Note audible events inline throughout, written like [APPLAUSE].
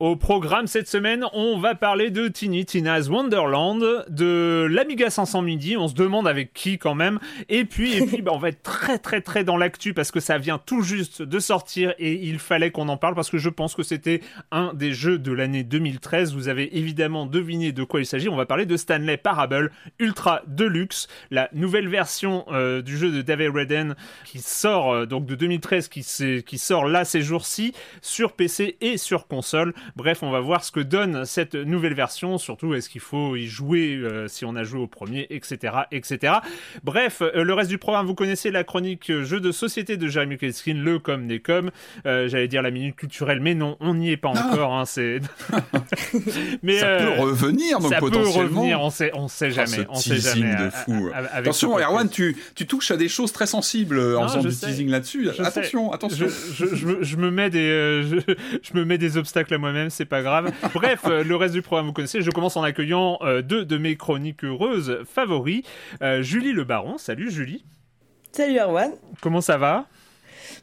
Au programme cette semaine, on va parler de Tiny Tina's Wonderland, de l'Amiga 500 midi, on se demande avec qui quand même, et puis, et puis [LAUGHS] bah, on va être très très très dans l'actu parce que ça vient tout juste de sortir et il fallait qu'on en parle parce que je pense que c'était un des jeux de l'année 2013. Vous avez évidemment deviné de quoi il s'agit. On va parler de Stanley Parable Ultra Deluxe, la nouvelle version euh, du jeu de David Redden qui sort euh, donc de 2013, qui, qui sort là ces jours-ci sur PC et sur console. Bref, on va voir ce que donne cette nouvelle version, surtout est-ce qu'il faut y jouer euh, si on a joué au premier, etc. etc. Bref, euh, le reste du programme, vous connaissez la chronique euh, jeu de société de Jeremy Keskin, le com des com. J'allais dire la minute culturelle, mais non, on n'y est pas ah. encore. Hein, c'est... [LAUGHS] mais, ça peut revenir, donc ça potentiellement. peut revenir, on sait, on sait jamais. Oh, on sait jamais. de fou. attention, Erwan, tu, tu, touches à des choses très sensibles en faisant du teasing là-dessus. Attention, attention. Je, je, je, me mets des, je, me mets des obstacles à moi-même c'est pas grave. Bref, euh, le reste du programme, vous connaissez. Je commence en accueillant euh, deux de mes chroniques heureuses favoris. Euh, Julie Le Baron. Salut Julie. Salut Erwan. Comment ça va?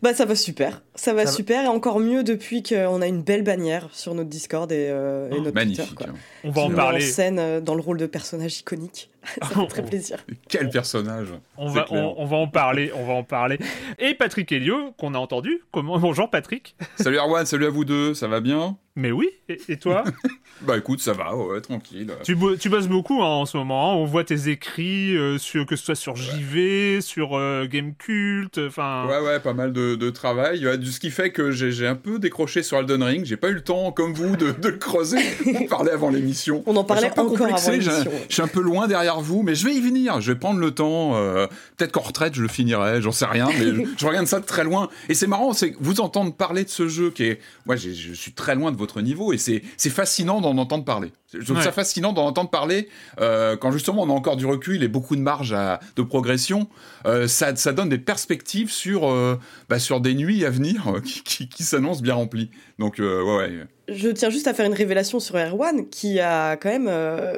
Bah ça va super, ça va super et encore mieux depuis qu'on a une belle bannière sur notre Discord et, oh, notre Twitter. Quoi. On va en parler. En scène dans le rôle de personnage iconique. [LAUGHS] ça fait très [LAUGHS] plaisir. Quel personnage on va, on, va en parler, on va en parler. Et Patrick Helio, qu'on a entendu. Comment Bonjour Patrick. Salut Erwan, salut à vous deux, ça va bien? Mais oui, et, toi [LAUGHS] Bah écoute, ça va, ouais, tranquille. Tu, tu bosses beaucoup hein, en ce moment, hein. on voit tes écrits, euh, sur, que ce soit sur JV, sur euh, Gamecult, enfin... Ouais, ouais, pas mal de, travail, ce qui fait que j'ai un peu décroché sur Elden Ring, j'ai pas eu le temps, comme vous, de, le creuser, [LAUGHS] on parlait avant l'émission. On en parlait encore avant l'émission. Je suis un peu loin derrière vous, mais je vais y venir, je vais prendre le temps, euh, peut-être qu'en retraite je le finirai, j'en sais rien, mais je, regarde ça de très loin. Et c'est marrant, c'est vous entendre parler de ce jeu qui est... Moi, je suis très loin de votre niveau et c'est fascinant d'en entendre parler. Je trouve ça fascinant d'en entendre parler euh, quand justement on a encore du recul et beaucoup de marge de progression. Euh, ça, ça, donne des perspectives sur, euh, bah, sur des nuits à venir qui, qui, s'annoncent bien remplies. Donc, ouais, ouais. Je tiens juste à faire une révélation sur Erwan qui a quand même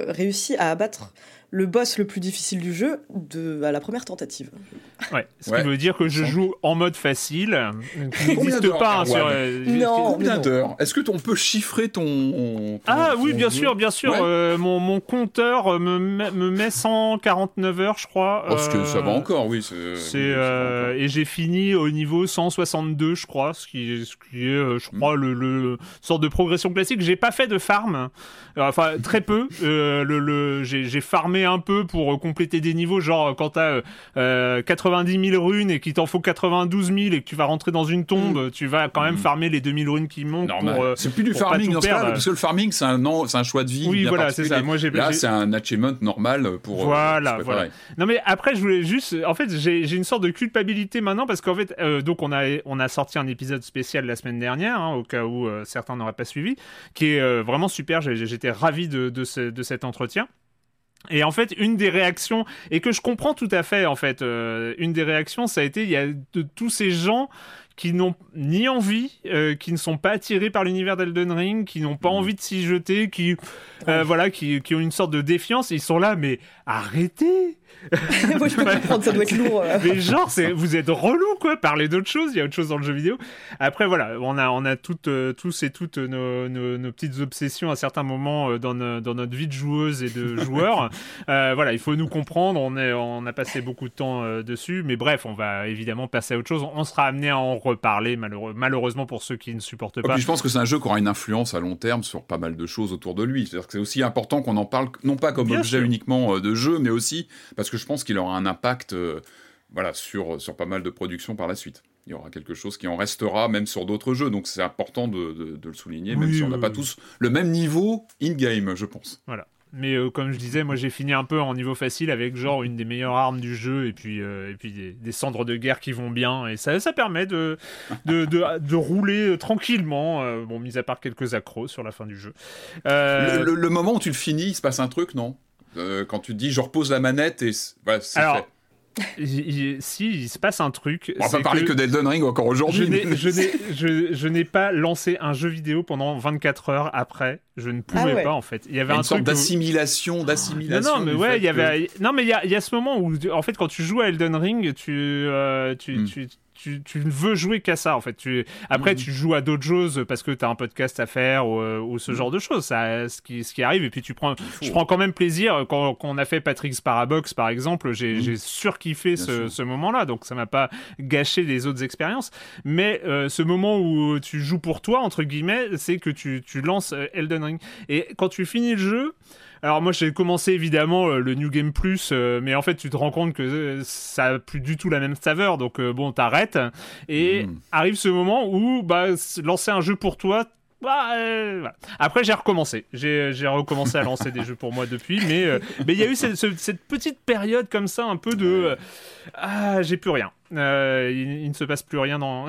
réussi à abattre le boss le plus difficile du jeu de, à la première tentative. Ouais, ce qui veut dire que je joue en mode facile, qui n'existe pas hein, sur. Euh, non, combien d'heures Est-ce que on peut chiffrer ton. ah oui, bien sûr, bien sûr. Euh, mon, mon, compteur me met, me met 149 heures, je crois. Parce que ça va euh, encore, oui. C'est et j'ai fini au niveau 162, je crois, ce qui, ce qui est, je crois, le, le, sorte de progression classique. J'ai pas fait de farm, enfin très peu. le, le j'ai farmé un peu pour compléter des niveaux, genre quand t'as 90 90 000 runes et qu'il t'en faut 92 000 et que tu vas rentrer dans une tombe, tu vas quand même Mm. farmer les 2000 runes qui manquent. Euh, c'est plus du farming tout dans ce cas perdre. parce que le farming c'est un, non, c'est un choix de vie. Oui, voilà, c'est ça. Moi, j'ai- Là, c'est un achievement normal pour. euh, Voilà, voilà. Non mais après je voulais juste, en fait j'ai j'ai une sorte de culpabilité maintenant parce qu'en fait euh, donc on a on a sorti un épisode spécial la semaine dernière hein, au cas où euh, certains n'auraient pas suivi, qui est euh, vraiment super. J'ai- J'étais ravi de de, ce- de cet entretien. Et en fait, une des réactions, et que je comprends tout à fait, en fait, euh, une des réactions, ça a été, il y a de tous ces gens qui n'ont ni envie, euh, qui ne sont pas attirés par l'univers d'Elden Ring, qui n'ont pas Mhm. envie de s'y jeter, qui, euh, voilà, qui, qui ont une sorte de défiance, ils sont là, mais arrêtez [LAUGHS] Moi, je peux comprendre, ça doit être lourd. euh. mais genre, vous êtes relou, quoi. Parlez d'autre chose. Il y a autre chose dans le jeu vidéo. Après, voilà, on a, on a toutes, tous et toutes nos, nos, nos petites obsessions à certains moments dans, no- dans notre vie de joueuse et de [LAUGHS] joueur. Voilà, il faut nous comprendre. On, est, on a passé beaucoup de temps dessus. Mais bref, on va évidemment passer à autre chose. On sera amené à en reparler, malheureux- malheureusement, pour ceux qui ne supportent Et pas. puis je pense que c'est un jeu qui aura une influence à long terme sur pas mal de choses autour de lui. C'est-à-dire que c'est aussi important qu'on en parle, non pas comme Bien objet sûr. uniquement euh, de jeu, mais aussi parce que je pense qu'il aura un impact euh, voilà, sur, sur pas mal de productions par la suite. Il y aura quelque chose qui en restera même sur d'autres jeux, donc c'est important de, de- de le souligner, même Oui, si on n'a pas tous le même niveau in-game, je pense. Voilà. Mais euh, comme je disais, moi j'ai fini un peu en niveau facile avec genre une des meilleures armes du jeu et puis, euh, et puis des, des cendres de guerre qui vont bien. Et ça, ça permet de, de, de, de rouler euh, tranquillement, euh, bon, mis à part quelques accros sur la fin du jeu. Le, le- le moment où tu le finis, il se passe un truc, non? Quand tu te dis je repose la manette et voilà, c'est fait. [LAUGHS] il- il- si, il se passe un truc. On va pas parler que, que d'Elden Ring encore je aujourd'hui. [LAUGHS] je, n'ai, je, je n'ai pas lancé un jeu vidéo pendant 24 heures après. Je ne pouvais Ah ouais. pas en fait. Il y Il y avait a un une sorte d'assimilation, Non, d'assimilation. non, mais ouais, il y que- avait. Non, mais il y a, il y a ce moment où, en fait, quand tu joues à Elden Ring, tu, euh, tu, Mm. tu, tu, tu ne veux jouer qu'à ça, en fait. Tu... Après, Mm. tu joues à d'autres choses parce que tu as un podcast à faire ou, euh, ou ce Mm. genre de choses, ça, ce, qui, ce qui arrive. Et puis, tu prends, je prends quand même plaisir. Quand, quand on a fait Patrick's Parabox, par exemple, j'ai Mm. j'ai surkiffé ce, ce moment-là. Donc, ça m'a pas gâché les autres expériences. Mais euh, ce moment où tu joues pour toi, entre guillemets, c'est que tu, tu lances euh, Elden Ring. Et quand tu finis le jeu, alors moi j'ai commencé évidemment euh, le New Game Plus, euh, mais en fait tu te rends compte que euh, ça a plus du tout la même saveur, donc bon t'arrêtes. Et Mm. arrive ce moment où bah, lancer un jeu pour toi... bah, euh, voilà. Après j'ai recommencé, j'ai j'ai recommencé à lancer des jeux pour moi depuis, mais euh, mais il y a eu cette, ce- cette petite période comme ça un peu de euh, ah j'ai plus rien, Euh, il, il ne se passe plus rien [LAUGHS] dans,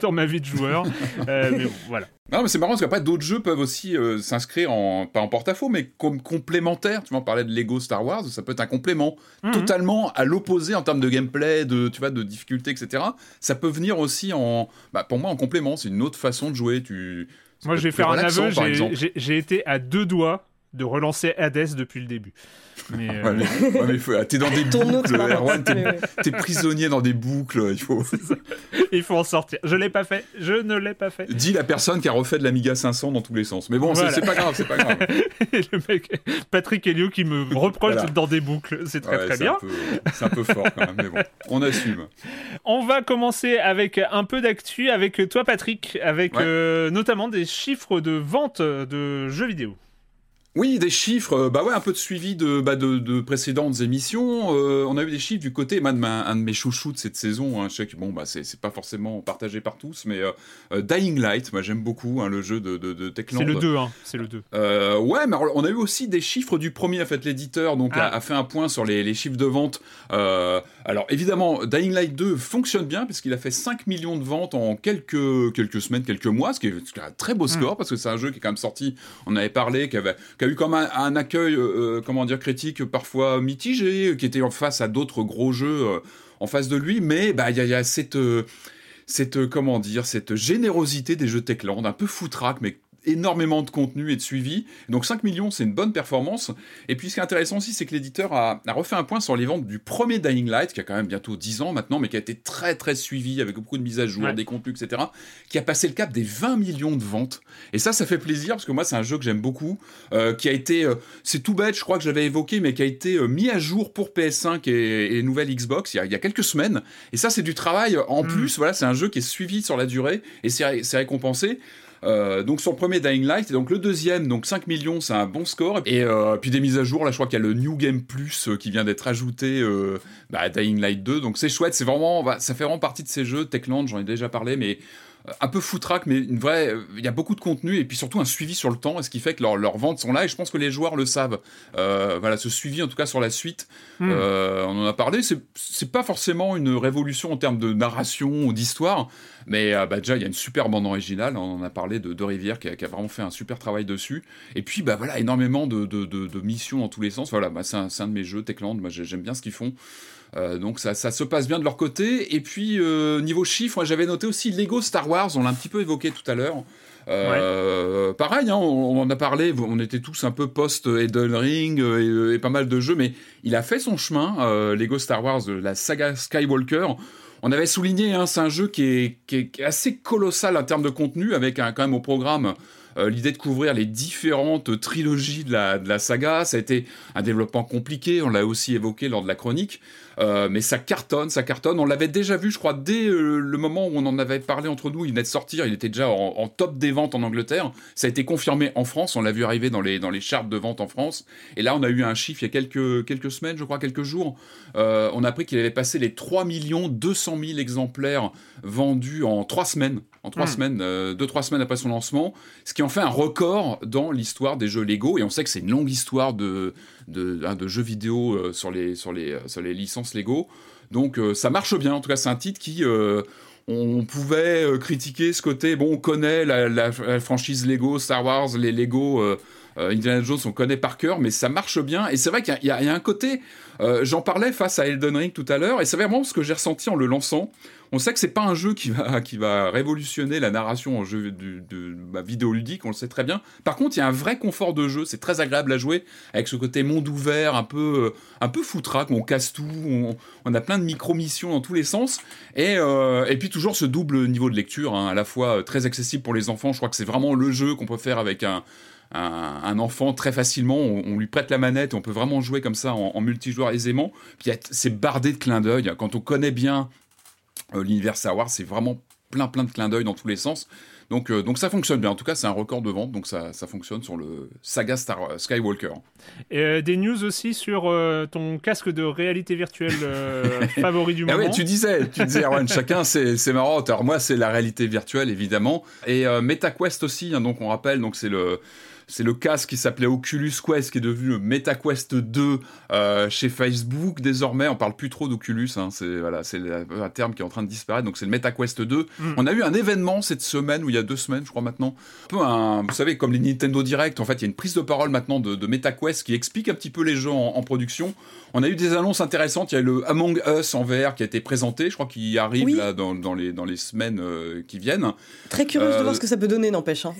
dans, ma vie de joueur, Euh, mais bon, voilà. Non, mais c'est marrant parce qu'après, d'autres jeux peuvent aussi euh, s'inscrire en, pas en porte-à-faux, mais comme complémentaires. Tu vois, on parlait de Lego Star Wars, ça peut être un complément Mhm. totalement à l'opposé en termes de gameplay, de, tu vois, de difficulté, etc. Ça peut venir aussi en, bah, pour moi, en complément. C'est une autre façon de jouer. Tu, ça Moi, je vais faire un aveu. j'ai été à deux doigts de relancer Hades depuis le début. Mais, euh, Ouais, mais, ouais, mais faut- t'es dans des boucles. Erwan, t'es, prisonnier dans des boucles. Il faut. il faut en sortir. Je l'ai pas fait. Je ne l'ai pas fait. Dis la personne qui a refait de l'Amiga 500 dans tous les sens. Mais bon, c'est- Voilà. c'est, pas grave, c'est pas grave. [LAUGHS] Et le mec, Patrick Helio, qui me reproche Voilà. d'être dans des boucles. C'est très Ouais, très c'est bien. Un peu, c'est un peu fort quand même, mais bon, on assume. On va commencer avec un peu d'actu avec toi, Patrick, avec Ouais. euh, notamment des chiffres de vente de jeux vidéo. Oui, des chiffres, euh, bah ouais, un peu de suivi de, bah de, de précédentes émissions. Euh, on a eu des chiffres du côté, de ma- un de mes chouchous de cette saison. Hein, je sais que bon, bah c'est pas forcément partagé par tous, mais euh, Dying Light, moi j'aime beaucoup hein, le jeu de, de, de Techland. C'est le 2, hein. C'est le 2. Euh, ouais, mais on a eu aussi des chiffres du premier. En fait, l'éditeur donc Ah. a, a fait un point sur les, les chiffres de vente. Alors évidemment, Dying Light 2 fonctionne bien puisqu'il a fait 5 millions de ventes en quelques quelques semaines, quelques mois, ce qui est, ce qui est un très beau score parce que c'est un jeu qui est quand même sorti. On avait parlé, qui avait qui a eu comme un, un accueil, euh, comment dire, critique parfois mitigé, qui était en face à d'autres gros jeux euh, en face de lui, mais bah il y, a- cette euh, cette euh, comment dire cette générosité des jeux Techland, un peu foutraque, mais énormément de contenu et de suivi. Donc 5 millions, c'est une bonne performance. Et puis ce qui est intéressant aussi, c'est que l'éditeur a, a refait un point sur les ventes du premier Dying Light, qui a quand même bientôt 10 ans maintenant, mais qui a été très très suivi avec beaucoup de mises à jour, Ouais. des contenus, etc. Qui a passé le cap des 20 millions de ventes. Et ça, ça fait plaisir parce que moi, c'est un jeu que j'aime beaucoup, euh, qui a été, euh, c'est tout bête, je crois que j'avais évoqué, mais qui a été euh, mis à jour pour PS5 et, et les nouvelles Xbox il y, a, il y a quelques semaines. Et ça, c'est du travail en Mm. plus. Voilà, c'est un jeu qui est suivi sur la durée et c'est récompensé. Euh, donc sur le premier Dying Light, et donc le deuxième, donc 5 millions, c'est un bon score. Et euh, puis des mises à jour, là je crois qu'il y a le New Game Plus euh, qui vient d'être ajouté bah, à Dying Light 2. Donc c'est chouette, c'est vraiment, bah, ça fait vraiment partie de ces jeux. Techland, j'en ai déjà parlé, mais un peu foutraque, mais une vraie. Il y a beaucoup de contenu et puis surtout un suivi sur le temps, ce qui fait que leurs ventes sont là. Et je pense que les joueurs le savent. voilà, ce suivi en tout cas sur la suite. Hmm. on en a parlé. C'est pas forcément une révolution en termes de narration ou d'histoire, mais bah, déjà il y a une super bande originale. On en a parlé de, de Rivière qui a, vraiment fait un super travail dessus. Et puis bah voilà, énormément de, de, missions dans tous les sens. Voilà, bah, c'est un, un, de mes jeux Techland. Moi j'aime bien ce qu'ils font. Euh, donc ça, se passe bien de leur côté. Et puis euh, niveau chiffres, j'avais noté aussi Lego Star Wars, on l'a un petit peu évoqué tout à l'heure. Euh, pareil, hein, on, en a parlé, on était tous un peu post-Elden Ring et, pas mal de jeux, mais il a fait son chemin, Lego Star Wars, la saga Skywalker. On avait souligné, hein, c'est un jeu qui est, qui est, assez colossal en termes de contenu, avec un, quand même au programme euh, l'idée de couvrir les différentes trilogies de la, de la, saga, ça a été un développement compliqué, on l'a aussi évoqué lors de la chronique, euh, mais ça cartonne, ça cartonne. On l'avait déjà vu, je crois, dès euh, le moment où on en avait parlé entre nous, il venait de sortir, il était déjà en, top des ventes en Angleterre, ça a été confirmé en France, on l'a vu arriver dans les, dans les charts de vente en France, et là on a eu un chiffre il y a quelques, quelques semaines, je crois, quelques jours, on a appris qu'il avait passé les 3 200 000 exemplaires vendus en 3 semaines en trois hmm. semaines, euh, deux trois semaines après son lancement, ce qui en fait un record dans l'histoire des jeux Lego. Et on sait que c'est une longue histoire de de, hein, de jeux vidéo euh, sur les sur les euh, sur les licences Lego. Donc ça marche bien. En tout cas, c'est un titre qui on pouvait critiquer ce côté. Bon, on connaît la, franchise Lego, Star Wars, les Lego. Indiana Jones, on connaît par cœur, mais ça marche bien. Et c'est vrai qu'il y, a un côté. J'en parlais face à Elden Ring tout à l'heure, et c'est vraiment ce que j'ai ressenti en le lançant. On sait que c'est pas un jeu qui va, qui va révolutionner la narration en jeu de, de, vidéoludique, on le sait très bien. Par contre, il y a un vrai confort de jeu, c'est très agréable à jouer, avec ce côté monde ouvert, un peu, un peu foutraque, on casse tout, on, a plein de micro-missions dans tous les sens, et, euh, et puis toujours ce double niveau de lecture, hein, à la fois euh, très accessible pour les enfants, je crois que c'est vraiment le jeu qu'on peut faire avec un, un, enfant très facilement. On, lui prête la manette, on peut vraiment jouer comme ça en, multijoueur aisément. Puis c'est bardé de clins d'œil. Quand on connaît bien euh, l'univers Star Wars, c'est vraiment plein plein de clins d'œil dans tous les sens. Donc, euh, donc ça fonctionne bien. En tout cas, c'est un record de vente, donc ça, ça fonctionne sur le saga Star Skywalker. Et euh, des news aussi sur ton casque de réalité virtuelle [LAUGHS] favori du moment. Ah oui, tu disais, tu disais, Erwan, [LAUGHS] chacun c'est marrant. Alors moi, c'est la réalité virtuelle évidemment, et MetaQuest aussi. Hein, donc on rappelle, donc c'est le c'est le casque qui s'appelait Oculus Quest qui est devenu MetaQuest 2 euh, chez Facebook désormais. On parle plus trop d'Oculus, hein. c'est voilà, c'est un terme qui est en train de disparaître. Donc c'est le MetaQuest 2. Mm. On a eu un événement cette semaine ou il y a deux semaines, je crois maintenant. Un peu un, vous savez, comme les Nintendo Direct. En fait, il y a une prise de parole maintenant de, MetaQuest qui explique un petit peu les jeux en, production. On a eu des annonces intéressantes. Il y a le Among Us en VR qui a été présenté. Je crois qu'il arrive là dans, dans, les dans les semaines euh, qui viennent. Très curieuse de voir euh, ce que ça peut donner, n'empêche. Hein.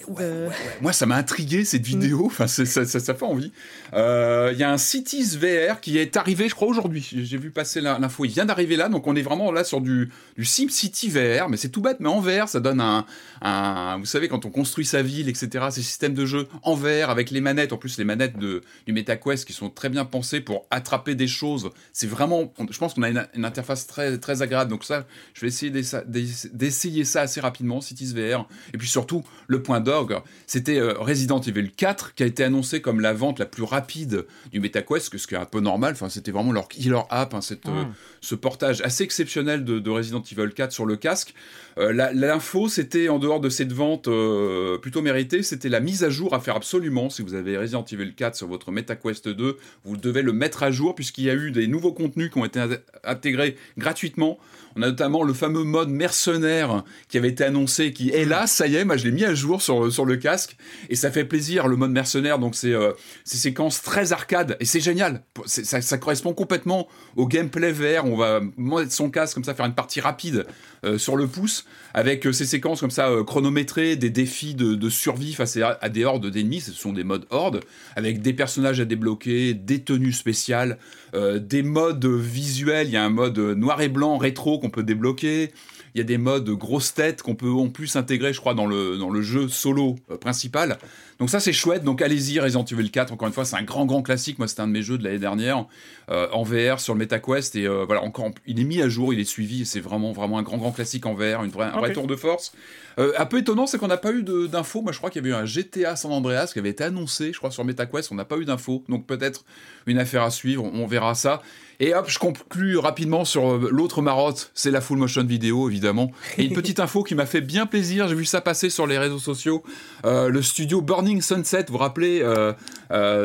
Moi, ça m'a intrigué cette vidéo. Enfin, ça, ça, ça, fait envie. Euh, il y a un Cities VR qui est arrivé, je crois, aujourd'hui. J'ai vu passer l'info. Il vient d'arriver là. Donc, on est vraiment là sur du, du SimCity VR. Mais c'est tout bête, mais en VR, ça donne un, un, Vous savez, quand on construit sa ville, etc., ces systèmes de jeu en VR avec les manettes. En plus, les manettes de, du MetaQuest qui sont très bien pensées pour attraper des choses. C'est vraiment. Je pense qu'on a une, une, interface très, très agréable. Donc, ça, je vais essayer d'essayer ça assez rapidement, Cities VR. Et puis surtout, le point d'orgue, c'était euh, Resident Evil 4 qui a été annoncé comme la vente la plus rapide du MetaQuest, ce qui est un peu normal. Enfin, c'était vraiment leur killer app, hein, cette, euh, ce portage assez exceptionnel de, Resident Evil 4 sur le casque. Euh, l'info, c'était en dehors de cette vente euh, plutôt méritée, c'était la mise à jour à faire absolument. Si vous avez Resident Evil 4 sur votre MetaQuest 2, vous devez le mettre à jour puisqu'il y a eu des nouveaux contenus qui ont été intégrés gratuitement. On a notamment le fameux mode mercenaire qui avait été annoncé, qui est là, ça y est, moi je l'ai mis à jour sur, sur le casque et ça fait plaisir. Le mode mercenaire, donc c'est euh, ces séquences très arcade et c'est génial. Ça, ça, correspond complètement au gameplay VR. On va mettre son casque comme ça, faire une partie rapide euh, sur le pouce avec euh, ces séquences comme ça chronométrées, des défis de, survie face à, des hordes d'ennemis. Ce sont des modes hordes avec des personnages à débloquer, des tenues spéciales, des modes visuels. Il y a un mode noir et blanc rétro qu'on peut débloquer. Il y a des modes grosses têtes qu'on peut en plus intégrer, je crois, dans le, dans le jeu solo euh, principal. Donc ça c'est chouette, donc allez-y Resident Evil 4, encore une fois c'est un grand grand classique, moi c'était un de mes jeux de l'année dernière euh, en VR sur le MetaQuest. Et euh, voilà encore il est mis à jour, il est suivi, c'est vraiment vraiment un grand grand classique en VR, une vraie, un vrai tour de force. Euh, un peu étonnant c'est qu'on n'a pas eu d'infos, moi je crois qu'il y avait eu un GTA San Andreas qui avait été annoncé, je crois sur MetaQuest, on n'a pas eu d'infos, donc peut-être une affaire à suivre, on verra ça. Et hop, je conclue rapidement sur euh, l'autre marotte, c'est la full motion vidéo évidemment. Et une petite info qui m'a fait bien plaisir, j'ai vu ça passer sur les réseaux sociaux. Euh, le studio Burning Sunset, vous vous rappelez euh,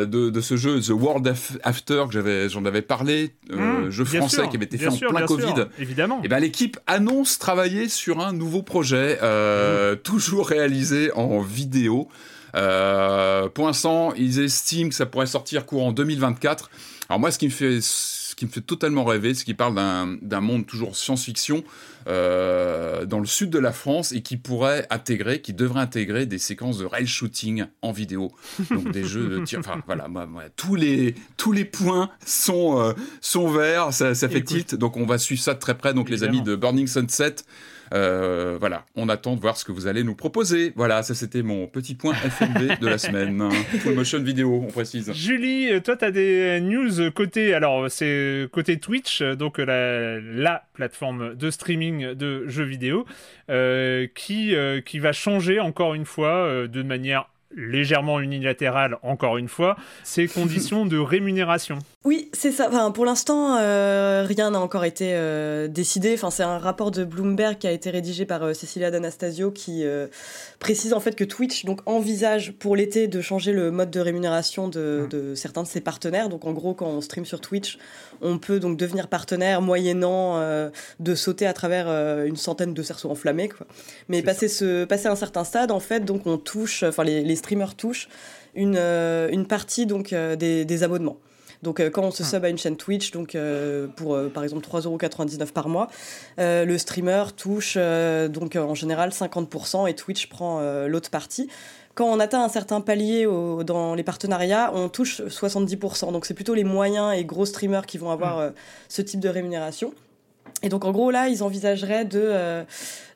de, ce jeu The World After que j'avais, j'en avais parlé, mmh, jeu français qui avait été fait en plein Covid. évidemment. Et ben l'équipe annonce travailler sur un nouveau projet, mmh. toujours réalisé en vidéo. pour l'instant, ils estiment que ça pourrait sortir courant 2024. Alors moi, ce qui me fait qui me fait totalement rêver, c'est qu'il parle d'un monde toujours science-fiction euh, dans le sud de la France et qui pourrait intégrer, qui devrait intégrer des séquences de rail shooting en vidéo, donc des jeux de tir. Enfin voilà, tous les tous les points sont euh, sont verts, ça, ça fait tilt. Donc on va suivre ça de très près. Donc les amis de Burning Sunset. Euh, voilà, on attend de voir ce que vous allez nous proposer. Voilà, ça c'était mon petit point FMB de la semaine. [LAUGHS] Full motion vidéo, on précise. Julie, toi tu as des news côté, alors c'est côté Twitch, donc la, la plateforme de streaming de jeux vidéo, euh, qui, euh, qui va changer encore une fois de manière légèrement unilatéral, encore une fois, ces [LAUGHS] conditions de rémunération. Oui, c'est ça. Enfin, pour l'instant, euh, rien n'a encore été euh, décidé. Enfin, c'est un rapport de Bloomberg qui a été rédigé par euh, Cecilia D'Anastasio qui précise en fait que Twitch donc envisage pour l'été de changer le mode de rémunération de, mmh. de, certains de ses partenaires. Donc, en gros, quand on stream sur Twitch, on peut donc devenir partenaire moyennant de sauter à travers une centaine de cerceaux enflammés. Quoi. Mais passer, ce, passer un certain stade, en fait, donc on touche, enfin les, les streamers touchent une, une partie donc des, des abonnements. Donc euh, quand on se ah. sub à une chaîne Twitch, donc euh, pour euh, par exemple 3,99€ par mois, le streamer touche donc en général 50% et Twitch prend l'autre partie quand on atteint un certain palier dans les partenariats, on touche 70%. Donc c'est plutôt les moyens et gros streamers qui vont avoir ce type de rémunération. Et donc en gros là, ils envisageraient de, euh,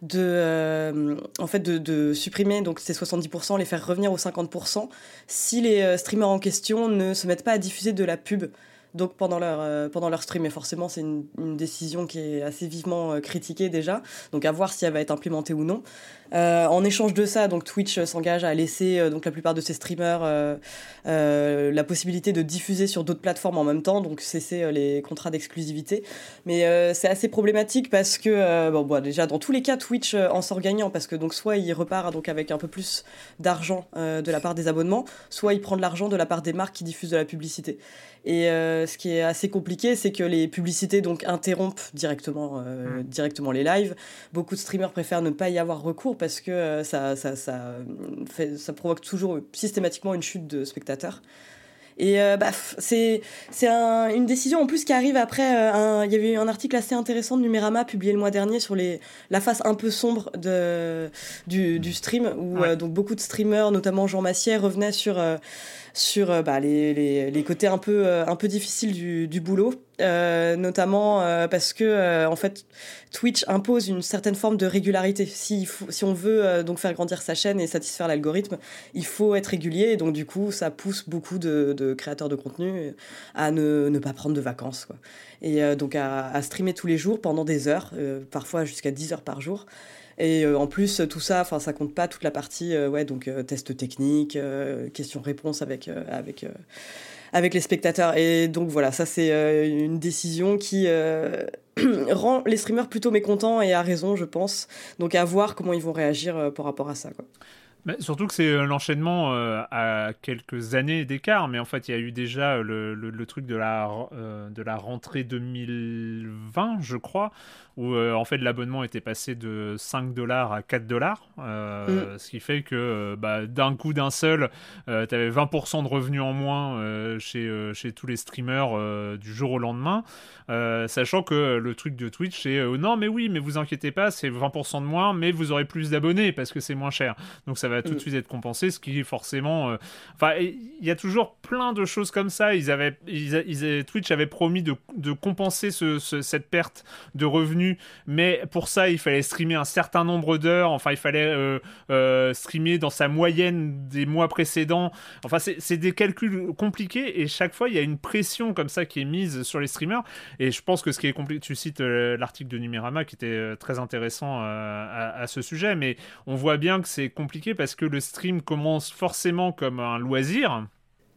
de euh, en fait de, supprimer donc ces 70%, les faire revenir aux 50% si les euh, streamers en question ne se mettent pas à diffuser de la pub donc pendant leur, pendant leur stream. Et forcément, c'est une, décision qui est assez vivement critiquée déjà. Donc à voir si elle va être implémentée ou non. Euh, en échange de ça, donc Twitch s'engage à laisser euh, donc la plupart de ses streamers euh, la possibilité de diffuser sur d'autres plateformes en même temps, donc cesser les contrats d'exclusivité. Mais c'est assez problématique parce que bon, déjà dans tous les cas Twitch en sort gagnant parce que donc soit il repart donc avec un peu plus d'argent de la part des abonnements, soit il prend de l'argent de la part des marques qui diffusent de la publicité. Et ce qui est assez compliqué, c'est que les publicités donc interrompent directement, mmh. directement les lives. Beaucoup de streamers préfèrent ne pas y avoir recours parce que euh, ça, ça, ça, fait, ça provoque toujours systématiquement une chute de spectateurs. Et euh, bah, c'est c'est une décision en plus qui arrive après. Euh, il y avait eu un article assez intéressant de Numérama publié le mois dernier sur les, la face un peu sombre de, du, du stream, où donc beaucoup de streamers, notamment Jean Massier, revenaient sur sur euh, bah, les, les, côtés un peu, euh, un peu difficiles du, du boulot, euh, notamment parce que en fait Twitch impose une certaine forme de régularité. Si, si on veut donc faire grandir sa chaîne et satisfaire l'algorithme, il faut être régulier et donc du coup ça pousse beaucoup de, de créateurs de contenu à ne, ne, pas prendre de vacances quoi. et donc à, à, streamer tous les jours pendant des heures, parfois jusqu'à 10 heures par jour. Et euh, en plus, tout ça, enfin, ça compte pas toute la partie, euh, ouais, donc euh, test technique, questions-réponses avec avec avec les spectateurs. Et donc voilà, ça c'est une décision qui [CLEARS THROAT] rend les streamers plutôt mécontents et à raison, je pense. Donc à voir comment ils vont réagir par rapport à ça. Quoi surtout que c'est l'enchaînement euh, à quelques années d'écart, mais en fait, il y a eu déjà le, le, truc de la, euh, de la rentrée 2020, je crois, où euh, en fait l'abonnement était passé de 5 dollars à 4 dollars, mm. ce qui fait que bah, d'un coup d'un seul, tu avais 20% de revenus en moins chez, chez tous les streamers du jour au lendemain, sachant que le truc de Twitch, c'est non, mais oui, mais vous inquiétez pas, c'est 20% de moins, mais vous aurez plus d'abonnés parce que c'est moins cher. Donc ça va tout de Mm. suite être compensé, ce qui est forcément. euh, Enfin, il y a toujours plein de choses comme ça. Ils avaient, ils, ils Twitch avait promis de, de compenser ce- ce- cette perte de revenus, mais pour ça, il fallait streamer un certain nombre d'heures. Enfin, il fallait euh, euh, streamer dans sa moyenne des mois précédents. Enfin, c'est des calculs compliqués et chaque fois, il y a une pression comme ça qui est mise sur les streamers. Et je pense que ce qui est compliqué, tu cites l'article de Numérama qui était très intéressant à, à ce sujet, mais on voit bien que c'est compliqué parce que le stream commence forcément comme un loisir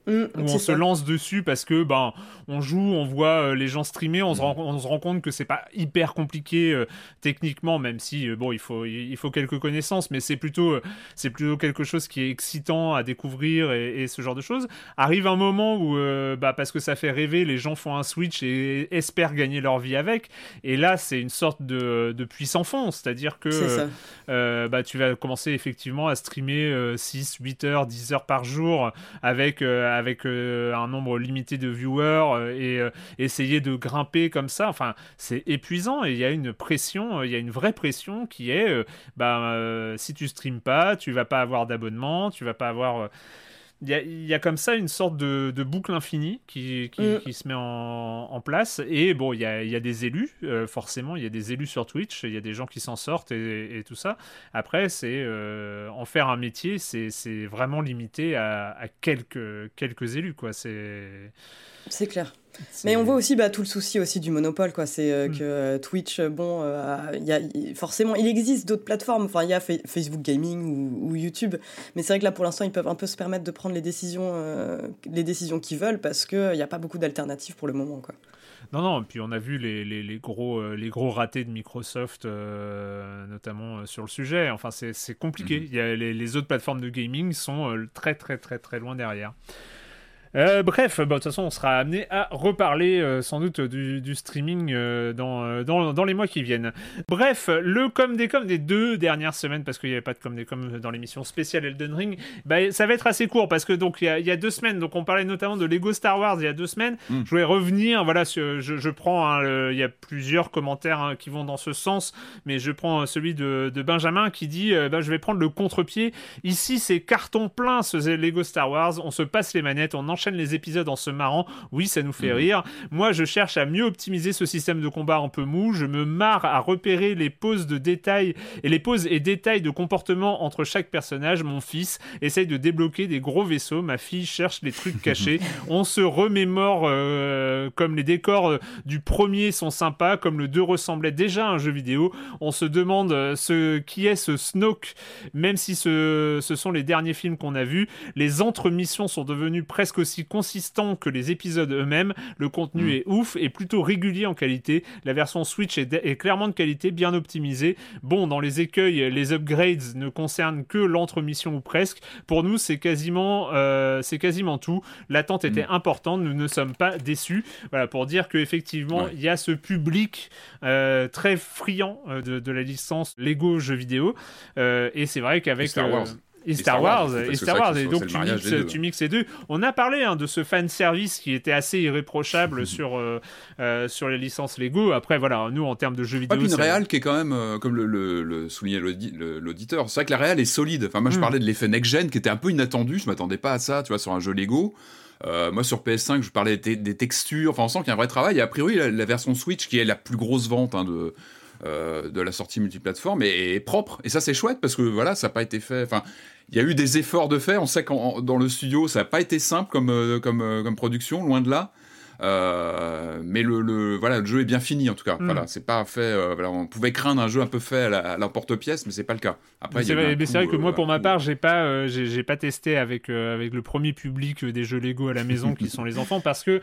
Mm, où on se lance dessus parce que ben on joue, on voit euh, les gens streamer, on se rend, on se rend compte que c'est pas hyper compliqué euh, techniquement, même si euh, bon il faut il faut quelques connaissances, mais c'est plutôt euh, c'est plutôt quelque chose qui est excitant à découvrir et, et ce genre de choses. Arrive un moment où euh, bah parce que ça fait rêver, les gens font un switch et espèrent gagner leur vie avec, et là c'est une sorte de, de puissant fond, c'est-à-dire que euh, euh, bah, tu vas commencer effectivement à streamer euh, 6, 8 heures, 10 heures par jour avec, euh, avec euh, un nombre limité de viewers euh, et euh, essayer de grimper comme ça. Enfin, c'est épuisant et il y a une pression, il y a une vraie pression qui est bah, si tu streames pas, tu vas pas avoir d'abonnement, tu vas pas avoir. Il y, a, il y a comme ça une sorte de, de boucle infinie qui, qui, Mm. qui se met en, en place. Et bon, il y a, il y a des élus, euh, forcément, il y a des élus sur Twitch, il y a des gens qui s'en sortent et, et tout ça. Après, c'est euh, en faire un métier, c'est vraiment limité à, à quelques, quelques élus, quoi. C'est clair. Mais on voit aussi bah, tout le souci aussi du monopole, quoi. C'est euh, Mm. que euh, Twitch, euh, bon, euh, il y a, il- forcément, il existe d'autres plateformes. Enfin, il y a Fa- Facebook Gaming ou, ou YouTube, mais c'est vrai que là, pour l'instant, ils peuvent un peu se permettre de prendre les décisions, euh, les décisions qu'ils veulent, parce que il n'y a pas beaucoup d'alternatives pour le moment, quoi. Non, non, puis on a vu les, les, les gros, euh, les gros ratés de Microsoft, euh, notamment euh, sur le sujet. Enfin, c'est compliqué. Mhm. Il y a les, les autres plateformes de gaming sont euh, très, très, très, très loin derrière. Euh, bref, bah, de toute façon, on sera amené à reparler euh, sans doute du, du streaming euh, dans, dans, dans les mois qui viennent. Bref, le com des com des deux dernières semaines, parce qu'il n'y avait pas de com des com dans l'émission spéciale Elden Ring, bah, ça va être assez court parce que donc il y, a- il y a deux semaines, donc on parlait notamment de Lego Star Wars il y a deux semaines. Mm. Je voulais revenir, voilà, je, je prends, hein, il y a plusieurs commentaires hein, qui vont dans ce sens, mais je prends celui de, de Benjamin qui dit, bah, je vais prendre le contre-pied. Ici, c'est carton plein ce Lego Star Wars. On se passe les manettes, on enchaîne les épisodes en se marrant. Oui, ça nous fait Mhm. rire. Moi, je cherche à mieux optimiser ce système de combat un peu mou. Je me marre à repérer les poses de détails et les poses et détails de comportement entre chaque personnage. Mon fils essaye de débloquer des gros vaisseaux. Ma fille cherche les trucs [LAUGHS] cachés. On se remémore euh, comme les décors euh, du premier sont sympas, comme le 2 ressemblait déjà à un jeu vidéo. On se demande euh, ce qui est ce Snoke, même si ce, ce sont les derniers films qu'on a vus. Les entre-missions sont devenues presque aussi consistants que les épisodes eux-mêmes. Le contenu Mm. est ouf et plutôt régulier en qualité. La version Switch est, est clairement de qualité, bien optimisée. Bon, dans les écueils, les upgrades ne concernent que l'entre-mission ou presque. Pour nous, c'est quasiment, euh, c'est quasiment tout. L'attente était importante, nous ne sommes pas déçus. Voilà, pour dire qu'effectivement, Ouais. il y a ce public euh, très friand euh, de, de la licence Lego jeux vidéo. Euh, et c'est vrai qu'avec. Star Wars. Et Star, Wars, et Star Wars, et donc tu mixes, deux. tu mixes les deux. On a parlé hein, de ce fan service qui était assez irréprochable [LAUGHS] sur, euh, euh, sur les licences Lego. Après, voilà, nous en termes de jeux Ouais, vidéo. puis une réal qui est quand même, euh, comme le, le- le soulignait l'auditeur, c'est vrai que la réal est solide. Enfin, moi, je Mm. parlais de l'effet next-gen qui était un peu inattendu. Je m'attendais pas à ça, tu vois, sur un jeu Lego. Euh, moi, sur PS5, je parlais des, des textures. Enfin, on sent qu'il y a un vrai travail. Et a priori, la, la version Switch, qui est la plus grosse vente hein, de, euh, de la sortie multiplateforme, est, est propre. Et ça, c'est chouette parce que voilà, ça n'a pas été fait. Enfin, il y a eu des efforts de faire. On sait qu'en dans le studio, ça n'a pas été simple comme, euh, comme, euh, comme production, loin de là. Euh, mais le, le- voilà, le jeu est bien fini en tout cas. Mm. Voilà, c'est pas fait. euh, voilà, on pouvait craindre un jeu un peu fait à l'emporte-pièce, mais c'est pas le cas. Après, c'est vrai, mais c'est vrai que euh, moi, pour ma part, j'ai pas, j'ai pas testé avec avec le premier public des jeux Lego à la maison qui sont les enfants parce que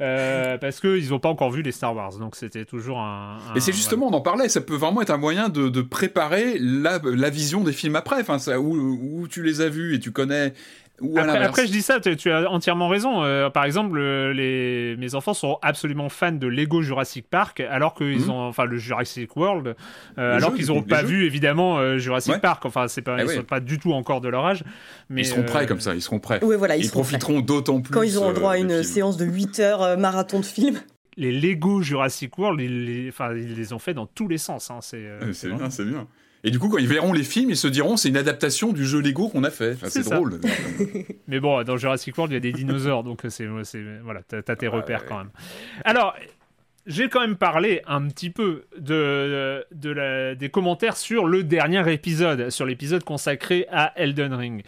euh, parce que ils ont pas encore vu les Star Wars, donc c'était toujours un. un- Et c'est justement, on en parlait, ça peut vraiment être un moyen de, de préparer la, la vision des films après, enfin, ça, où, où tu les as vus et tu connais, ou Après, je dis ça, tu, as entièrement raison. Euh, par exemple, euh, les, mes enfants sont absolument fans de Lego Jurassic Park, alors qu'ils Mhm. ont, enfin, le Jurassic World, euh, alors qu'ils n'auront pas vu évidemment euh, Jurassic Ouais. Park. Enfin, c'est pas, Ah ils ouais. sont pas du tout encore de leur âge. Mais ils seront euh, prêts comme ça, ils seront prêts. Voilà, ils, profiteront d'autant plus. Quand ils auront droit à une séance de 8 heures euh, marathon de film. les Lego Jurassic World, ils les, enfin, ils les ont fait dans tous les sens. Hein. C'est euh, bien, c'est bien. Et du coup, quand ils verront les films, ils se diront c'est une adaptation du jeu Lego qu'on a fait. c'est drôle. [LAUGHS] Mais bon, dans Jurassic World, il y a des dinosaures, donc c'est voilà, t'as as tes repères quand même. Alors. J'ai quand même parlé un petit peu de, de la, des commentaires sur le dernier épisode, sur l'épisode consacré à Elden Ring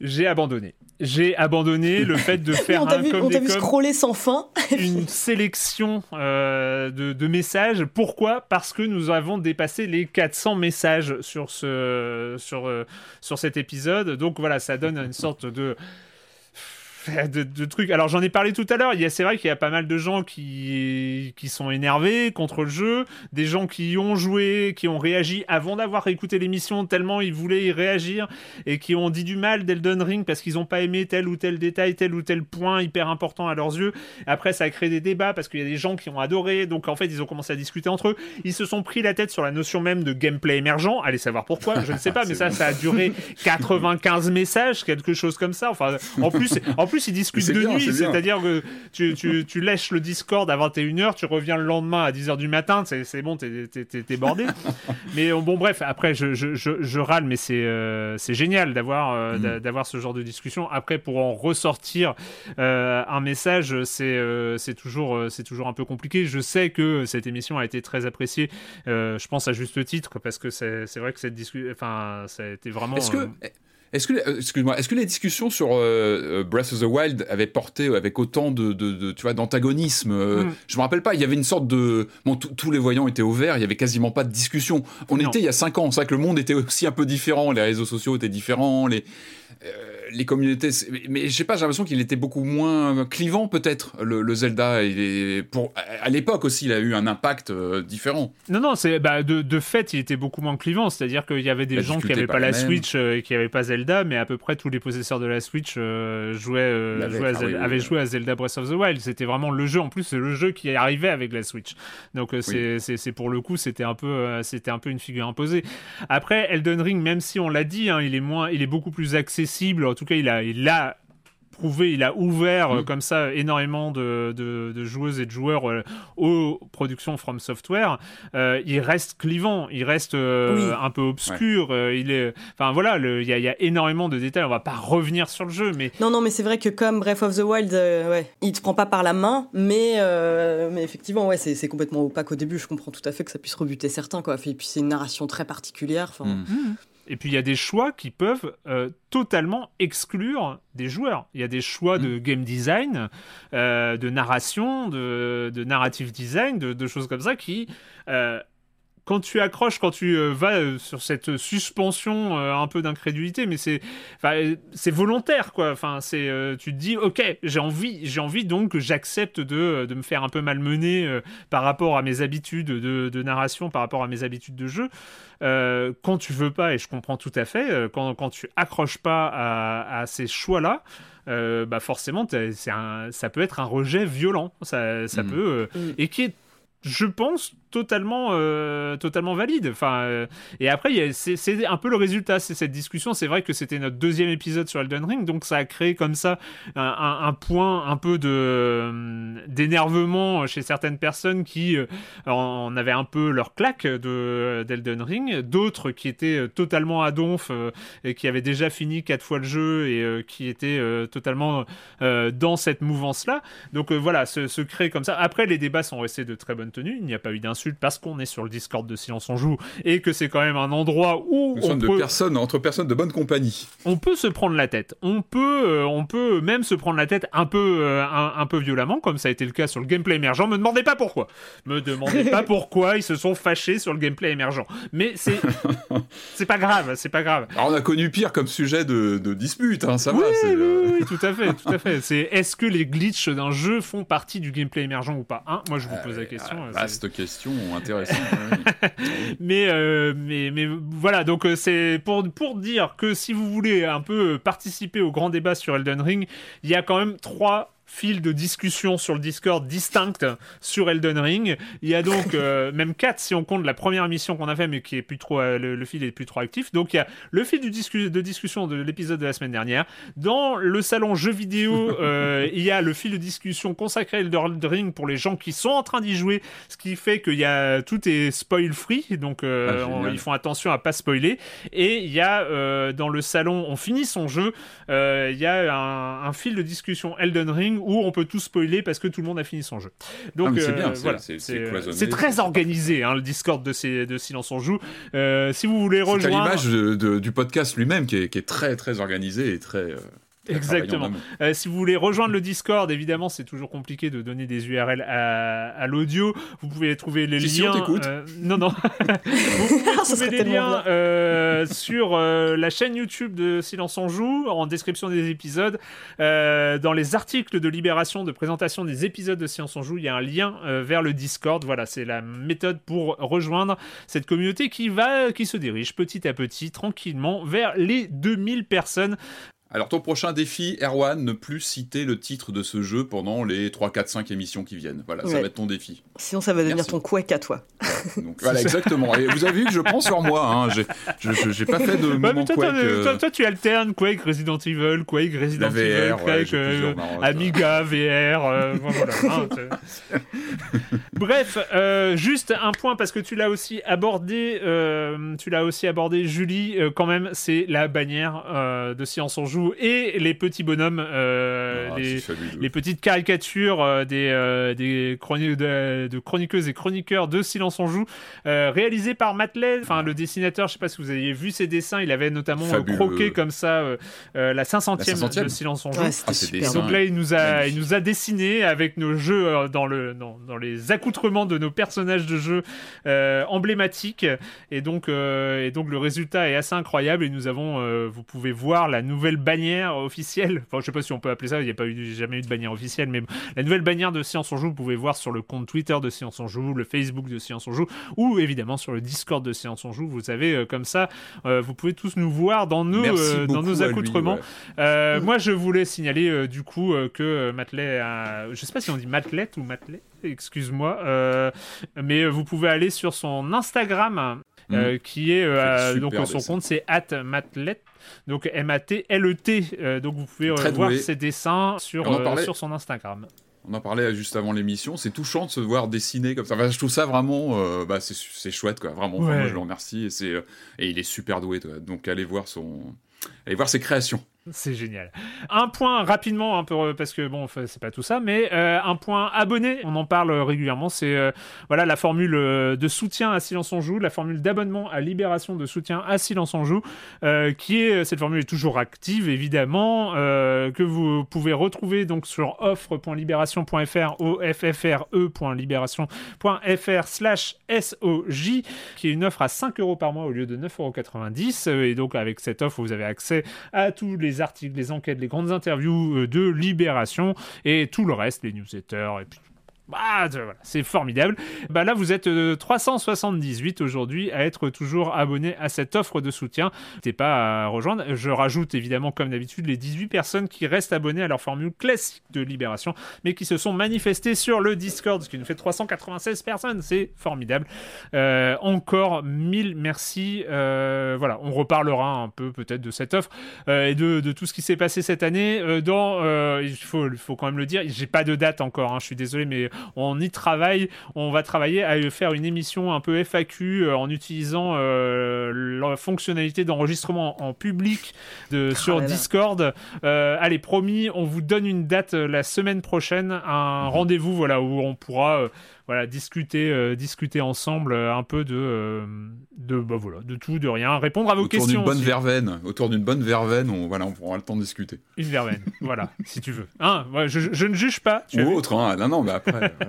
j'ai abandonné. J'ai abandonné le fait de [LAUGHS] faire on un vu, On t'a vu scroller sans fin. [LAUGHS] une sélection euh, de, messages. Pourquoi? Parce que nous avons dépassé les 400 messages sur, ce, sur, euh, sur cet épisode. Donc voilà, ça donne une sorte de de, trucs. Alors j'en ai parlé tout à l'heure. C'est vrai qu'il y a pas mal de gens qui, qui sont énervés contre le jeu, des gens qui ont joué, qui ont réagi avant d'avoir écouté l'émission tellement ils voulaient y réagir et qui ont dit du mal d'Elden Ring parce qu'ils n'ont pas aimé tel ou tel détail, tel ou tel point hyper important à leurs yeux. Après ça a créé des débats parce qu'il y a des gens qui ont adoré. Donc en fait ils ont commencé à discuter entre eux. Ils se sont pris la tête sur la notion même de gameplay émergent. Allez savoir pourquoi. Je ne sais pas, [LAUGHS] mais ça ça a duré [LAUGHS] 95 messages, quelque chose comme ça. Enfin en plus en plus plus, ils discutent de nuit, c'est-à-dire que tu, tu, tu, lèches le Discord à 21h, tu reviens le lendemain à 10h du matin, c'est bon, t'es bordé. [LAUGHS] mais euh, bon, bref, après, je, je, je, râle, mais c'est euh, génial d'avoir euh, mm. d'avoir ce genre de discussion. Après, pour en ressortir un message, c'est toujours, toujours un peu compliqué. Je sais que cette émission a été très appréciée, je pense à juste titre, parce que c'est vrai que cette discussion, enfin, ça a été vraiment. Est-ce que est-ce que, euh, excuse-moi, est-ce que les discussions sur euh, euh, Breath of the Wild avaient porté avec autant de, de, tu vois, d'antagonisme mm. Je me rappelle pas. Il y avait une sorte de, bon, tous les voyants étaient ouverts. Il y avait quasiment pas de discussion. On était il y a cinq ans. C'est vrai que le monde était aussi un peu différent. Les réseaux sociaux étaient différents. Les les communautés. Mais je sais pas, j'ai l'impression qu'il était beaucoup moins clivant, peut-être, le, Zelda. pour, à l'époque aussi, il a eu un impact euh, différent. Non, non, c'est bah, de, de, fait, il était beaucoup moins clivant. C'est-à-dire qu'il y avait des gens qui n'avaient pas, la Switch euh, et qui n'avaient pas Zelda, mais à peu près tous les possesseurs de la Switch euh, jouaient, avaient joué à Zelda Breath of the Wild. C'était vraiment le jeu. En plus, c'est le jeu qui arrivait avec la Switch. Donc, c'est pour le coup, c'était un, peu, c'était un peu une figure imposée. Après, Elden Ring, même si on l'a dit, hein, il, est moins, il est beaucoup plus accessible. En tout cas, il a, il a prouvé, il a ouvert euh, mm. comme ça énormément de, de, joueuses et de joueurs euh, aux productions From Software. Euh, il reste clivant, il reste un peu obscur. il est, enfin voilà, il y, y, a énormément de détails. On va pas revenir sur le jeu, mais non, non, mais c'est vrai que comme Breath of the Wild, ouais, il te prend pas par la main, mais mais effectivement, ouais, c'est complètement opaque au début. Je comprends tout à fait que ça puisse rebuter certains, quoi. Et puis c'est une narration très particulière. Enfin. Mm. Et puis il y a des choix qui peuvent euh, totalement exclure des joueurs. Il y a des choix de mm. game design, euh, de narration, de, de narrative design, de, choses comme ça qui euh, quand tu accroches, quand tu euh, vas euh, sur cette suspension euh, un peu d'incrédulité, mais c'est, c'est volontaire, quoi. Enfin, c'est, tu te dis, ok, j'ai envie, j'ai envie donc j'accepte de, de, me faire un peu malmener par rapport à mes habitudes de, de, narration, par rapport à mes habitudes de jeu. quand tu veux pas, et je comprends tout à fait, quand, quand tu accroches pas à, à ces choix-là, bah forcément, un, ça peut être un rejet violent. Ça, ça mm. peut, mm. et qui est je pense totalement, euh, totalement valide. Enfin, euh, et après, c'est un peu le résultat, c'est cette discussion. C'est vrai que c'était notre deuxième épisode sur Elden Ring, donc ça a créé comme ça un, point un peu de euh, d'énervement chez certaines personnes qui en, avaient un peu leur claque d'Elden Ring, d'autres qui étaient totalement à donf et qui avaient déjà fini quatre fois le jeu et qui étaient totalement dans cette mouvance-là. Donc voilà, se, se crée comme ça. Après, les débats sont restés de très bonne tenue. Il n'y a pas eu parce qu'on est sur le Discord de Silence on Joue et que c'est quand même un endroit où. Nous on de personnes, entre personnes de bonne compagnie. On peut se prendre la tête. On peut, euh, on peut même se prendre la tête un peu, euh, un, peu violemment, comme ça a été le cas sur le gameplay émergent. Me demandez pas pourquoi. Me demandez pas [LAUGHS] pourquoi ils se sont fâchés sur le gameplay émergent. Mais c'est, [LAUGHS] c'est pas grave, c'est pas grave. Alors on a connu pire comme sujet de, dispute, hein, ça oui, va. Oui, euh, oui, tout à fait, tout à fait. C'est est-ce que les glitches d'un jeu font partie du gameplay émergent ou pas hein? Moi, je vous pose la question. vaste question intéressant. [LAUGHS] mais, euh, mais, mais voilà, donc euh, c'est pour, pour dire que si vous voulez un peu participer au grand débat sur Elden Ring, il y a quand même trois fil de discussion sur le Discord distinct sur Elden Ring. Il y a donc [LAUGHS] euh, même quatre si on compte la première émission qu'on a fait, mais qui est plus trop euh, le, fil est plus trop actif. Donc il y a le fil de discussion de l'épisode de la semaine dernière. Dans le salon jeux vidéo, [LAUGHS] euh, il y a le fil de discussion consacré à Elden Ring pour les gens qui sont en train d'y jouer, ce qui fait qu'il y a tout est spoil free, donc ah, ils font attention à pas spoiler. Et il y a dans le salon, on finit son jeu, il y a un, un fil de discussion Elden Ring où on peut tout spoiler parce que tout le monde a fini son jeu. Donc c'est bien, voilà, c'est euh, très organisé hein, le Discord de, de Silence on joue. Euh, si vous voulez rejoindre, c'est l'image du podcast lui-même qui, qui est, très très organisé et très euh, [LAUGHS] Exactement. Euh, si vous voulez rejoindre le Discord, évidemment, c'est toujours compliqué de donner des URL à, l'audio. Vous pouvez trouver les liens. euh, non, non. [LAUGHS] vous pouvez [LAUGHS] trouver les liens euh, sur euh, la chaîne YouTube de Silence en Joue, en description des épisodes. dans les articles de Libération de présentation des épisodes de Silence en Joue, il y a un lien vers le Discord. Voilà, c'est la méthode pour rejoindre cette communauté qui va, qui se dirige petit à petit, tranquillement, vers les 2000 personnes. Alors ton prochain défi, Erwan, ne plus citer le titre de ce jeu pendant les 3, 4, 5 émissions qui viennent. Voilà, ça va être ton défi. Sinon ça va devenir ton couac à toi. Donc, voilà, [LAUGHS] exactement. Et vous avez vu que je prends sur moi. Hein. J'ai pas fait de ouais, moment toi, Quake. Toi, tu alternes Quake, Resident Evil, Quake, Resident Evil, Quake, euh, Amiga, VR. Euh, voilà, hein, [LAUGHS] Bref, euh, juste un point parce que tu l'as aussi abordé, tu l'as aussi abordé, Julie. quand même, c'est la bannière de Science en Joue et les petits bonhommes, euh, ah, les, petites caricatures euh, des, euh, des de, chroniqueuses et chroniqueurs de Silence on joue, réalisés par Matt enfin le dessinateur, je sais pas si vous avez vu ses dessins, il avait notamment croqué comme ça la 500e, de Silence on joue. Ah, donc là, il nous a, il nous a dessiné avec nos jeux dans le dans, dans, les accoutrements de nos personnages de jeu emblématiques. Et donc et donc le résultat est assez incroyable et nous avons, vous pouvez voir la nouvelle bannière officielle, enfin je sais pas si on peut appeler ça, il n'y a pas eu, jamais eu de bannière officielle, mais la nouvelle bannière de Science on Joue, vous pouvez voir sur le compte Twitter de Science on Joue, le Facebook de Science on Joue, ou évidemment sur le Discord de Science on Joue, vous avez euh, comme ça, euh, vous pouvez tous nous voir dans nos, euh, dans nos accoutrements. Moi je voulais signaler du coup que Matelet a, je sais pas si on dit Matelet ou Matelet, excuse-moi, mais vous pouvez aller sur son Instagram. Mm. qui est donc son compte c'est @matlet donc M-A-T-L-E-T. Euh, donc vous pouvez euh, voir ses dessins sur, euh, sur son Instagram. On en parlait juste avant l'émission, c'est touchant de se voir dessiner comme ça. je trouve ça vraiment, bah, c'est chouette, quoi. Vraiment, moi, je le remercie. Et, et il est super doué, donc allez voir, son... allez voir ses créations. [LAUGHS] C'est génial. Un point rapidement, un peu parce que bon, c'est pas tout ça, mais euh, un point abonné. On en parle régulièrement. C'est euh, voilà la formule euh, de soutien à Silence on joue, la formule d'abonnement à Libération de soutien à Silence on joue, qui est cette formule est toujours active évidemment, que vous pouvez retrouver donc sur offre.libération.fr offfre.libération.fr slash soj, qui est une offre à 5 euros par mois au lieu de 9,90 euros. Et donc avec cette offre, vous avez accès à tous les articles, les enquêtes, les grandes interviews euh, de Libération et tout le reste, les newsletters et puis bah, voilà, c'est formidable. Bah là, vous êtes 378 euh, aujourd'hui à être toujours abonné à cette offre de soutien. N'hésitez pas à rejoindre. Je rajoute évidemment, comme d'habitude, les 18 personnes qui restent abonnées à leur formule classique de libération, mais qui se sont manifestées sur le Discord, ce qui nous fait 396 personnes. C'est formidable. Euh, encore mille merci. Euh, voilà, on reparlera un peu peut-être de cette offre et de, tout ce qui s'est passé cette année. dans, il faut, il faut quand même le dire, j'ai pas de date encore. Hein, je suis désolé, mais on y travaille. On va travailler à faire une émission un peu FAQ euh, en utilisant euh, la fonctionnalité d'enregistrement en public de, ah sur Discord. Euh, allez, promis, on vous donne une date la semaine prochaine, un mhm. rendez-vous voilà, où on pourra voilà, discuter, euh, discuter ensemble euh, un peu de, euh, de, bah, voilà, de tout, de rien, répondre à vos questions. Autour d'une bonne verveine, autour d'une bonne verveine, on, voilà, on pourra le temps de discuter. Une verveine, [LAUGHS] voilà, si tu veux. Hein, je, je, ne juge pas. Ou autre, hein, non, non, mais après. [LAUGHS]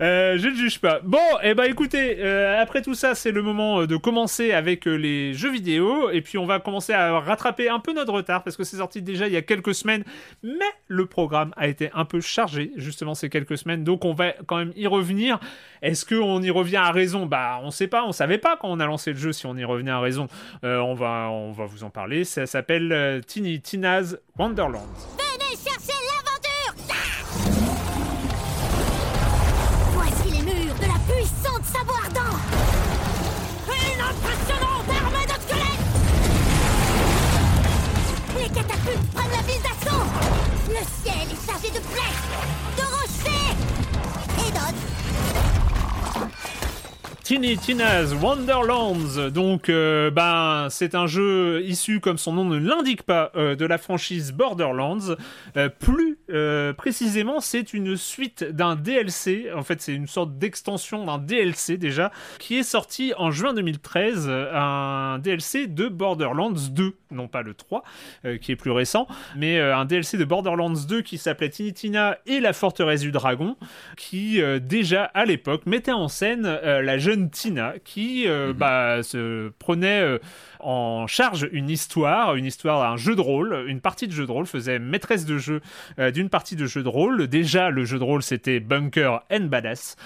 Euh, je ne juge pas. Bon, et eh ben écoutez, euh, après tout ça, c'est le moment de commencer avec les jeux vidéo. Et puis on va commencer à rattraper un peu notre retard parce que c'est sorti déjà il y a quelques semaines. Mais le programme a été un peu chargé justement ces quelques semaines. Donc on va quand même y revenir. Est-ce qu'on y revient à raison? Bah, on sait pas, on savait pas quand on a lancé le jeu si on y revenait à raison. Euh, on, va, on va vous en parler. Ça s'appelle euh, Tini Tina's Wonderland. Venez chercher l'aventure ah Voici les murs de la puissante savoir dent Une impressionnante armée de squelettes Les catapultes prennent la ville d'assaut Le ciel est chargé de flèches Tiny Tina's Wonderlands. Donc, euh, ben, c'est un jeu issu, comme son nom ne l'indique pas, euh, de la franchise Borderlands. Euh, plus précisément, c'est une suite d'un DLC. En fait, c'est une sorte d'extension d'un DLC déjà, qui est sorti en juin 2013. Un DLC de Borderlands 2, non pas le 3, qui est plus récent, mais un DLC de Borderlands 2 qui s'appelait Tiny Tina et la forteresse du dragon, qui déjà à l'époque mettait en scène la jeune Tina qui euh, mhm. bah, se prenait euh, en charge une histoire, une histoire, un jeu de rôle, une partie de jeu de rôle, faisait maîtresse de jeu euh, d'une partie de jeu de rôle. Déjà, le jeu de rôle, c'était Bunker and Badass,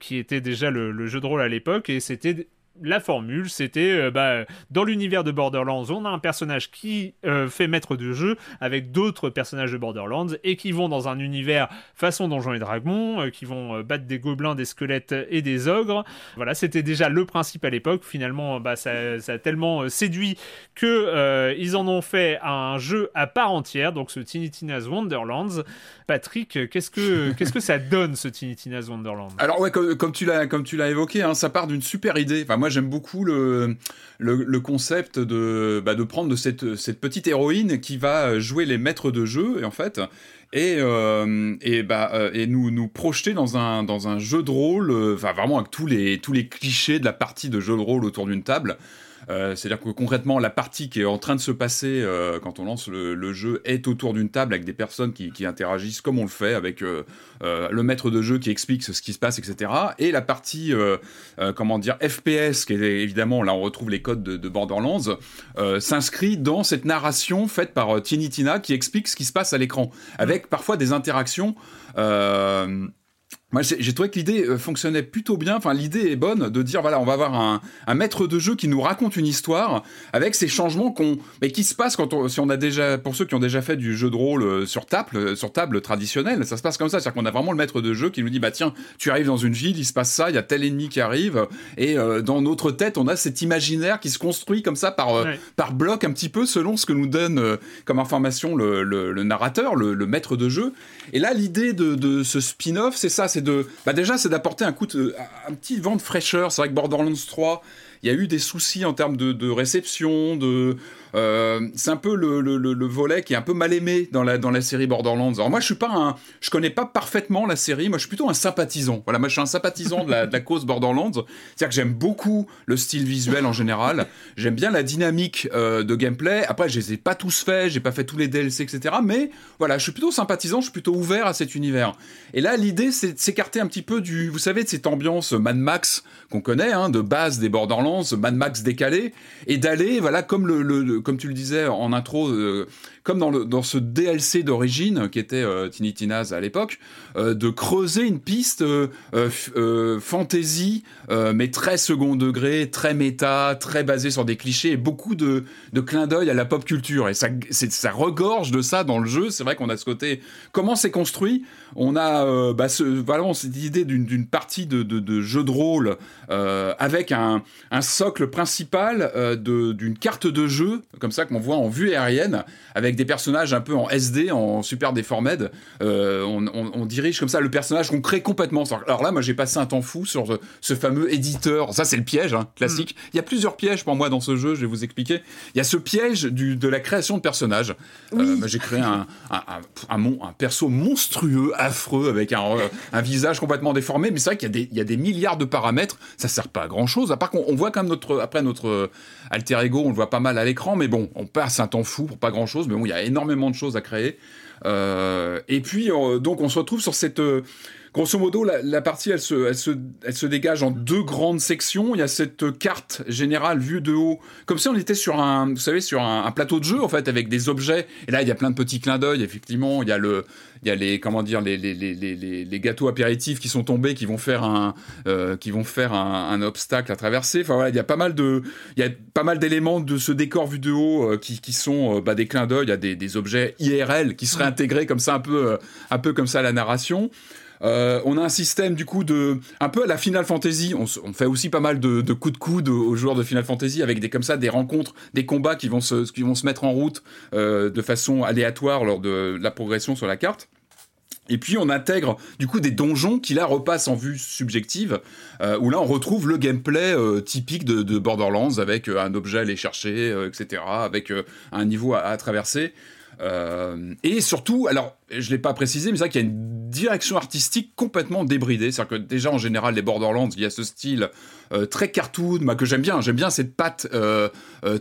qui était déjà le, jeu de rôle à l'époque, et c'était la formule, c'était euh, bah, dans l'univers de Borderlands, on a un personnage qui euh, fait maître de jeu avec d'autres personnages de Borderlands et qui vont dans un univers façon Donjons et Dragons, euh, qui vont battre des gobelins, des squelettes et des ogres. Voilà, c'était déjà le principe à l'époque. Finalement, bah, ça, a tellement séduit que ils en ont fait un jeu à part entière. Donc ce Tiny Tina's Wonderlands. Patrick, qu'est-ce que [LAUGHS] qu'est-ce que ça donne ce Tiny Tina's Wonderlands? Alors ouais, comme, tu l'as comme tu l'as évoqué, hein, ça part d'une super idée. Enfin, moi j'aime beaucoup le, concept de, bah, prendre cette, petite héroïne qui va jouer les maîtres de jeu, et en fait, et, euh, bah, euh, nous, nous projeter dans un, jeu de rôle, euh, vraiment avec tous les, tous les clichés de la partie de jeu de rôle autour d'une table. Euh, c'est-à-dire que concrètement, la partie qui est en train de se passer euh, quand on lance le, jeu est autour d'une table avec des personnes qui, interagissent comme on le fait, avec euh, le maître de jeu qui explique ce qui se passe, etc. Et la partie, comment dire, FPS, qui est évidemment, là on retrouve les codes de, de Borderlands, s'inscrit dans cette narration faite par Tiny Tina qui explique ce qui se passe à l'écran, avec parfois des interactions. Moi, j'ai trouvé que l'idée euh, fonctionnait plutôt bien. Enfin, l'idée est bonne de dire voilà, on va avoir un, un, maître de jeu qui nous raconte une histoire avec ces changements qu'on, mais qui se passent quand on, si on a déjà, pour ceux qui ont déjà fait du jeu de rôle euh, sur table, euh, sur table traditionnelle, ça se passe comme ça. C'est-à-dire qu'on a vraiment le maître de jeu qui nous dit bah tiens, tu arrives dans une ville, il se passe ça, il y a tel ennemi qui arrive, et dans notre tête, on a cet imaginaire qui se construit comme ça par par bloc un petit peu selon ce que nous donne comme information le, le, narrateur, le, maître de jeu. Et là, l'idée de, de ce spin-off, c'est ça, c'est de, bah déjà, c'est d'apporter un coup de, un petit vent de fraîcheur. C'est vrai que Borderlands 3, il y a eu des soucis en termes de, de réception, de euh, c'est un peu le, le, le, volet qui est un peu mal aimé dans la, dans la série Borderlands. Alors moi, je suis pas un, je connais pas parfaitement la série. Moi, je suis plutôt un sympathisant. Voilà, moi, je suis un sympathisant de la, cause Borderlands. C'est-à-dire que j'aime beaucoup le style visuel en général. J'aime bien la dynamique euh, de gameplay. Après, je les ai pas tous faits, j'ai pas fait tous les DLC, etc. Mais voilà, je suis plutôt sympathisant, je suis plutôt ouvert à cet univers. Et là, l'idée, c'est de s'écarter un petit peu du, vous savez, de cette ambiance Mad Max qu'on connaît, hein, de base des Borderlands, Mad Max décalé, et d'aller, voilà, comme le comme tu le disais en intro, euh, comme dans, le, dans ce DLC d'origine qui était euh, Tiny Tina's à l'époque, euh, de creuser une piste euh, euh, fantasy, mais très second degré, très méta, très basé sur des clichés et beaucoup de, de clins d'œil à la pop culture. Et ça, ça regorge de ça dans le jeu. C'est vrai qu'on a ce côté. Comment c'est construit? On a bah, ce, vraiment cette idée d'une partie de, de, de, jeu de rôle avec un, un, socle principal d'une carte de jeu, comme ça qu'on voit en vue aérienne, avec des personnages un peu en SD, en super déformed. Euh, on, dirige comme ça le personnage qu'on crée complètement. Alors là, moi, j'ai passé un temps fou sur ce, fameux éditeur. Ça, c'est le piège hein, classique. Mm. Il y a plusieurs pièges pour moi dans ce jeu. Je vais vous expliquer. Il y a ce piège de la création de personnages. Euh, j'ai créé un, un, un, perso monstrueux, affreux, avec un, visage complètement déformé. Mais c'est vrai qu'il y, a des milliards de paramètres. Ça sert pas à grand chose. À part qu'on voit quand même notre, après notre alter ego, on le voit pas mal à l'écran. Mais bon, on passe un temps fou pour pas grand chose. Mais il y a énormément de choses à créer. Euh, et puis, euh, donc, on se retrouve sur cette. Euh, grosso modo, la, partie, elle se, elle, se, elle se dégage en deux grandes sections. Il y a cette carte générale vue de haut, comme si on était sur un, vous savez, sur un, plateau de jeu, en fait, avec des objets. Et là, il y a plein de petits clins d'œil, effectivement. Il y a le, il y a les comment dire les, les, les, les, gâteaux apéritifs qui sont tombés qui vont faire un euh, qui vont faire un, obstacle à traverser enfin voilà il y a pas mal de il y a pas mal d'éléments de ce décor vu de haut euh, qui, qui sont euh, bah, des clins d'œil il y a des, des, objets IRL qui seraient intégrés comme ça un peu un peu comme ça à la narration on a un système du coup de un peu à la Final Fantasy. On, fait aussi pas mal de, de, coups de coude aux joueurs de Final Fantasy avec des comme ça des rencontres, des combats qui vont se qui vont se mettre en route de façon aléatoire lors de la progression sur la carte. Et puis on intègre du coup des donjons qui là repassent en vue subjective, euh, où là on retrouve le gameplay euh, typique de, de, Borderlands avec euh, un objet à aller chercher, euh, etc., avec un niveau à traverser. Et surtout, alors je l'ai pas précisé, mais c'est vrai qu'il y a une direction artistique complètement débridée. C'est-à-dire que déjà en général les Borderlands, il y a ce style très cartoon, bah, que j'aime bien. J'aime bien cette patte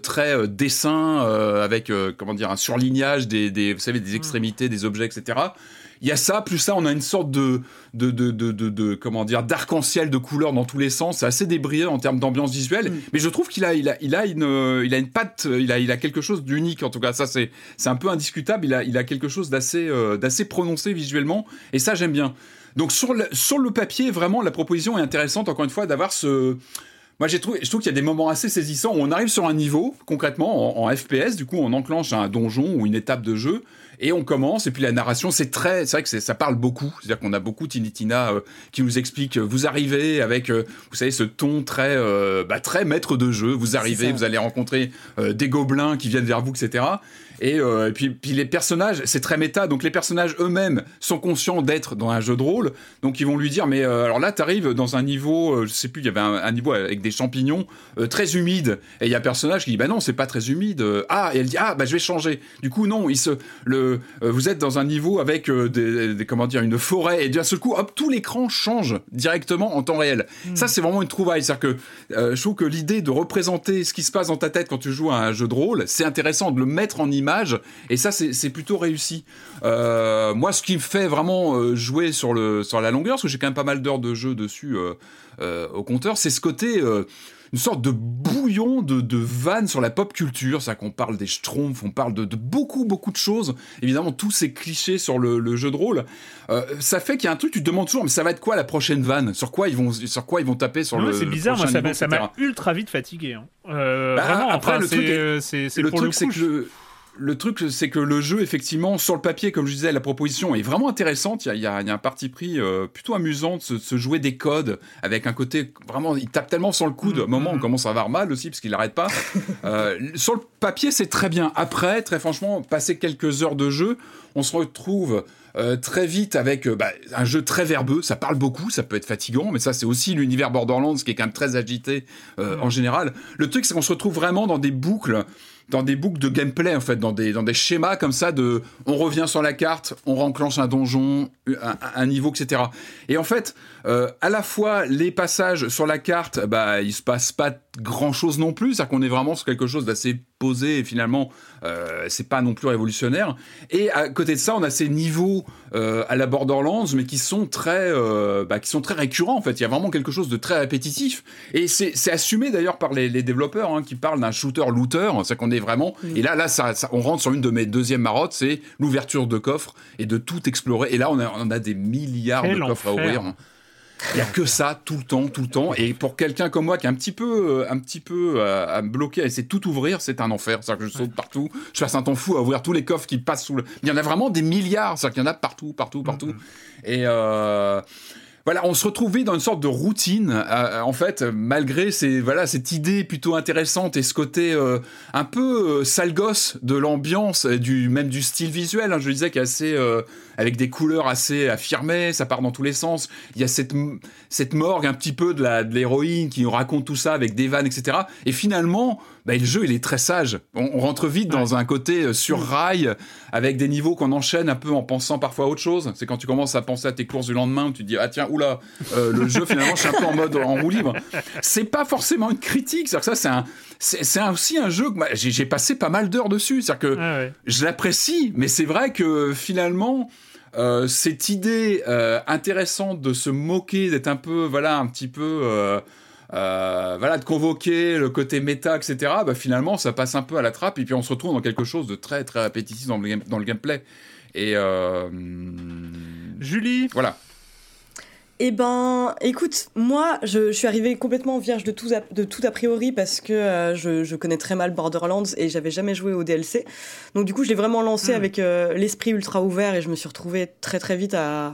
très dessin avec comment dire un surlignage des, des vous savez des mmh. extrémités, des objets, etc il y a ça, plus ça, on a une sorte de, de, de, de, de comment dire, d'arc-en-ciel de couleurs dans tous les sens. C'est assez débridé en termes d'ambiance visuelle, mm. mais je trouve qu'il a, il a, il a une, il a une patte, il a, il a quelque chose d'unique. En tout cas, ça c'est, c'est un peu indiscutable. Il a, il a quelque chose d'assez, euh, d'assez prononcé visuellement, et ça j'aime bien. Donc sur le, sur le papier, vraiment, la proposition est intéressante. Encore une fois, d'avoir ce moi, j'ai trouvé, je trouve qu'il y a des moments assez saisissants où on arrive sur un niveau, concrètement, en, en, FPS, du coup, on enclenche un donjon ou une étape de jeu, et on commence, et puis la narration, c'est très, c'est vrai que ça parle beaucoup. C'est-à-dire qu'on a beaucoup Tinitina euh, qui nous explique, euh, vous arrivez avec, euh, vous savez, ce ton très, bah, très maître de jeu. Vous arrivez, vous allez rencontrer des gobelins qui viennent vers vous, etc. Et, et, puis, puis les personnages, c'est très méta, donc les personnages eux-mêmes sont conscients d'être dans un jeu de rôle, donc ils vont lui dire, mais alors là, t'arrives dans un niveau, je sais plus, il y avait un, un niveau avec des champignons très humides, et il y a un personnage qui dit, bah non, c'est pas très humide. ah, et elle dit, ah, bah je vais changer. Du coup, non, il se, le, euh, vous êtes dans un niveau avec euh, des, comment dire une forêt et d'un seul coup hop tout l'écran change directement en temps réel. Hmm. Ça c'est vraiment une trouvaille, c'est-à-dire que euh, je trouve que l'idée de représenter ce qui se passe dans ta tête quand tu joues à un jeu de rôle, c'est intéressant de le mettre en image et ça c'est plutôt réussi. moi ce qui me fait vraiment jouer sur le sur la longueur, parce que j'ai quand même pas mal d'heures de jeu dessus au compteur, c'est ce côté une sorte de bouillon de, de vannes sur la pop culture, c'est qu'on parle des schtroumpfs, on parle de, beaucoup, beaucoup de choses, évidemment tous ces clichés sur le, jeu de rôle, euh, ça fait qu'il y a un truc, tu te demandes toujours, mais ça va être quoi la prochaine vanne? Sur quoi ils vont, sur quoi ils vont taper sur le C'est bizarre, moi, ça m'a ultra vite fatigué. Hein. Euh, bah, vraiment, après, le truc, c'est le truc, c'est que le truc, c'est que le jeu, effectivement, sur le papier, comme je disais, la proposition est vraiment intéressante. Il y a, un parti pris euh, plutôt amusant de se, jouer des codes avec un côté vraiment. Il tape tellement sur le coude. Au moment, on mm-hmm. commence à avoir mal aussi parce qu'il n'arrête pas. [LAUGHS] Euh, sur le papier, c'est très bien. Après, très franchement, passer quelques heures de jeu, on se retrouve. Euh, très vite avec bah, un jeu très verbeux, ça parle beaucoup, ça peut être fatigant, mais ça c'est aussi l'univers Borderlands qui est quand même très agité mm. en général. Le truc c'est qu'on se retrouve vraiment dans des boucles dans des boucles de gameplay en fait, dans des, dans schémas comme ça de on revient sur la carte, on renclenche un donjon, un, niveau, etc. Et en fait, euh, à la fois les passages sur la carte, bah il se passe pas grand chose non plus, c'est-à-dire qu'on est vraiment sur quelque chose d'assez posé et finalement euh, c'est pas non plus révolutionnaire. Et à côté de ça, on a ces niveaux euh, à la Borderlands, mais qui sont très, euh, bah, qui sont très récurrents en fait. Il y a vraiment quelque chose de très répétitif et c'est assumé d'ailleurs par les, les développeurs hein, qui parlent d'un shooter looter, c'est qu'on est vraiment. Et là, là, ça, on rentre sur une de mes deuxièmes marottes, c'est l'ouverture de coffres et de tout explorer. Et là, on a, on a des milliards de coffres à ouvrir. Hein. Il y a que ça tout le temps, tout le temps. Et pour quelqu'un comme moi qui est un petit peu, euh, un petit peu euh, à, me bloquer, à essayer de tout ouvrir, c'est un enfer. C'est-à-dire que je saute partout, je passe un temps fou à ouvrir tous les coffres qui passent sous le. Il y en a vraiment des milliards. C'est-à-dire qu'il y en a partout, partout, partout. Mm-hmm. Et euh, voilà, on se retrouvait dans une sorte de routine, euh, en fait, malgré ces, voilà, cette idée plutôt intéressante et ce côté euh, un peu euh, sale gosse de l'ambiance, du, même du style visuel, hein, je disais, qui est assez, avec des couleurs assez affirmées, ça part dans tous les sens. Il y a cette, cette morgue un petit peu de l'héroïne qui nous raconte tout ça avec des vannes, etc. Et finalement, bah, le jeu il est très sage. On, rentre vite dans un côté euh, sur rail avec des niveaux qu'on enchaîne un peu en pensant parfois à autre chose. C'est quand tu commences à penser à tes courses du lendemain où tu te dis ah tiens oula euh, le jeu finalement je suis un peu en mode en roue libre. C'est pas forcément une critique, c'est que ça c'est aussi un jeu que j'ai passé pas mal d'heures dessus, c'est que ah je l'apprécie, mais c'est vrai que finalement euh, cette idée intéressante de se moquer, d'être un peu, voilà, un petit peu, euh, voilà, de convoquer le côté méta, etc., bah, finalement, ça passe un peu à la trappe, et puis on se retrouve dans quelque chose de très, très répétitif dans le, dans le gameplay. Et. Euh, Julie Voilà. Eh ben, écoute, moi, je, suis arrivée complètement vierge de tout, a, de tout a priori parce que euh, je, connais très mal Borderlands et j'avais jamais joué au DLC. Donc du coup, je l'ai vraiment lancé hmm. avec euh, l'esprit ultra ouvert et je me suis retrouvée très très vite à,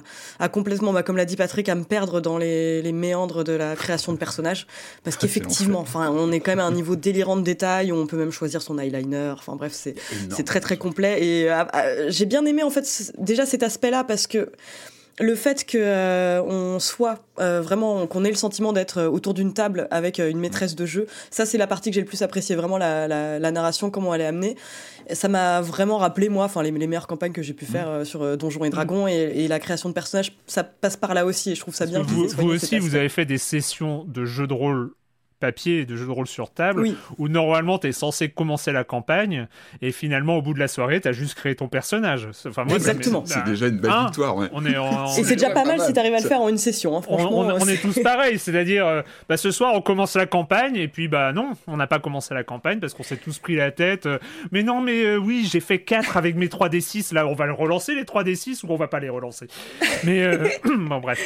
complètement, bah, comme l'a dit Patrick, à me perdre dans les, méandres de la création de personnages. Parce ah, qu'effectivement, enfin, on est quand même à un niveau délirant de détails on peut même choisir son eyeliner. Enfin bref, c'est très très complet et euh, j'ai bien aimé en fait déjà cet aspect-là parce que le fait que euh, on soit euh, vraiment qu'on ait le sentiment d'être euh, autour d'une table avec une maîtresse de jeu, ça c'est la partie que j'ai le plus apprécié, vraiment la, narration, comment elle est amenée. Ça m'a vraiment rappelé moi, enfin les, meilleures campagnes que j'ai pu faire sur Donjons et Dragons et, la création de personnages, ça passe par là aussi et je trouve ça bien. Vous, vous aussi, vous avez fait des sessions de jeux de rôle papier et de jeux de rôle sur table, où normalement tu es censé commencer la campagne, et finalement au bout de la soirée, tu as juste créé ton personnage. Enfin, moi, Exactement. C'est déjà une belle hein victoire. On est et c'est déjà pas mal, si tu arrives à le faire en une session. Hein, franchement, on, est tous pareils, c'est-à-dire euh, bah, ce soir on commence la campagne, et puis bah non, on n'a pas commencé la campagne parce qu'on s'est tous pris la tête. Euh, mais non, mais euh, oui, j'ai fait 4 avec mes 3D6, là on va le relancer les 3D6 ou on va pas les relancer? Mais [CLEARS THROAT] bon, bref.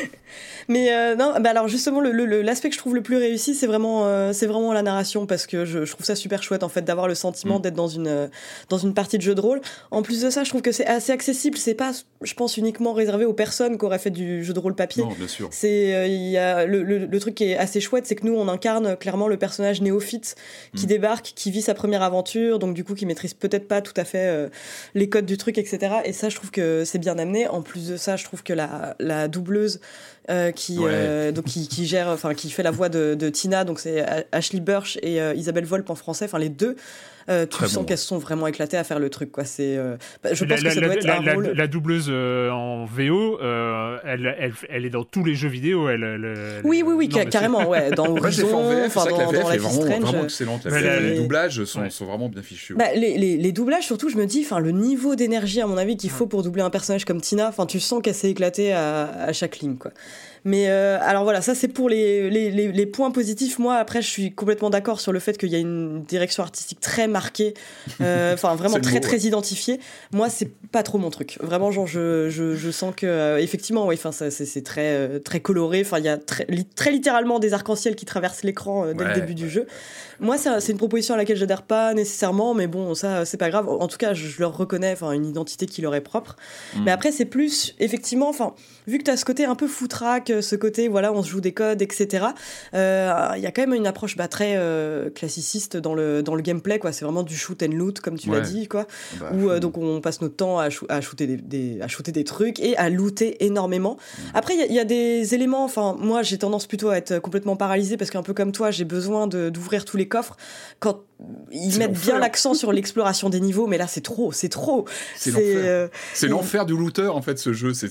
Mais non, bah alors justement, l'aspect que je trouve le plus réussi, c'est vraiment euh, c'est vraiment la narration parce que je, trouve ça super chouette en fait d'avoir le sentiment mm. d'être dans une euh, dans une partie de jeu de rôle. En plus de ça, je trouve que c'est assez accessible. C'est pas, je pense, uniquement réservé aux personnes qui auraient fait du jeu de rôle papier. Non, bien sûr. C'est euh, il y a le, le, truc qui est assez chouette, c'est que nous on incarne clairement le personnage néophyte qui mm. débarque, qui vit sa première aventure, donc du coup qui maîtrise peut-être pas tout à fait les codes du truc, etc. Et ça, je trouve que c'est bien amené. En plus de ça, je trouve que la, la doubleuse qui donc qui, qui, gère, enfin qui fait la voix de, de Tina, donc c'est Ashley Burch et euh, Isabelle Volpe en français, enfin les deux, euh, tu sens qu'elles sont vraiment éclatées à faire le truc. Quoi. C'est, euh, bah, je pense la, que ça doit être la, un rôle... la doubleuse en VO, elle, elle, elle, est dans tous les jeux vidéo. Elle, oui, oui, oui, carrément. Ouais, dans [LAUGHS] Horizon, enfin, dans, dans Life is Strange. vraiment excellente. les doublages sont, sont, vraiment bien fichus. Bah, les, les, les, doublages, surtout, je me dis, le niveau d'énergie, à mon avis, qu'il faut pour doubler un personnage comme Tina, tu sens qu'elle s'est éclatée à, à chaque ligne. Quoi. Mais euh, alors voilà, ça c'est pour les, les, les, points positifs. Moi, après, je suis complètement d'accord sur le fait qu'il y a une direction artistique très marquée, euh, [LAUGHS] enfin vraiment très très identifiée. Moi, c'est pas trop mon truc. Vraiment, genre, je, je, je sens que euh, effectivement, oui, enfin, c'est très très coloré. Enfin, il y a très, très littéralement des arcs-en-ciel qui traversent l'écran dès le début du jeu. Moi, c'est une proposition à laquelle j'adhère pas nécessairement, mais bon, ça c'est pas grave. En tout cas, je, leur reconnais, enfin, une identité qui leur est propre. Mm. Mais après, c'est plus effectivement, enfin, vu que tu as ce côté un peu foutraque ce côté, voilà, on se joue des codes, etc. Euh, il y a quand même une approche bah, très euh, classiciste dans le, dans le gameplay, quoi. C'est vraiment du shoot and loot, comme tu l'as dit, quoi. Bah, où euh, donc on passe notre temps à, à shooter des, à shooter des trucs et à looter énormément. Après, il y, a des éléments, enfin, moi j'ai tendance plutôt à être complètement paralysé parce qu'un peu comme toi, j'ai besoin d'ouvrir tous les coffres. Quand ils mettent bien l'accent sur l'exploration des niveaux, mais là c'est trop, c'est trop. C'est l'enfer du looter en fait ce jeu. C'est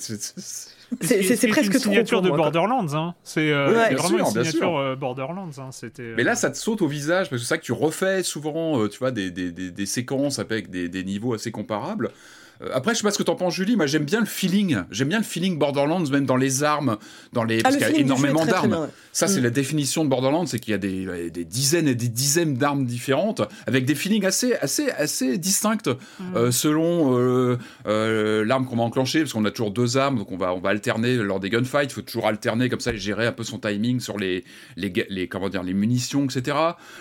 c'est presque une signature de Borderlands. Hein. C'est euh, vraiment une signature euh, Borderlands. Hein. C'était. Mais là, ça te saute au visage parce que c'est ça que tu refais souvent, euh, tu vois, des, des, des, séquences avec des, des niveaux assez comparables. Euh, après, je sais pas ce que t'en penses, Julie. Moi, j'aime bien le feeling. J'aime bien le feeling Borderlands, même dans les armes, dans les. Ah, parce qu'il y a énormément d'armes. Ça, c'est mm. la définition de Borderlands, c'est qu'il y a des, des, dizaines et des dizaines d'armes différentes, avec des feelings assez, assez, assez distinctes mm. euh, selon euh, l'arme qu'on va enclencher, parce qu'on a toujours deux armes, donc on va, on va alterner lors des gunfights. Il faut toujours alterner comme ça et gérer un peu son timing sur les, les, les comment dire, les munitions, etc.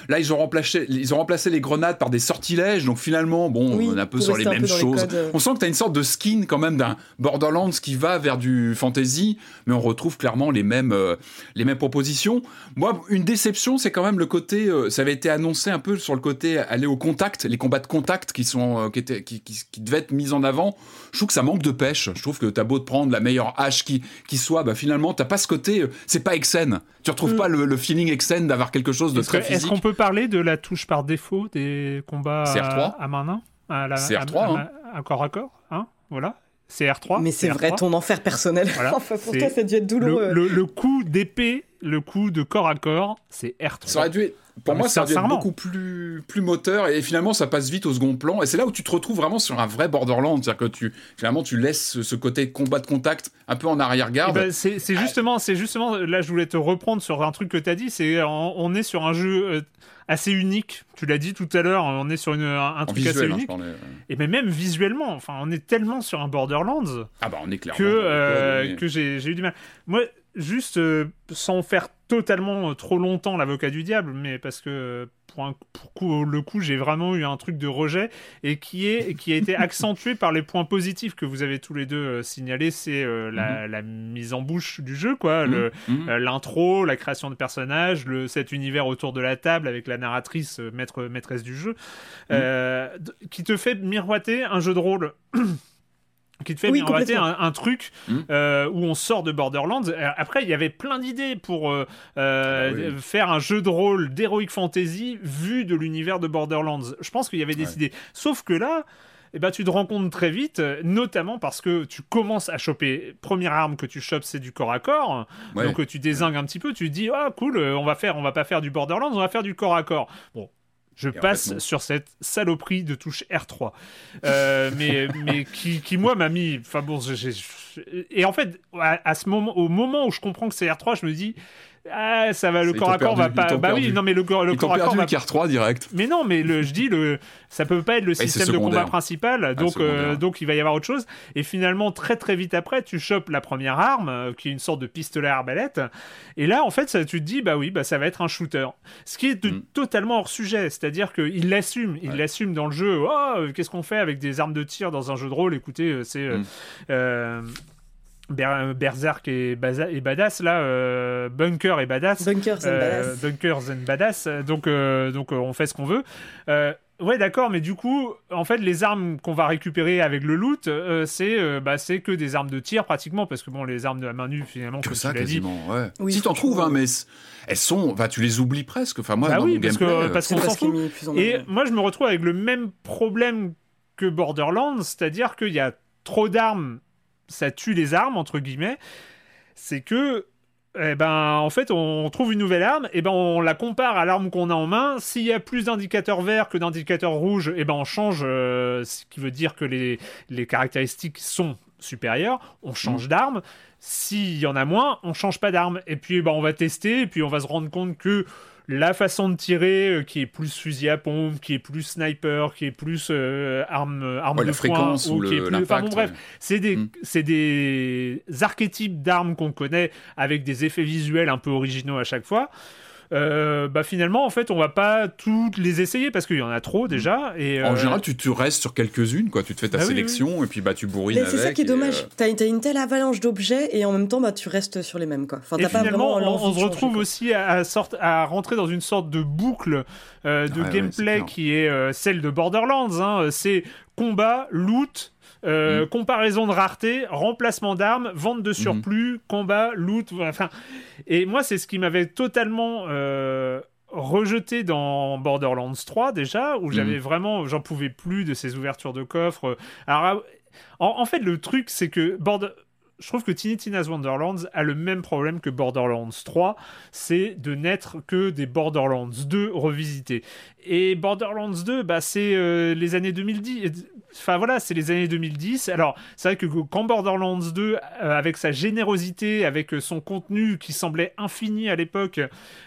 Là, ils ont remplacé, ils ont remplacé les grenades par des sortilèges, donc finalement, bon, on est un peu sur les mêmes choses. On sent que tu as une sorte de skin quand même d'un Borderlands qui va vers du fantasy, mais on retrouve clairement les mêmes, euh, les mêmes propositions. Moi, une déception, c'est quand même le côté, euh, ça avait été annoncé un peu sur le côté aller au contact, les combats de contact qui, sont, euh, qui, étaient, qui, qui, devaient être mis en avant. Je trouve que ça manque de pêche. Je trouve que t'as beau te prendre la meilleure hache qui, qui soit, bah, finalement, t'as pas ce côté, c'est pas Exen. Tu retrouves mm. pas le, feeling Exen d'avoir quelque chose de très physique. Est-ce qu'on peut parler de la touche par défaut des combats CR3 à, main à la, CR3, hein. à, corps à corps, hein voilà. CR3. Mais c'est vrai ton enfer personnel. [LAUGHS] enfin, pour toi, ça a dû être douloureux. Le, coup d'épée, le coup de corps à corps, c'est R3. Ça aurait dû pour moi, ça devient beaucoup plus, plus moteur et finalement, ça passe vite au second plan. Et c'est là où tu te retrouves vraiment sur un vrai Borderlands. C'est-à-dire que tu, finalement, tu laisses ce côté combat de contact un peu en arrière-garde. Eh ben, c'est justement, c'est justement, là, je voulais te reprendre sur un truc que tu as dit. C'est, on, est sur un jeu euh, assez unique. Tu l'as dit tout à l'heure, on est sur une, un, truc assez hein, unique. Et mais même visuellement, enfin, on est tellement sur un Borderlands. Ah bah, on est clairement. Que, euh, que j'ai eu du mal. Moi, juste sans faire totalement trop longtemps l'avocat du diable, mais parce que pour, pour le coup, j'ai vraiment eu un truc de rejet et qui, est, qui a été accentué par les points positifs que vous avez tous les deux signalés. C'est mhm. la, mise en bouche du jeu, quoi, mhm. Mhm. l'intro, la création de personnages, le, cet univers autour de la table avec la narratrice maître, maîtresse du jeu, qui te fait miroiter un jeu de rôle. [CLEARS THROAT] qui te fait oui, un, truc mmh. euh, où on sort de Borderlands. Après, il y avait plein d'idées pour euh, euh, ah faire un jeu de rôle d'heroic fantasy vu de l'univers de Borderlands. Je pense qu'il y avait des idées. Sauf que là, eh ben, tu te rends compte très vite, notamment parce que tu commences à choper. Première arme que tu chopes, c'est du corps à corps. Donc tu désingues un petit peu, tu te dis, ah cool, on va faire, on va pas faire du Borderlands, on va faire du corps à corps. Bon, je passe sur cette saloperie de touche R3. Euh, mais, [LAUGHS] mais qui, qui, moi, m'a mis. Enfin bon, et en fait, à, ce moment, au moment où je comprends que c'est R3, je me dis ah, ça va, le corps à corps va pas. Bah oui, non, mais le, le corps à corps. va... 3 direct. Mais non, mais le, je dis, le, ça peut pas être le système de combat principal, ah, donc, euh, donc il va y avoir autre chose. Et finalement, très très vite après, tu chopes la première arme, euh, qui est une sorte de pistolet à arbalète. Et là, en fait, ça, tu te dis, bah oui, bah ça va être un shooter. Ce qui est mm. totalement hors sujet, c'est-à-dire qu'il l'assume, il l'assume dans le jeu. Oh, qu'est-ce qu'on fait avec des armes de tir dans un jeu de rôle? Écoutez, euh, c'est. Mm. Berserk et, et, Badass, là, euh, Bunker et Badass. Bunkers and euh, Badass. Bunkers and Badass. Donc, euh, donc on fait ce qu'on veut. Ouais, d'accord, mais du coup, en fait, les armes qu'on va récupérer avec le loot, c'est bah, que des armes de tir pratiquement, parce que bon, les armes de la main nue, finalement, que ça, quasiment. Ouais. Oui, si t'en trouves, hein, mais elles sont, bah, tu les oublies presque. Enfin, moi, bah dans oui, mon parce gameplay, que parce qu'on s'en fout. Et moi, je me retrouve avec le même problème que Borderlands, c'est-à-dire qu'il y a trop d'armes ça tue les armes, entre guillemets, c'est que eh ben, en fait, on trouve une nouvelle arme, et ben, on la compare à l'arme qu'on a en main. S'il y a plus d'indicateurs verts que d'indicateurs rouges, et ben, on change, euh, ce qui veut dire que les, les caractéristiques sont supérieures. On change mmh. d'arme. S'il y en a moins, on change pas d'arme. Et puis, ben, on va tester, et puis on va se rendre compte que la façon de tirer euh, qui est plus fusil à pompe, qui est plus sniper, qui est plus euh, arme, arme de la fréquence ou, qui est plus... enfin, bon, bref, c'est des, mm. c'est des archétypes d'armes qu'on connaît avec des effets visuels un peu originaux à chaque fois. Euh, bah finalement en fait on va pas toutes les essayer parce qu'il y en a trop déjà et en euh, général tu, tu restes sur quelques-unes quoi. Tu te fais ta bah sélection et puis bah tu bourrines c'est ça qui est dommage. euh, t'as as une telle avalanche d'objets et en même temps bah tu restes sur les mêmes quoi. Enfin, et finalement on, se retrouve aussi à, sorte, à rentrer dans une sorte de boucle de gameplay qui est celle de Borderlands hein. c'est combat loot euh, mm. comparaison de rareté, remplacement d'armes, vente de surplus, mm. combat, loot, enfin. Et moi, c'est ce qui m'avait totalement euh, rejeté dans Borderlands 3 déjà, où j'avais mm. vraiment, j'en pouvais plus de ces ouvertures de coffres. Alors, en, fait, le truc, c'est que Border je trouve que Tiny Tina's Wonderlands a le même problème que Borderlands 3, c'est de n'être que des Borderlands 2 revisités. Et Borderlands 2, bah, c'est euh, les années 2010. Enfin voilà, c'est les années 2010. Alors, c'est vrai que quand Borderlands 2, euh, avec sa générosité, avec son contenu qui semblait infini à l'époque,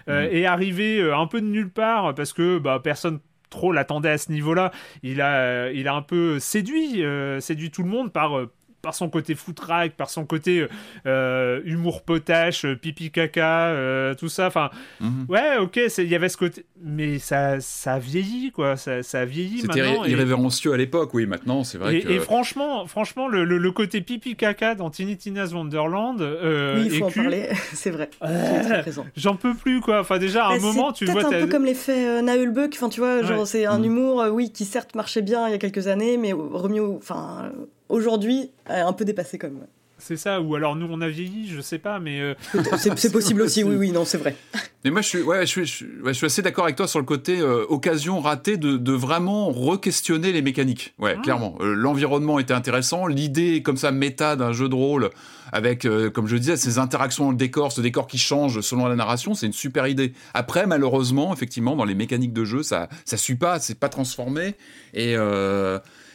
euh, mm. est arrivé un peu de nulle part parce que bah, personne trop l'attendait à ce niveau-là. Il a, il a un peu séduit, séduit tout le monde par par son côté foutraque, par son côté euh, humour potache, euh, pipi caca, euh, tout ça. Enfin, mhm. ouais, ok, il y avait ce côté, mais ça, ça a vieilli, quoi. Ça, ça a vieilli maintenant. C'était irrévérencieux à l'époque, oui. Maintenant, c'est vrai. Et, et franchement, franchement, le, le, côté pipi caca dans Tiny Tina's Wonderland. oui, il faut en parler. [LAUGHS] c'est vrai. [LAUGHS] J'en peux plus, quoi. Enfin, déjà, à un moment, tu vois. C'est un peu comme l'effet Naulbuck. Enfin, tu vois, genre, c'est un mhm. humour, oui, qui certes marchait bien il y a quelques années, mais remis au, enfin, aujourd'hui un peu dépassé quand même. C'est ça, ou alors nous on a vieilli, je sais pas, mais. Euh, [LAUGHS] c'est possible aussi, oui, oui, non, c'est vrai. Mais moi je suis, ouais, je suis, je suis assez d'accord avec toi sur le côté euh, occasion ratée de, de vraiment re-questionner les mécaniques. Ouais, ah. clairement. Euh, l'environnement était intéressant, l'idée comme ça méta d'un jeu de rôle avec, comme je disais, ces interactions dans le décor, ce décor qui change selon la narration, c'est une super idée. Après, malheureusement, effectivement, dans les mécaniques de jeu, ça, ça suit pas, c'est pas transformé et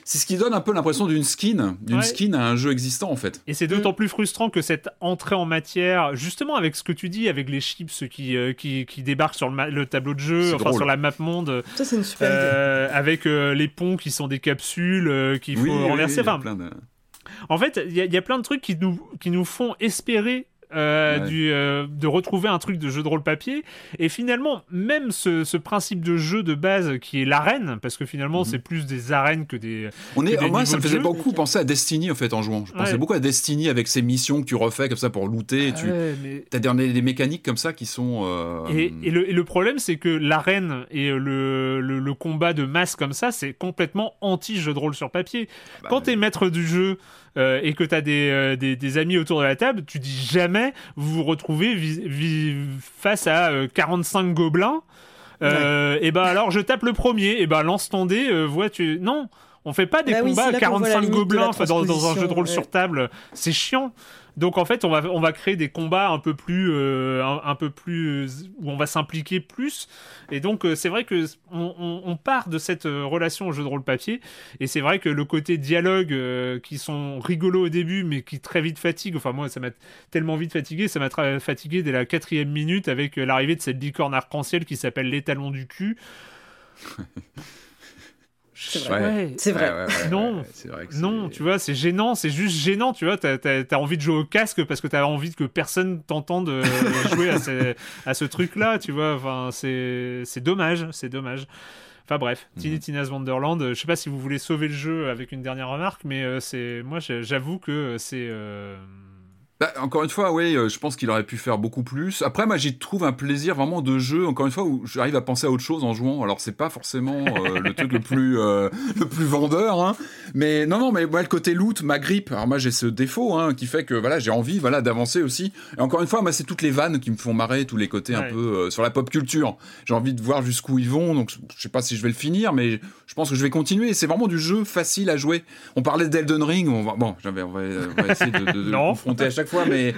c'est ce qui donne un peu l'impression d'une skin, d'une skin à un jeu existant en fait. Et c'est d'autant plus frustrant que cette entrée en matière, justement avec ce que tu dis, avec les chips qui, euh, qui, qui, débarquent sur le, tableau de jeu, enfin sur la map monde. Ça c'est une super euh, idée. Avec euh, les ponts qui sont des capsules qu'il faut renverser. En fait, il y, a plein de trucs qui nous, qui nous font espérer euh, du, euh, de retrouver un truc de jeu de rôle papier. Et finalement, même ce, principe de jeu de base qui est l'arène, parce que finalement, mhm. c'est plus des arènes que des. On est, moi, ça me faisait beaucoup penser à Destiny en fait en jouant. Je pensais beaucoup à Destiny avec ces missions que tu refais comme ça pour looter. tu as des, mécaniques comme ça qui sont. Euh, et, le, problème, c'est que l'arène et le, le, combat de masse comme ça, c'est complètement anti-jeu de rôle sur papier. Bah Quand tu es maître du jeu euh, et que tu as euh, des, des, amis autour de la table, tu dis jamais vous vous retrouvez face à 45 euh, gobelins. Et ben alors je tape le premier, et ben lance ton dé, vois tu non. On fait pas des bah combats à 45 gobelins dans, dans, un jeu de rôle sur table. C'est chiant. Donc en fait, on va, on va créer des combats un peu plus, euh, un, peu plus où on va s'impliquer plus. Et donc euh, c'est vrai que on, part de cette euh, relation au jeu de rôle papier. Et c'est vrai que le côté dialogue qui sont rigolos au début, mais qui très vite fatigue. Enfin moi, ça m'a tellement vite fatigué, ça m'a fatigué dès la quatrième minute avec l'arrivée de cette licorne arc-en-ciel qui s'appelle l'étalon du cul. [LAUGHS] C'est vrai. c'est vrai. non, non, tu vois, c'est gênant, c'est juste gênant, tu vois. T'as as, envie de jouer au casque parce que t'as envie que personne t'entende euh, [LAUGHS] jouer à ce, à ce truc-là, tu vois. Enfin, c'est dommage, c'est dommage. Enfin bref, mhm. Tiny Tina's Wonderland. Je sais pas si vous voulez sauver le jeu avec une dernière remarque, mais euh, c'est moi, j'avoue que c'est euh, bah, encore une fois, oui, euh, je pense qu'il aurait pu faire beaucoup plus. Après, moi, j'y trouve un plaisir vraiment de jeu. Encore une fois, où j'arrive à penser à autre chose en jouant. Alors, c'est pas forcément euh, [LAUGHS] le truc le plus euh, le plus vendeur, hein. Mais non, non, mais moi, le côté loot m'agrippe. Alors moi, j'ai ce défaut hein, qui fait que voilà, j'ai envie, voilà, d'avancer aussi. Et encore une fois, moi, c'est toutes les vannes qui me font marrer, tous les côtés un peu sur la pop culture. J'ai envie de voir jusqu'où ils vont. Donc, je sais pas si je vais le finir, mais je pense que je vais continuer. C'est vraiment du jeu facile à jouer. On parlait d'Elden Ring. On va, bon, on va, on va essayer de, de, de [LAUGHS] confronter à chaque fois, mais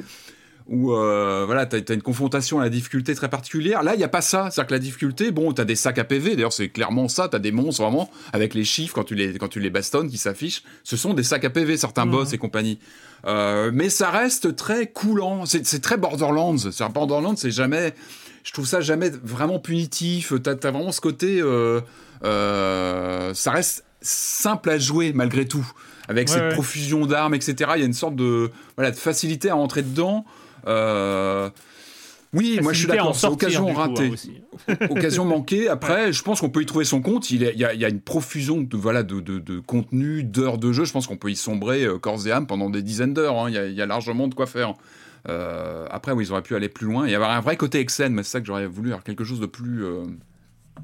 où euh, voilà, tu as, une confrontation à la difficulté très particulière. Là, il n'y a pas ça. C'est-à-dire que la difficulté, bon, tu as des sacs à PV, d'ailleurs, c'est clairement ça. Tu as des monstres vraiment avec les chiffres quand tu les, quand tu les bastonnes qui s'affichent. Ce sont des sacs à PV, certains mmh. boss et compagnie. Euh, mais ça reste très coulant. C'est très Borderlands. C'est Borderlands, c'est jamais. Je trouve ça jamais vraiment punitif. Tu as, vraiment ce côté. Euh, ça reste simple à jouer malgré tout avec cette profusion d'armes, etc. Il y a une sorte de, voilà, de facilité à entrer dedans. Euh, oui, moi je suis d'accord, c'est occasion ratée. Hein, occasion [LAUGHS] manquée. Après, je pense qu'on peut y trouver son compte. Il, y, a, une profusion de, voilà, de, de, contenu, d'heures de jeu. Je pense qu'on peut y sombrer euh, corps et âme pendant des dizaines d'heures. Hein. Il, y a largement de quoi faire. Euh, après, oui, ils auraient pu aller plus loin et avoir un vrai côté Exen, mais c'est ça que j'aurais voulu, avoir quelque chose de plus.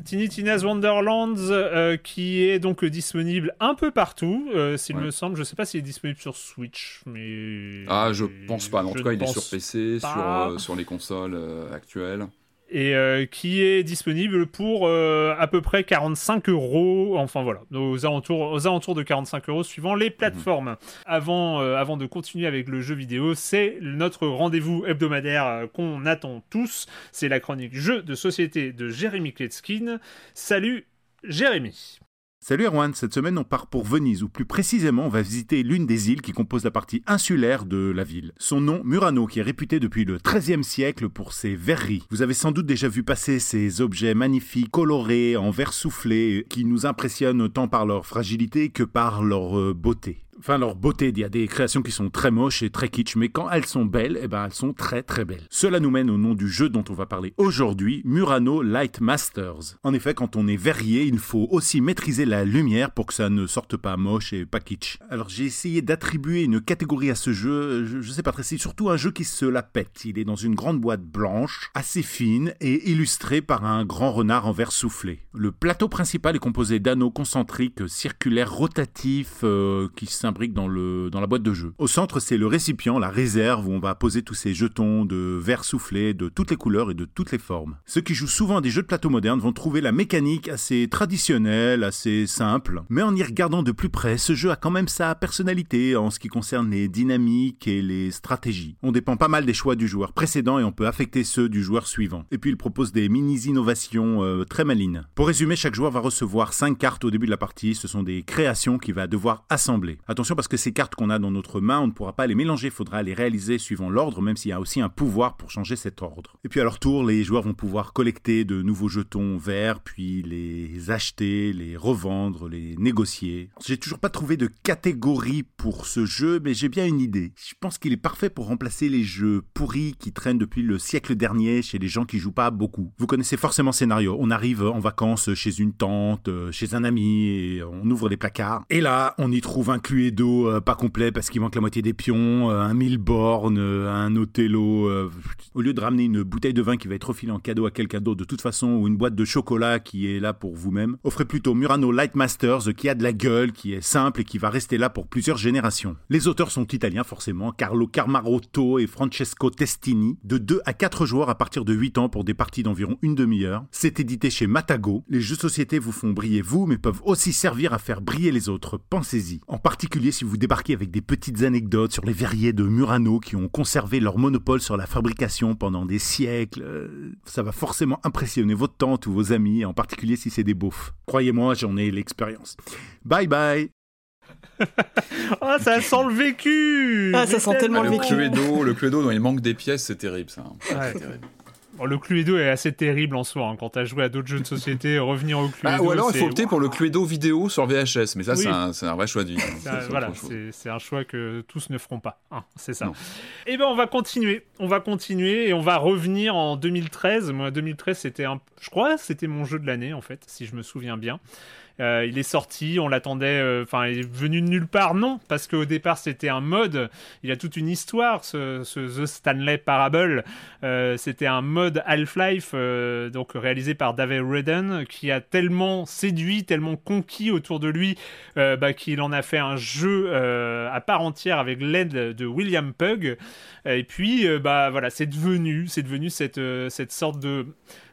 Tiny Tina's Wonderlands euh, qui est donc disponible un peu partout, euh, s'il me semble. Je sais pas s'il est disponible sur Switch, mais. Ah, je pense pas. En tout cas, il est sur PC, sur, euh, sur les consoles actuelles et euh, qui est disponible pour euh, à peu près 45 euros, enfin voilà, aux alentours, aux alentours de 45 euros suivant les plateformes. Avant, euh, avant de continuer avec le jeu vidéo, c'est notre rendez-vous hebdomadaire qu'on attend tous, c'est la chronique jeu de société de Jérémy Kletskin. Salut Jérémy Salut Erwan, cette semaine on part pour Venise, ou plus précisément on va visiter l'une des îles qui composent la partie insulaire de la ville. Son nom, Murano, qui est réputé depuis le XIIIe siècle pour ses verreries. Vous avez sans doute déjà vu passer ces objets magnifiques, colorés, en verre soufflé, qui nous impressionnent tant par leur fragilité que par leur euh, beauté enfin leur beauté. Il y a des créations qui sont très moches et très kitsch, mais quand elles sont belles, eh ben elles sont très très belles. Cela nous mène au nom du jeu dont on va parler aujourd'hui, Murano Light Masters. En effet, quand on est verrier, il faut aussi maîtriser la lumière pour que ça ne sorte pas moche et pas kitsch. Alors j'ai essayé d'attribuer une catégorie à ce jeu, je, sais pas très, c'est surtout un jeu qui se la pète. Il est dans une grande boîte blanche, assez fine et illustré par un grand renard en verre soufflé. Le plateau principal est composé d'anneaux concentriques circulaires rotatifs euh, qui sont brique dans, le, dans la boîte de jeu. Au centre, c'est le récipient, la réserve où on va poser tous ces jetons de verre soufflé de toutes les couleurs et de toutes les formes. Ceux qui jouent souvent à des jeux de plateau modernes vont trouver la mécanique assez traditionnelle, assez simple. Mais en y regardant de plus près, ce jeu a quand même sa personnalité en ce qui concerne les dynamiques et les stratégies. On dépend pas mal des choix du joueur précédent et on peut affecter ceux du joueur suivant. Et puis il propose des mini-innovations euh, très malines. Pour résumer, chaque joueur va recevoir 5 cartes au début de la partie. Ce sont des créations qu'il va devoir assembler attention parce que ces cartes qu'on a dans notre main, on ne pourra pas les mélanger, il faudra les réaliser suivant l'ordre, même s'il y a aussi un pouvoir pour changer cet ordre. Et puis à leur tour, les joueurs vont pouvoir collecter de nouveaux jetons verts, puis les acheter, les revendre, les négocier. J'ai toujours pas trouvé de catégorie pour ce jeu, mais j'ai bien une idée. Je pense qu'il est parfait pour remplacer les jeux pourris qui traînent depuis le siècle dernier chez les gens qui jouent pas beaucoup. Vous connaissez forcément le scénario. On arrive en vacances chez une tante, euh, chez un ami, et on ouvre les placards. Et là, on y trouve un Cluedo euh, pas complet parce qu'il manque la moitié des pions, euh, un mille bornes, un Othello. Au lieu de ramener une bouteille de vin qui va être refilée en cadeau à quelqu'un d'autre de toute façon, ou une boîte de chocolat qui est là pour vous-même, offrez plutôt Murano Lightmasters qui a de la gueule, qui est simple et qui va rester là pour plusieurs générations. Les auteurs sont italiens forcément, Carlo Carmarotto et Francesco Testini, de 2 à 4 joueurs à partir de 8 ans pour des parties d'environ une demi-heure. C'est édité chez Matago. Les jeux de société vous font briller vous, mais peuvent aussi servir à faire briller les autres. Pensez-y. En particulier si vous débarquez avec des petites anecdotes sur les verriers de Murano qui ont conservé leur monopole sur la fabrication pendant des siècles. Euh, ça va forcément impressionner votre tante ou vos amis, en particulier si c'est des beaufs. Croyez-moi, j'en ai l'expérience. Bye bye [LAUGHS] Ah, ça sent le vécu Ah, ça sent tellement le vécu. Cluedo, le Cluedo dont il manque des pièces, c'est terrible ça. Ouais. Le Cluedo est assez terrible en soi. Hein. Quand tu as joué à d'autres jeux de société, [LAUGHS] revenir au Cluedo. Ah, ou alors il faut opter pour le Cluedo vidéo sur VHS, mais ça c'est un, vrai choix de vie. voilà, c'est un choix que tous ne feront pas. Hein, c'est ça. Et eh ben on va continuer. On va continuer et on va revenir en 2013. Moi, 2013, c'était un. Je crois c'était mon jeu de l'année en fait, si je me souviens bien. Euh, il est sorti, on l'attendait, euh, enfin, il est venu de nulle part, non, parce qu'au départ c'était un mode. Il a toute une histoire, ce, The Stanley Parable. Euh, c'était un mode Half-Life, donc réalisé par David Redden, qui a tellement séduit, tellement conquis autour de lui, bah, qu'il en a fait un jeu à part entière avec l'aide de William Pug. Et puis, bah voilà, c'est devenu, c'est devenu cette, cette sorte de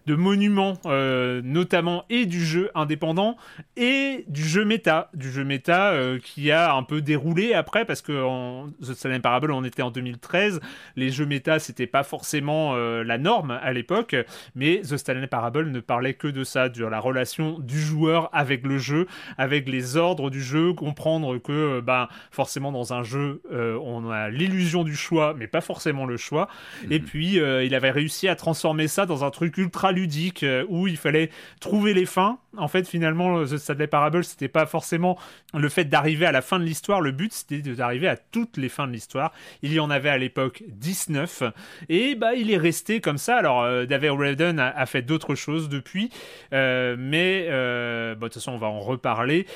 de monuments, euh, notamment et du jeu indépendant et du jeu méta, du jeu méta euh, qui a un peu déroulé après parce que en The Silent Parable on était en 2013, les jeux méta c'était pas forcément euh, la norme à l'époque, mais The Stanley Parable ne parlait que de ça, de la relation du joueur avec le jeu, avec les ordres du jeu, comprendre que bah forcément dans un jeu on a l'illusion du choix, mais pas forcément le choix. Et mhm. puis il avait réussi à transformer ça dans un truc ultra ludique euh, où il fallait trouver les fins. En fait, finalement, The Stanley Parable, c'était pas forcément le fait d'arriver à la fin de l'histoire. Le but, c'était d'arriver à toutes les fins de l'histoire. Il y en avait à l'époque 19 et bah il est resté comme ça. Alors, euh, David Redden a, fait d'autres choses depuis, euh, mais bah, de toute façon, on va en reparler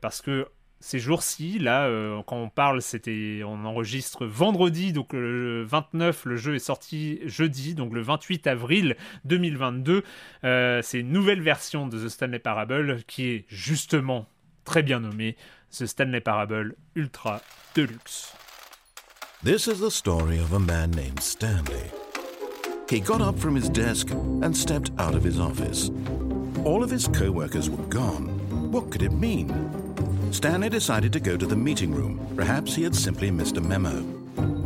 parce que ces jours-ci, là, euh, quand on parle, c'était, on enregistre vendredi, donc le 29, le jeu est sorti jeudi, donc le 28 avril 2022. Euh, c'est une nouvelle version de The Stanley Parable qui est justement très bien nommée The Stanley Parable Ultra Deluxe. This is the story of a man named Stanley. He got up from his desk and stepped out of his office. All of his co-workers were gone. What could it mean? Stanley decided to go to the meeting room. Perhaps he had simply missed a memo.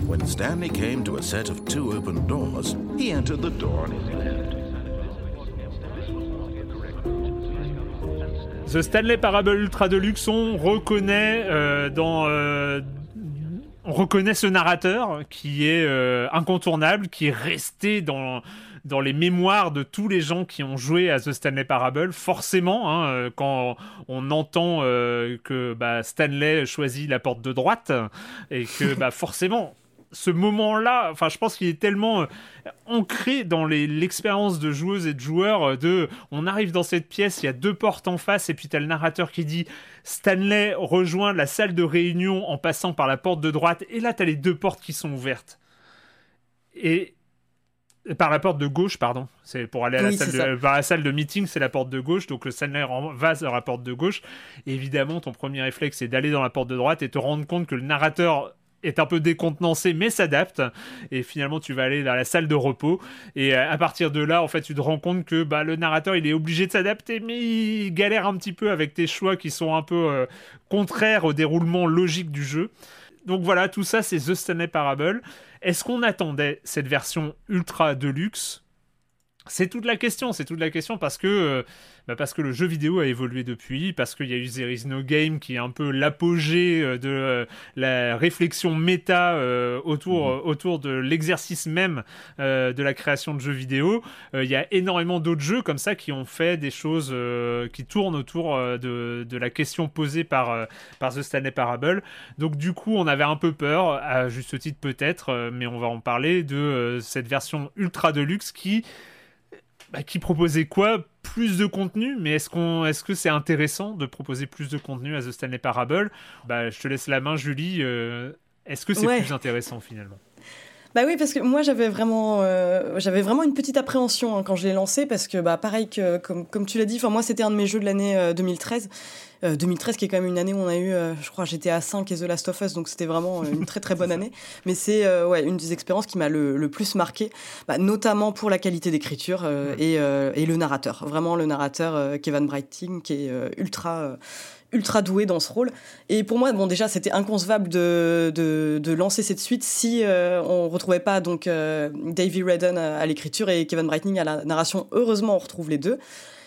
When Stanley came to a set of two open doors, he entered the door on his left. The Stanley Parable Ultra Deluxe, on reconnaît euh, dans. Euh, on reconnaît ce narrateur qui est euh, incontournable, qui est resté dans dans les mémoires de tous les gens qui ont joué à The Stanley Parable, forcément, hein, euh, quand on entend euh, que bah, Stanley choisit la porte de droite, et que bah, [LAUGHS] forcément, ce moment-là, enfin, je pense qu'il est tellement euh, ancré dans l'expérience de joueuses et de joueurs de, on arrive dans cette pièce, il y a deux portes en face, et puis tu as le narrateur qui dit, Stanley rejoint la salle de réunion en passant par la porte de droite, et là, tu as les deux portes qui sont ouvertes. Et par la porte de gauche, pardon. C'est pour aller à la, salle de, la salle de meeting, c'est la porte de gauche. Donc le Stanley va vers la porte de gauche. évidemment, ton premier réflexe, c'est d'aller dans la porte de droite et te rendre compte que le narrateur est un peu décontenancé mais s'adapte et finalement tu vas aller dans la salle de repos et euh, à partir de là en fait tu te rends compte que bah, le narrateur il est obligé de s'adapter mais il galère un petit peu avec tes choix qui sont un peu euh, contraires au déroulement logique du jeu donc voilà tout ça c'est The Stanley Parable. Est-ce qu'on attendait cette version ultra deluxe? C'est toute la question, c'est toute la question parce que, euh, bah parce que le jeu vidéo a évolué depuis, parce qu'il y a eu There is no game qui est un peu l'apogée euh, de euh, la réflexion méta autour, mhm. autour de l'exercice même de la création de jeux vidéo. Il y a énormément d'autres jeux comme ça qui ont fait des choses qui tournent autour de, de, la question posée par, par The Stanley Parable. Donc du coup, on avait un peu peur, à juste titre peut-être, mais on va en parler, de cette version ultra deluxe qui bah, qui proposait quoi? Plus de contenu, mais est-ce qu'on, est-ce que c'est intéressant de proposer plus de contenu à The Stanley Parable? Bah, je te laisse la main, Julie. Euh, est-ce que c'est plus intéressant finalement? Bah oui, parce que moi j'avais vraiment, euh, j'avais vraiment une petite appréhension hein, quand je l'ai lancé, parce que bah pareil que comme, comme tu l'as dit, enfin moi c'était un de mes jeux de l'année 2013. Euh, 2013 qui est quand même une année où on a eu, je crois, GTA 5 et The Last of Us, donc c'était vraiment une très très bonne [LAUGHS] année. Mais c'est ouais, une des expériences qui m'a le, le, plus marqué, bah, notamment pour la qualité d'écriture et, et, le narrateur. Vraiment le narrateur Kevin Brighting qui est ultra ultra doué dans ce rôle. Et pour moi, bon, déjà, c'était inconcevable de, de, lancer cette suite si euh, on retrouvait pas donc euh, Davy Redden à l'écriture et Kevin Brightning à la narration. Heureusement, on retrouve les deux.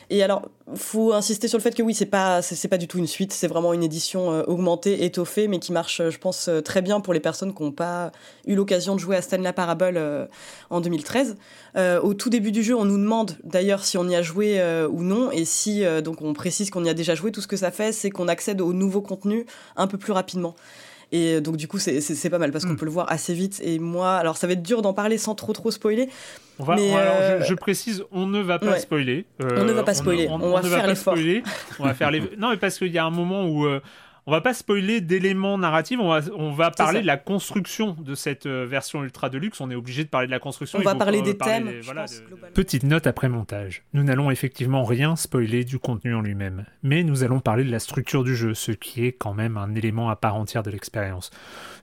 Et alors, faut insister sur le fait que oui, c'est pas c'est pas du tout une suite, c'est vraiment une édition euh, augmentée, étoffée, mais qui marche, je pense, euh, très bien pour les personnes qui n'ont pas eu l'occasion de jouer à Stanley Parable euh, en 2013. au tout début du jeu, on nous demande d'ailleurs si on y a joué ou non, et si donc on précise qu'on y a déjà joué, tout ce que ça fait, c'est qu'on accède au nouveau contenu un peu plus rapidement. Et donc, du coup, c'est pas mal parce qu'on hmm. peut le voir assez vite. Et moi, alors ça va être dur d'en parler sans trop trop spoiler. On va, mais alors, je, précise, on ne va pas spoiler. on ne va pas spoiler. On, va faire [LAUGHS] l'effort. On va faire les. Non, mais parce qu'il y a un moment où. Euh, on va pas spoiler d'éléments narratifs, on va, on va parler de la construction de cette euh, version ultra deluxe. On est obligé de parler de la construction. On va parler des thèmes. Petite note après montage. Nous n'allons effectivement rien spoiler du contenu en lui-même, mais nous allons parler de la structure du jeu, ce qui est quand même un élément à part entière de l'expérience.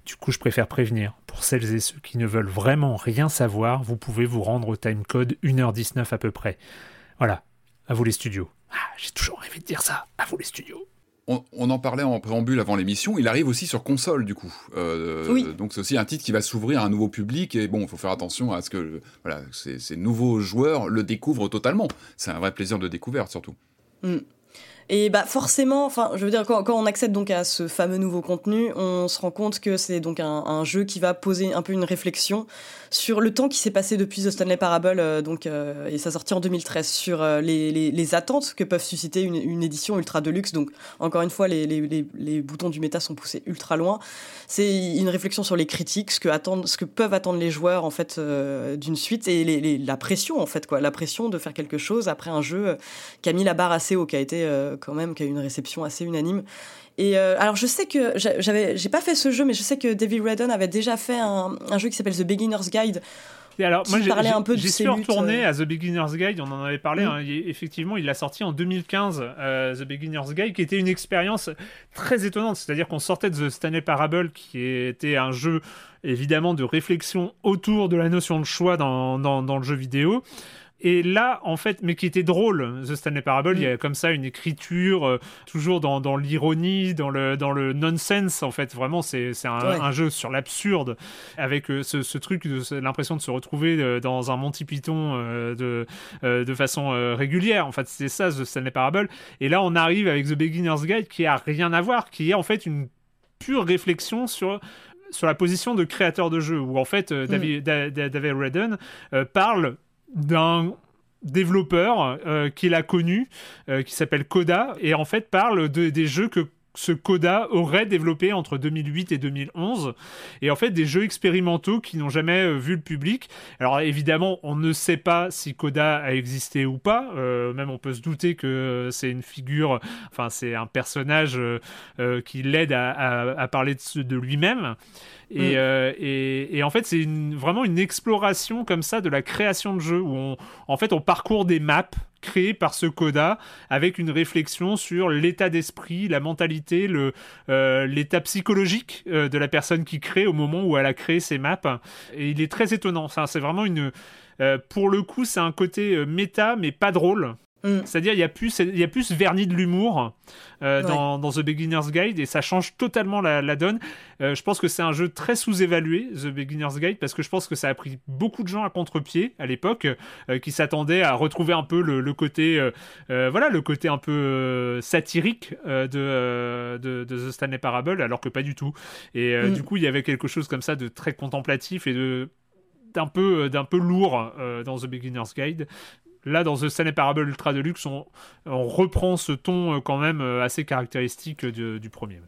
Du coup, je préfère prévenir. Pour celles et ceux qui ne veulent vraiment rien savoir, vous pouvez vous rendre au timecode 1h19 à peu près. Voilà, à vous les studios. Ah, j'ai toujours rêvé de dire ça, à vous les studios on, en parlait en préambule avant l'émission, il arrive aussi sur console du coup. Euh, oui. Donc c'est aussi un titre qui va s'ouvrir à un nouveau public et bon, il faut faire attention à ce que voilà, ces, nouveaux joueurs le découvrent totalement. C'est un vrai plaisir de découverte surtout. Mm. Et bah forcément, enfin, je veux dire, quand, on accède donc à ce fameux nouveau contenu, on se rend compte que c'est donc un, jeu qui va poser un peu une réflexion sur le temps qui s'est passé depuis The Stanley Parable, euh, donc euh, et sa sortie en 2013, sur euh, les, attentes que peuvent susciter une, édition ultra deluxe. Donc encore une fois, les, les, boutons du méta sont poussés ultra loin. C'est une réflexion sur les critiques, ce que attendent, ce que peuvent attendre les joueurs en fait d'une suite et la pression en fait quoi, la pression de faire quelque chose après un jeu qui a mis la barre assez haut, qui a été quand même, qui a eu une réception assez unanime. Et euh, alors je sais que j'avais, j'ai pas fait ce jeu, mais je sais que David Redden avait déjà fait un, jeu qui s'appelle The Beginner's Guide. Et alors, moi, j'ai un peu suis retourné euh. à The Beginner's Guide, on en avait parlé, mm. hein, effectivement, il l'a sorti en 2015, euh, The Beginner's Guide, qui était une expérience très étonnante, c'est-à-dire qu'on sortait de The Stanley Parable, qui était un jeu, évidemment, de réflexion autour de la notion de choix dans, dans, dans le jeu vidéo, et là, en fait, mais qui était drôle, The Stanley Parable, il y a mm. comme ça une écriture, euh, toujours dans, dans l'ironie, dans le, dans le nonsense, en fait. Vraiment, c'est un, un, jeu sur l'absurde, avec euh, ce, ce, truc, l'impression de se retrouver euh, dans un Monty Python de, de façon régulière. En fait, c'est ça, The Stanley Parable. Et là, on arrive avec The Beginner's Guide, qui a rien à voir, qui est en fait une pure réflexion sur sur la position de créateur de jeu, où en fait mm. David, David Redden parle d'un développeur euh, qu'il a connu, euh, qui s'appelle Coda, et en fait parle de, des jeux que ce Coda aurait développé entre 2008 et 2011 et en fait des jeux expérimentaux qui n'ont jamais euh, vu le public. Alors évidemment on ne sait pas si Coda a existé ou pas. Même on peut se douter que c'est une figure enfin c'est un personnage qui l'aide à, parler de, de lui-même. Mm. Euh, et, et, en fait, c'est vraiment une exploration comme ça de la création de jeux où on, en fait, on parcourt des maps créées par ce coda avec une réflexion sur l'état d'esprit, la mentalité, euh, l'état psychologique euh, de la personne qui crée au moment où elle a créé ces maps. Et il est très étonnant. C'est vraiment une, pour le coup, c'est un côté méta mais pas drôle. Mm. C'est-à-dire, il y a plus, il y a plus vernis de l'humour euh, dans, The Beginner's Guide et ça change totalement la, donne. Euh, je pense que c'est un jeu très sous-évalué, The Beginner's Guide, parce que je pense que ça a pris beaucoup de gens à contre-pied à l'époque, euh, qui s'attendaient à retrouver un peu le, côté, voilà, le côté un peu satirique de, de, The Stanley Parable, alors que pas du tout. Et mm. du coup, il y avait quelque chose comme ça de très contemplatif et de d'un peu, d'un peu lourd dans The Beginner's Guide. Là, dans The Stanley Parable Ultra Deluxe, on, on reprend ce ton euh, quand même euh, assez caractéristique du, premier.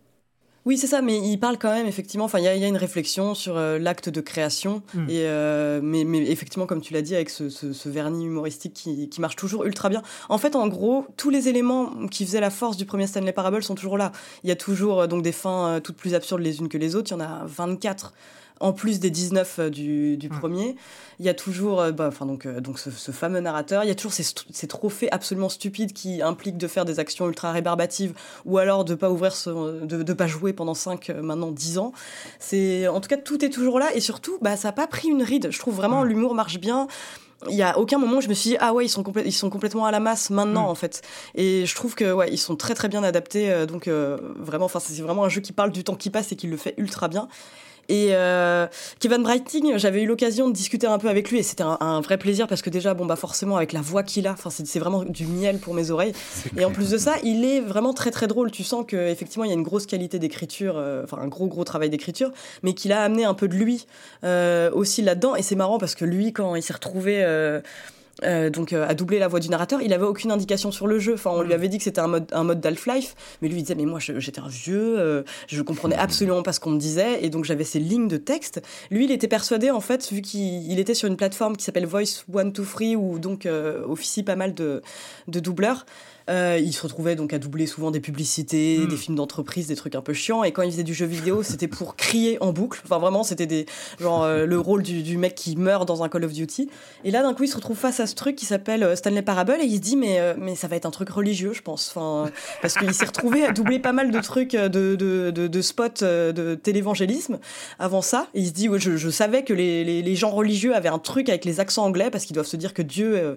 Oui, c'est ça, mais il parle quand même, effectivement, enfin, il y, a une réflexion sur euh, l'acte de création, hmm. et, mais, mais, effectivement, comme tu l'as dit, avec ce, vernis humoristique qui, qui, marche toujours ultra bien. En fait, en gros, tous les éléments qui faisaient la force du premier Stanley Parable sont toujours là. Il y a toujours donc des fins toutes plus absurdes les unes que les autres, il y en a 24 en plus des 19 euh, du, du premier. Il y a toujours, euh, bah, enfin donc, euh, donc ce, fameux narrateur. Il y a toujours ces, ces, trophées absolument stupides qui impliquent de faire des actions ultra rébarbatives ou alors de pas ouvrir, de, de pas jouer pendant 5, maintenant 10 ans. C'est, en tout cas, tout est toujours là et surtout, bah, ça n'a pas pris une ride. Je trouve vraiment l'humour marche bien il y a aucun moment où je me suis dit ah ouais ils sont ils sont complètement à la masse maintenant en fait et je trouve que ouais ils sont très très bien adaptés donc vraiment enfin c'est vraiment un jeu qui parle du temps qui passe et qui le fait ultra bien et euh, Kevin Brighting, j'avais eu l'occasion de discuter un peu avec lui et c'était un, vrai plaisir parce que déjà, bon, bah forcément, avec la voix qu'il a, enfin, c'est vraiment du miel pour mes oreilles. Et en plus de ça, il est vraiment très très drôle. Tu sens qu'effectivement, il y a une grosse qualité d'écriture, euh, enfin, un gros gros travail d'écriture, mais qu'il a amené un peu de lui euh, aussi là-dedans. Et c'est marrant parce que lui, quand il s'est retrouvé euh, donc euh, à doubler la voix du narrateur, il avait aucune indication sur le jeu. Enfin, on lui mm. avait dit que c'était un mode, un mode d'Half-Life, mais lui il disait mais moi j'étais un vieux, euh, je comprenais absolument pas ce qu'on me disait, et donc j'avais ces lignes de texte. Lui, il était persuadé en fait, vu qu'il était sur une plateforme qui s'appelle Voice One Two Free, où donc officie pas mal de, de doubleurs. Euh, il se retrouvait donc à doubler souvent des publicités, hmm. des films d'entreprise, des trucs un peu chiants. Et quand il faisait du jeu vidéo, [LAUGHS] c'était pour crier en boucle. Enfin, vraiment, c'était des genre euh, le rôle du, mec qui meurt dans un Call of Duty. Et là, d'un coup, il se retrouve face à ce truc qui s'appelle euh, Stanley Parable et il se dit mais mais ça va être un truc religieux, je pense. Enfin, parce qu'il s'est retrouvé à doubler pas mal de trucs de de, de, spots de télévangélisme avant ça. Et il se dit ouais, je, je savais que les, les, les, gens religieux avaient un truc avec les accents anglais parce qu'ils doivent se dire que Dieu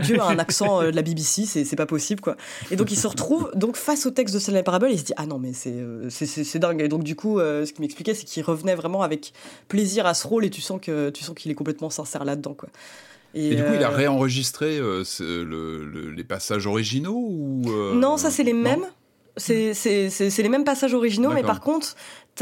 Dieu a un accent de la BBC, c'est pas possible quoi. Et donc il se retrouve donc face au texte de Stanley Parable et il se dit ah non mais c'est euh, dingue. Et donc du coup euh, ce qu'il m'expliquait c'est qu'il revenait vraiment avec plaisir à ce rôle et tu sens que tu sens qu'il est complètement sincère là-dedans quoi. Et, du coup, il a euh, réenregistré les passages originaux ou Non, ça c'est les mêmes. C'est les mêmes passages originaux, mais par contre,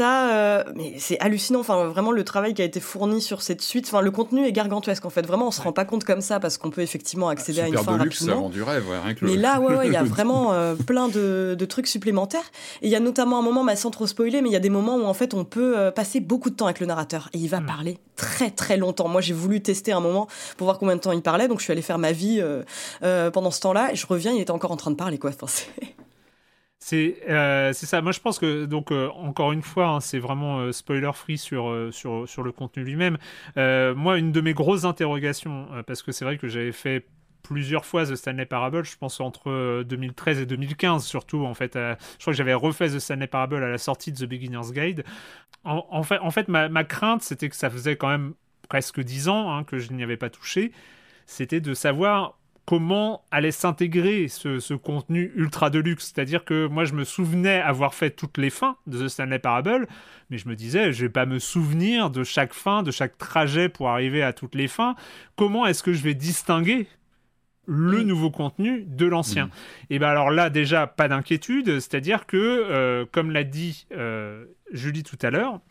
euh, mais c'est hallucinant, enfin vraiment le travail qui a été fourni sur cette suite, enfin le contenu est gargantuesque en fait. Vraiment, on se rend pas compte comme ça parce qu'on peut effectivement accéder à une fin luxe, rapidement. du rêve, rien que Mais là, ouais, il y a [LAUGHS] vraiment euh, plein de, de, trucs supplémentaires. Et il y a notamment un moment, mais sans trop spoiler, mais il y a des moments où en fait on peut euh, passer beaucoup de temps avec le narrateur et il va hmm. parler très très longtemps. Moi, j'ai voulu tester un moment pour voir combien de temps il parlait, donc je suis allée faire ma vie pendant ce temps-là et je reviens, il était encore en train de parler quoi. Enfin, euh, c'est ça. Moi, je pense que, donc, euh, encore une fois, hein, c'est vraiment euh, spoiler free sur, sur, sur le contenu lui-même. moi, une de mes grosses interrogations, parce que c'est vrai que j'avais fait plusieurs fois The Stanley Parable, je pense entre 2013 et 2015 surtout en fait. je crois que j'avais refait The Stanley Parable à la sortie de The Beginner's Guide. En, fait, ma crainte c'était que ça faisait quand même presque 10 ans hein, que je n'y avais pas touché. C'était de savoir comment allait s'intégrer ce, contenu ultra deluxe. C'est-à-dire que moi, je me souvenais avoir fait toutes les fins de The Stanley Parable, mais je me disais, je vais pas me souvenir de chaque fin, de chaque trajet pour arriver à toutes les fins. Comment est-ce que je vais distinguer le nouveau contenu de l'ancien? Mm. Et bien alors là déjà pas d'inquiétude, c'est-à-dire que euh, comme l'a dit euh, Julie tout à l'heure,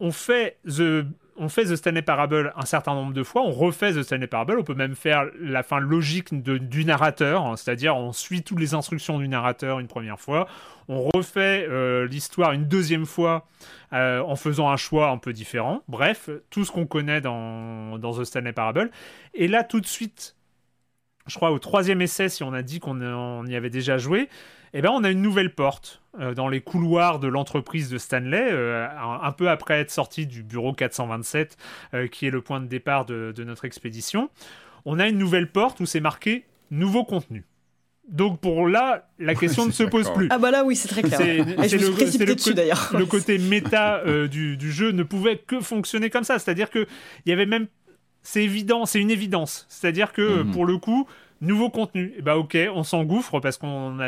on fait The on fait The Stanley Parable un certain nombre de fois, on refait The Stanley Parable, on peut même faire la fin logique du narrateur, hein, c'est-à-dire on suit toutes les instructions du narrateur une première fois, on refait euh, l'histoire une deuxième fois euh, en faisant un choix un peu différent, bref, tout ce qu'on connaît dans, dans The Stanley Parable. Et là, tout de suite, je crois au troisième essai, si on a dit qu'on y avait déjà joué, eh ben, on a une nouvelle porte euh, dans les couloirs de l'entreprise de Stanley, euh, un, peu après être sorti du bureau 427, euh, qui est le point de départ de, notre expédition. On a une nouvelle porte où c'est marqué nouveau contenu. Donc pour là, la question [LAUGHS] ne se pose plus. Ah bah là oui, c'est très clair. C'est le, dessus, le, côté [LAUGHS] méta du, du, jeu ne pouvait que fonctionner comme ça. C'est-à-dire que il y avait même, c'est évident, c'est une évidence. C'est-à-dire que mhm. pour le coup, Nouveau contenu, et bah ok, on s'engouffre parce qu'on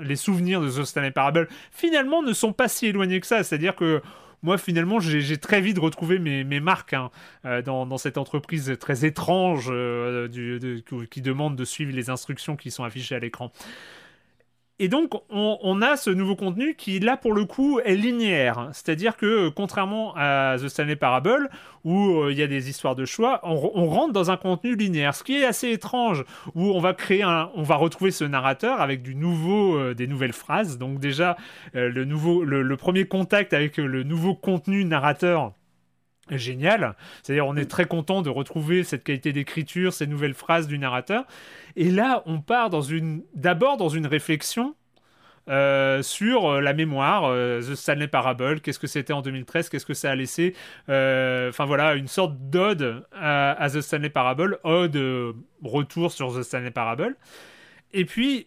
les souvenirs de The Stanley Parable finalement ne sont pas si éloignés que ça. C'est-à-dire que moi, finalement, j'ai très vite retrouvé mes, marques hein, euh, dans, cette entreprise très étrange euh, qui demande de suivre les instructions qui sont affichées à l'écran. Et donc, on, a ce nouveau contenu qui, là, pour le coup, est linéaire. C'est-à-dire que, contrairement à The Stanley Parable, où euh, il y a des histoires de choix, on, rentre dans un contenu linéaire. Ce qui est assez étrange, où on va créer un, on va retrouver ce narrateur avec du nouveau, euh, des nouvelles phrases. Donc déjà, euh, le, nouveau, le, premier contact avec le nouveau contenu narrateur génial. C'est-à-dire, on est très content de retrouver cette qualité d'écriture, ces nouvelles phrases du narrateur. Et là, on part dans une, d'abord dans une réflexion euh, sur euh, la mémoire, euh, The Stanley Parable, qu'est-ce que c'était en 2013, qu'est-ce que ça a laissé, enfin voilà, une sorte d'ode à, The Stanley Parable, ode retour sur The Stanley Parable. Et puis,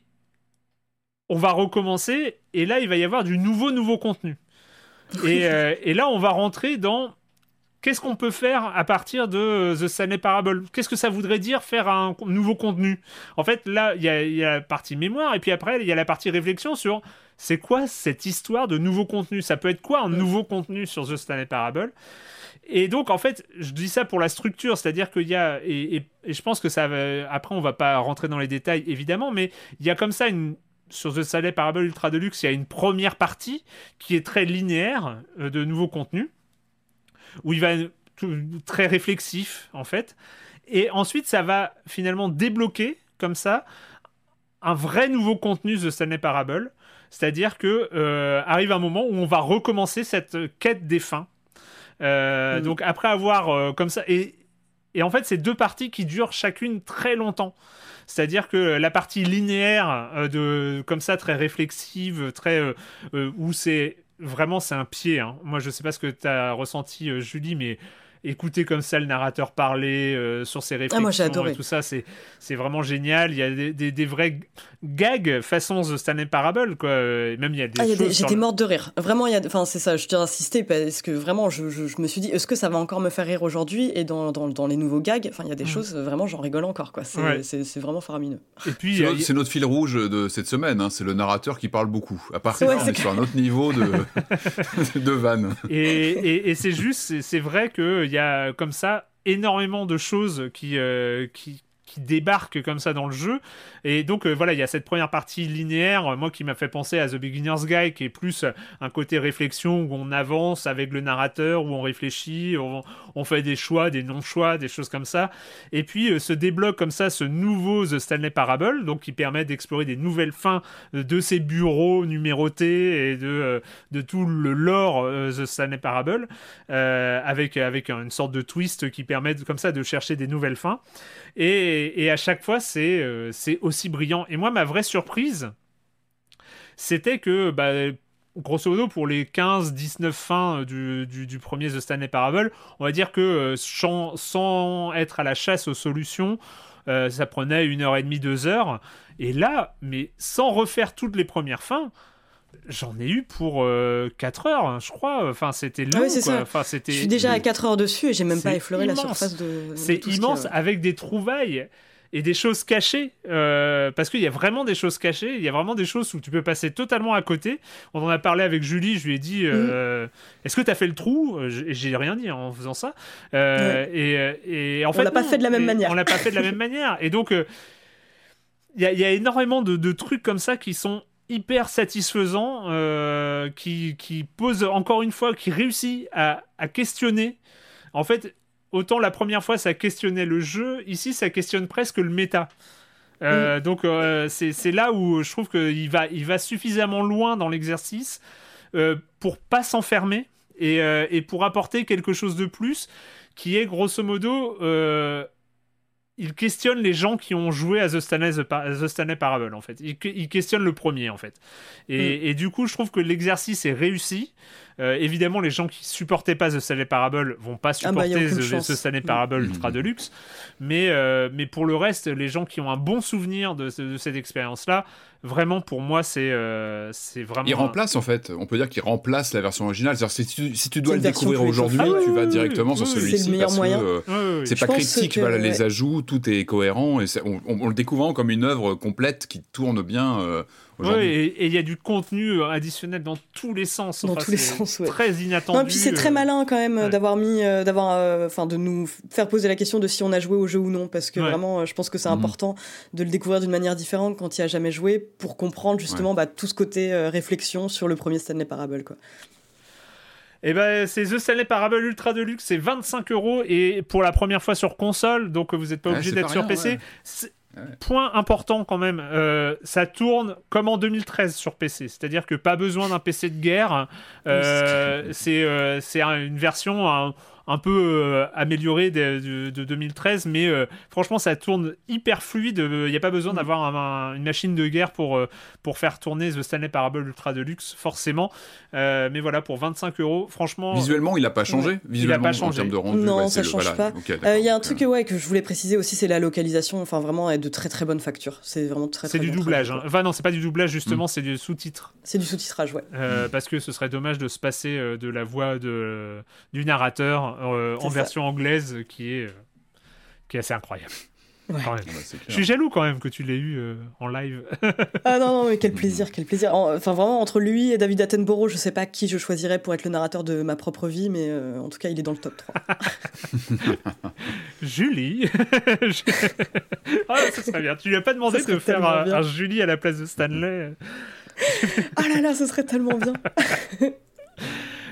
on va recommencer, et là, il va y avoir du nouveau, nouveau contenu. Et, et là, on va rentrer dans qu'est-ce qu'on peut faire à partir de euh, The Stanley Parable? Qu'est-ce que ça voudrait dire faire un nouveau contenu? En fait, là, il y, a la partie mémoire, et puis après, il y a la partie réflexion sur c'est quoi cette histoire de nouveau contenu? Ça peut être quoi un nouveau contenu sur The Stanley Parable? Et donc, en fait, je dis ça pour la structure, c'est-à-dire qu'il y a, et, je pense que ça va, après, on va pas rentrer dans les détails, évidemment, mais il y a comme ça une, sur The Stanley Parable Ultra Deluxe, il y a une première partie qui est très linéaire euh, de nouveaux contenus où il va être très réflexif en fait. Et ensuite, ça va finalement débloquer comme ça un vrai nouveau contenu de Stanley Parable. C'est-à-dire que euh, arrive un moment où on va recommencer cette quête des fins. Euh, donc après avoir euh, comme ça et, et en fait c'est deux parties qui durent chacune très longtemps. C'est-à-dire que la partie linéaire de comme ça très réflexive, très où c'est vraiment, c'est un pied. Hein. Moi, je sais pas ce que tu as ressenti, euh, Julie, mais écouter comme ça le narrateur parler euh, sur ses réflexions ah, et tout ça, c'est, c'est vraiment génial. Il y a des, des, vrais gags façon The Stanley Parable, quoi. même il y a des ah, J'étais morte de rire. Vraiment, il y a... enfin, c'est ça, je tiens à insister parce que vraiment, je, je, me suis dit, est-ce que ça va encore me faire rire aujourd'hui? Et dans, dans, dans, les nouveaux gags, enfin, il y a des mm. choses, vraiment, j'en rigole encore, quoi. C'est, c'est, vraiment faramineux. Et puis, c'est, notre fil rouge de cette semaine, hein. c'est le narrateur qui parle beaucoup. À part ça, on est, sur un autre niveau de, [LAUGHS] de vanne. Et, et, et c'est juste, c'est vrai que il y a comme ça énormément de choses qui, euh, qui débarquent comme ça dans le jeu. Et donc euh, voilà, il y a cette première partie linéaire, euh, moi qui m'a fait penser à The Beginner's Guide, qui est plus euh, un côté réflexion où on avance avec le narrateur, où on réfléchit, on, fait des choix, des non-choix, des choses comme ça. Et puis se débloque comme ça ce nouveau The Stanley Parable, donc qui permet d'explorer des nouvelles fins de ces bureaux numérotés et de, tout le lore The Stanley Parable, avec, une sorte de twist qui permet comme ça de chercher des nouvelles fins. Et, à chaque fois, c'est aussi brillant. Et moi, ma vraie surprise, c'était que, bah, grosso modo, pour les 15-19 fins du, du, premier The Stanley Parable, on va dire que euh, sans, être à la chasse aux solutions, euh, ça prenait une heure et demie, deux heures. Et là, mais sans refaire toutes les premières fins, J'en ai eu pour 4 euh, heures, hein, je crois. Enfin, c'était long. Enfin, c'était... Je suis déjà à 4 heures dessus et j'ai même pas effleuré la surface de. C'est immense avec des trouvailles et des choses cachées. Euh, parce qu'il y a vraiment des choses cachées. Il y a vraiment des choses où tu peux passer totalement à côté. On en a parlé avec Julie. Je lui ai dit euh, mm. Est-ce que tu as fait le trou? J'ai rien dit en faisant ça. et, en fait. On l'a pas fait de la même manière. On l'a pas fait de la même manière. Et donc. Il y, y, a énormément de, de trucs comme ça qui sont hyper satisfaisant, euh, qui, qui, pose encore une fois, qui réussit à, à, questionner. En fait, autant la première fois ça questionnait le jeu, ici ça questionne presque le méta. Euh, donc euh, c'est là où je trouve qu'il va, il va suffisamment loin dans l'exercice pour pas s'enfermer et, et, pour apporter quelque chose de plus qui est grosso modo il questionne les gens qui ont joué à The Stanley, The Stanley Parable, en fait. Il, questionne le premier, en fait. Et, mm. et, du coup, je trouve que l'exercice est réussi. Évidemment, les gens qui supportaient pas The Stanley Parable vont pas Ah bah, supporter The. The Stanley Parable Mm. Ultra Deluxe. Mais, euh, mais pour le reste, les gens qui ont un bon souvenir de, ce- de cette expérience-là, vraiment, pour moi, c'est euh, c'est vraiment. Il un- remplace en fait, on peut dire qu'il remplace la version originale. C'est-à-dire si tu, si tu dois le découvrir aujourd'hui, étoffée. tu Ah vas directement oui, sur celui-ci. c'est le meilleur parce que, moyen. euh, c'est pas pense critique, que, voilà, ouais. les ajouts, tout est cohérent et on, on- on le découvre comme une œuvre complète qui tourne bien euh, Ouais, aujourd'hui. et il y a du contenu euh, additionnel dans tous les sens. Dans Enfin, tous les sens, ouais. Très inattendu. Non, et puis c'est très euh, malin quand même euh, ouais. d'avoir mis, d'avoir, euh, enfin, de nous faire poser la question de si on a joué au jeu ou non, parce que Ouais. vraiment, je pense que c'est Mhm. important de le découvrir d'une manière différente quand il a jamais joué, pour comprendre justement bah, tout ce côté euh, réflexion sur le premier Stanley Parable, quoi. Et ben c'est The Stanley Parable Ultra Deluxe, c'est 25 euros et pour la première fois sur console, donc vous n'êtes pas Ouais, obligé d'être sur rien, PC. ouais. Point important quand même, euh, ça tourne comme en 2013 sur PC, c'est-à-dire que pas besoin d'un PC de guerre. Euh, c'est euh, une version un, un peu euh, améliorée de, de- de 2013, mais euh, franchement ça tourne hyper fluide. Il n'y a pas besoin Mm. d'avoir un- un- une machine de guerre pour, euh, pour faire tourner The Stanley Parable Ultra Deluxe, forcément. Euh, mais voilà, pour 25 euros, franchement. Visuellement, il n'a pas changé. Visuellement, pas en changé. termes de rendu, Non, ouais, ça le- change voilà. pas. Euh. Il y a un truc ouais, que je voulais préciser aussi, c'est la localisation, enfin vraiment, est de très très bonne facture. C'est vraiment très C'est très du bien doublage. hein. Enfin non, c'est pas du doublage Mm. justement, c'est du sous-titre. C'est du sous-titrage, ouais. Euh, Parce que ce serait dommage de se passer euh, de la voix de, du narrateur euh, en ça. version anglaise qui est, euh, qui est assez incroyable. Ouais. Quand même. bah, c'est Je suis jaloux quand même que tu l'aies eu euh, en live. [LAUGHS] Ah non, non, mais quel plaisir, quel plaisir. En- Enfin, vraiment, entre lui et David Attenborough, je sais pas qui je choisirais pour être le narrateur de ma propre vie, mais euh, en tout cas, il est dans le top 3. [LAUGHS] Julie. [LAUGHS] ah, ça serait bien. Tu lui as pas demandé de faire un, Julie à la place de Stanley Ah là là, ce serait tellement bien.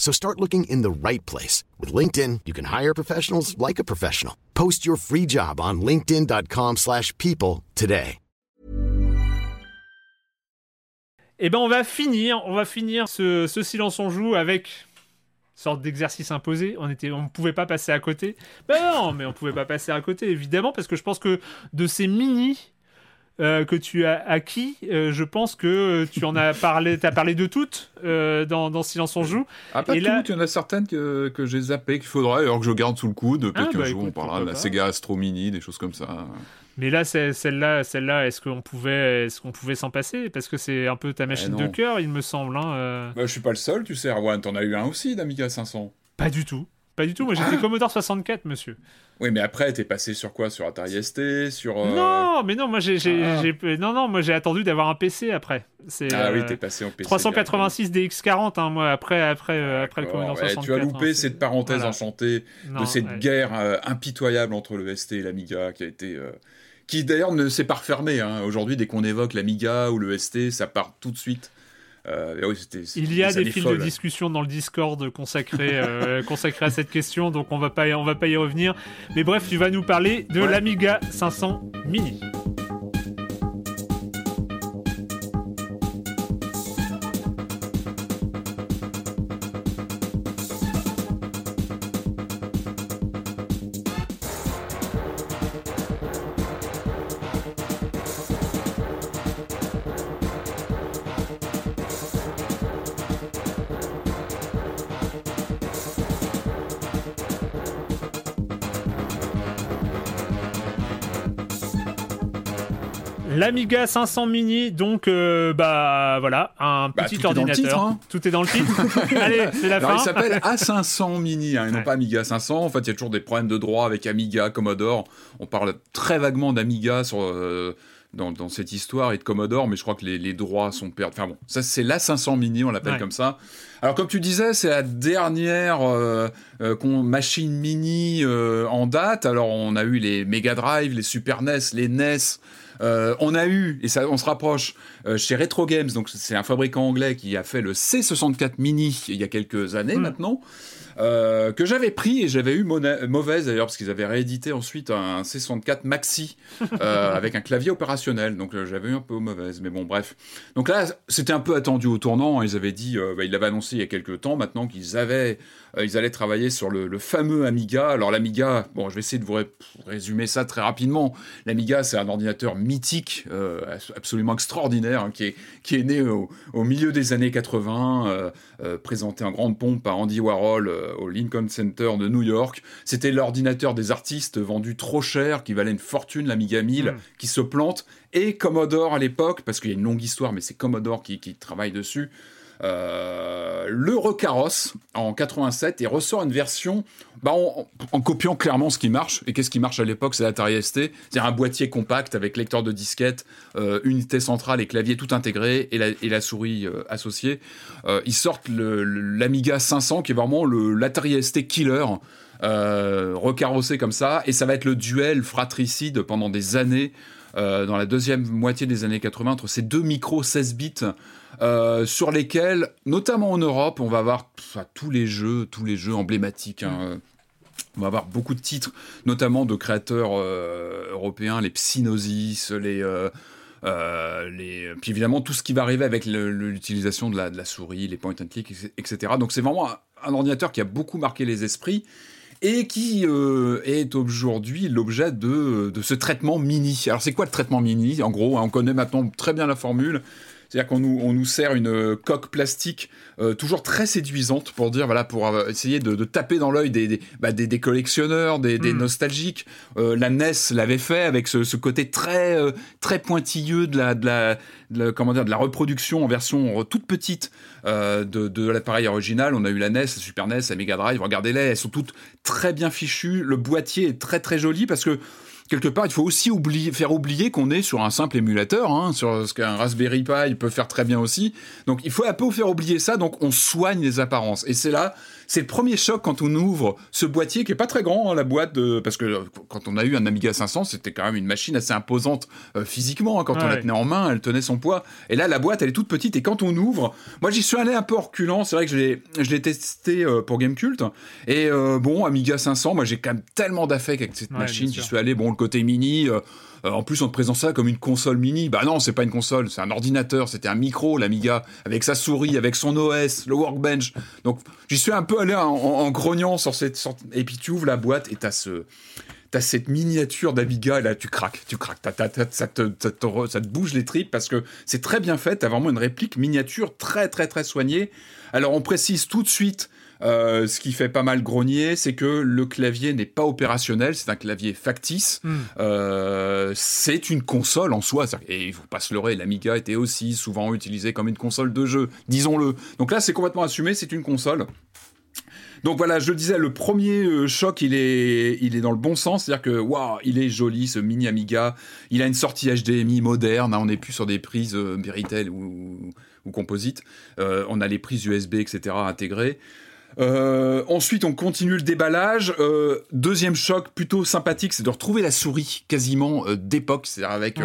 So start looking in the right place. With LinkedIn, you can hire professionals like a professional. Post your free job on linkedin.com/people slash people today. Eh ben on va finir, ce, ce silence on joue avec sorte d'exercice imposé. On était, on ne pouvait pas passer à côté. Ben non, mais on pouvait pas passer à côté évidemment parce que je pense que de ces mini euh, que tu as acquis, euh, je pense que tu en as [LAUGHS] parlé, t'as parlé de toutes euh, dans, dans Silence on joue. Ah, pas Et toutes, là- il y en a certaines que, que j'ai zappées, qu'il faudrait, alors que je garde sous le coude. Peut-être Ah, qu'un bah, jour on parlera de la Sega Astro Mini, des choses comme ça. Mais là, celle-là, celle-là, est-ce qu'on pouvait, est-ce qu'on pouvait s'en passer? Parce que c'est un peu ta machine de cœur, il me semble. hein, euh. Bah, je suis pas le seul, tu sais, Erwan, t'en as eu un aussi d'Amiga 500. Pas du tout. Pas du tout. Moi, j'étais Ah. [COUGHS] Commodore 64, monsieur. Oui, mais après, t'es passé sur quoi? Sur Atari ST Sur. euh, Non, mais non, moi j'ai, j'ai- Ah. j'ai- non, non, moi j'ai attendu d'avoir un PC après. C'est Ah oui, euh, t'es passé au PC. 386 DX40, hein, moi après, après, euh, après le. Commodore Ouais, 64. tu as loupé hein, cette parenthèse voilà. enchantée Non, de cette ouais. guerre euh, impitoyable entre le ST et l'Amiga qui a été. qui d'ailleurs ne s'est pas refermée. hein. Aujourd'hui, dès qu'on évoque l'Amiga ou le ST, ça part tout de suite. Euh, oui, Il y a des années fils folles. de discussion dans le Discord consacrés, [LAUGHS] euh, consacrés à cette question, donc on va pas, on va pas y revenir. Mais bref, tu vas nous parler de Ouais. l'Amiga 500 Mini. L'Amiga 500 Mini, donc euh, bah voilà, un Bah, petit tout est ordinateur. titre, hein. Tout est dans le titre. [LAUGHS] Allez, c'est la Alors, fin. il s'appelle A500 Mini, hein, et non Ouais. pas Amiga 500. En fait, il y a toujours des problèmes de droit avec Amiga, Commodore. On parle très vaguement d'Amiga sur, euh, dans, dans cette histoire et de Commodore, mais je crois que les, les droits sont perdus. Enfin bon, ça c'est l'A500 Mini, on l'appelle Ouais. comme ça. Alors comme tu disais, c'est la dernière euh, euh, machine mini euh, en date. Alors on a eu les Mega Drive, les Super NES, les NES. Euh, on a eu, et ça, on se rapproche, euh, chez Retro Games, donc c'est un fabricant anglais qui a fait le C64 Mini il y a quelques années Mm. maintenant. euh, que j'avais pris et j'avais eu mauvaise d'ailleurs parce qu'ils avaient réédité ensuite un C64 Maxi [LAUGHS] avec un clavier opérationnel donc j'avais eu un peu mauvaise mais bon bref donc là c'était un peu attendu au tournant ils avaient dit bah, ils l'avaient annoncé il y a quelques temps maintenant qu'ils avaient ils allaient travailler sur le, le fameux Amiga alors l'Amiga bon je vais essayer de vous ré- résumer ça très rapidement l'Amiga c'est un ordinateur mythique euh, absolument extraordinaire hein, qui est qui est né au, au milieu des années 80 euh, euh, présenté en grande pompe par Andy Warhol euh, au Lincoln Center de New York. C'était l'ordinateur des artistes vendu trop cher, qui valait une fortune, l'Amiga 1000, Mm. qui se plante. Et Commodore à l'époque, parce qu'il y a une longue histoire, mais c'est Commodore qui, qui travaille dessus, euh, le recarrosse en 87 et ressort une version bah, en, copiant clairement ce qui marche. Et qu'est-ce qui marche à l'époque? C'est l'Atari ST, c'est-à-dire un boîtier compact avec lecteur de disquette, euh, unité centrale et clavier tout intégré et la, souris euh, associée. Ils sortent l'Amiga 500 qui est vraiment l'Atari ST killer. Recarrossé comme ça, et ça va être le duel fratricide pendant des années, dans la deuxième moitié des années 80, entre ces deux micros 16 bits, euh, sur lesquels, notamment en Europe, on va avoir tous les jeux, tous les jeux emblématiques. hein. On va avoir beaucoup de titres, notamment de créateurs euh, européens, les Psygnosis, les, euh, euh, les, puis évidemment tout ce qui va arriver avec l'utilisation de la, de la souris, les point and click, etc. Donc c'est vraiment un, un ordinateur qui a beaucoup marqué les esprits et qui euh, est aujourd'hui l'objet de, de ce traitement mini. Alors c'est quoi le traitement mini? En gros, hein, on connaît maintenant très bien la formule. C'est-à-dire qu'on nous, on nous sert une euh, coque plastique euh, toujours très séduisante pour dire, voilà, pour euh, essayer de, de taper dans l'œil des, des, bah, des, des collectionneurs, des, des Mm. nostalgiques. Euh, la NES l'avait fait avec ce, ce côté très, euh, très pointilleux de la, de, la, de la- comment dire, de la reproduction en version toute petite de, de l'appareil original. On a eu la NES, la Super NES, la Mega Drive. Regardez-les, elles sont toutes très bien fichues. Le boîtier est très très joli parce que quelque part, il faut aussi faire oublier qu'on est sur un simple émulateur, hein, sur ce qu'un Raspberry Pi peut faire très bien aussi. Donc, il faut un peu faire oublier ça. Donc, on soigne les apparences. Et c'est là, c'est le premier choc quand on ouvre ce boîtier qui est pas très grand, hein, la boîte de, parce que euh, quand on a eu un Amiga 500, c'était quand même une machine assez imposante euh, physiquement. hein. quand on la tenait en main, elle tenait son poids. Et là, la boîte, elle est toute petite. Et quand on ouvre, moi, j'y suis allé un peu reculant. C'est vrai que je l'ai, je l'ai testé euh, pour Gamecult. Et euh, bon, Amiga 500, moi, j'ai quand même tellement d'affect avec cette Ouais, machine. J'y suis allé, bon, le côté mini. Euh, en plus, on te présente ça comme une console mini. Bah non, c'est pas une console, c'est un ordinateur. C'était un micro, l'Amiga, avec sa souris, avec son OS, le workbench. Donc, j'y suis un peu allé en, en- en grognant sur cette sorte. Et puis, tu ouvres la boîte et t'as ce. T'as cette miniature d'Amiga là tu craques, tu craques, ça te bouge les tripes parce que c'est très bien fait, t'as vraiment une réplique miniature très très très soignée. Alors on précise tout de suite euh, ce qui fait pas mal grogner, c'est que le clavier n'est pas opérationnel, c'est un clavier factice. Hmm. Euh, c'est une console en soi. Et il faut pas se leurrer, l'Amiga était aussi souvent utilisé comme une console de jeu, disons-le. Donc là, c'est complètement assumé, c'est une console. Donc voilà, je le disais, le premier euh, choc, il est, il est dans le bon sens, c'est-à-dire que waouh, il est joli ce mini Amiga. Il a une sortie HDMI moderne, hein, on n'est plus sur des prises euh, ou, ou Composite. Euh, on a les prises USB, etc. intégrées. Euh, ensuite, on continue le déballage. Euh, deuxième choc plutôt sympathique, c'est de retrouver la souris quasiment euh, d'époque, c'est-à-dire avec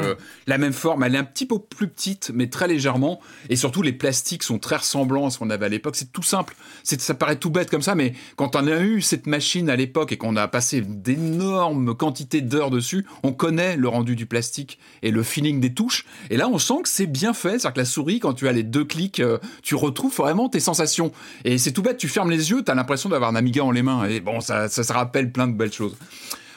la même forme. Elle est un petit peu plus petite, mais très légèrement. Et surtout, les plastiques sont très ressemblants à ce qu'on avait à l'époque. C'est tout simple. C'est, ça paraît tout bête comme ça, mais quand on a eu cette machine à l'époque et qu'on a passé d'énormes quantités d'heures dessus, on connaît le rendu du plastique et le feeling des touches. Et là, on sent que c'est bien fait. C'est-à-dire que la souris, quand tu as les deux clics, tu retrouves vraiment tes sensations. Et c'est tout bête, tu fermes les yeux, tu as l'impression d'avoir un Amiga en les mains. Et bon, ça, ça se rappelle plein de belles choses.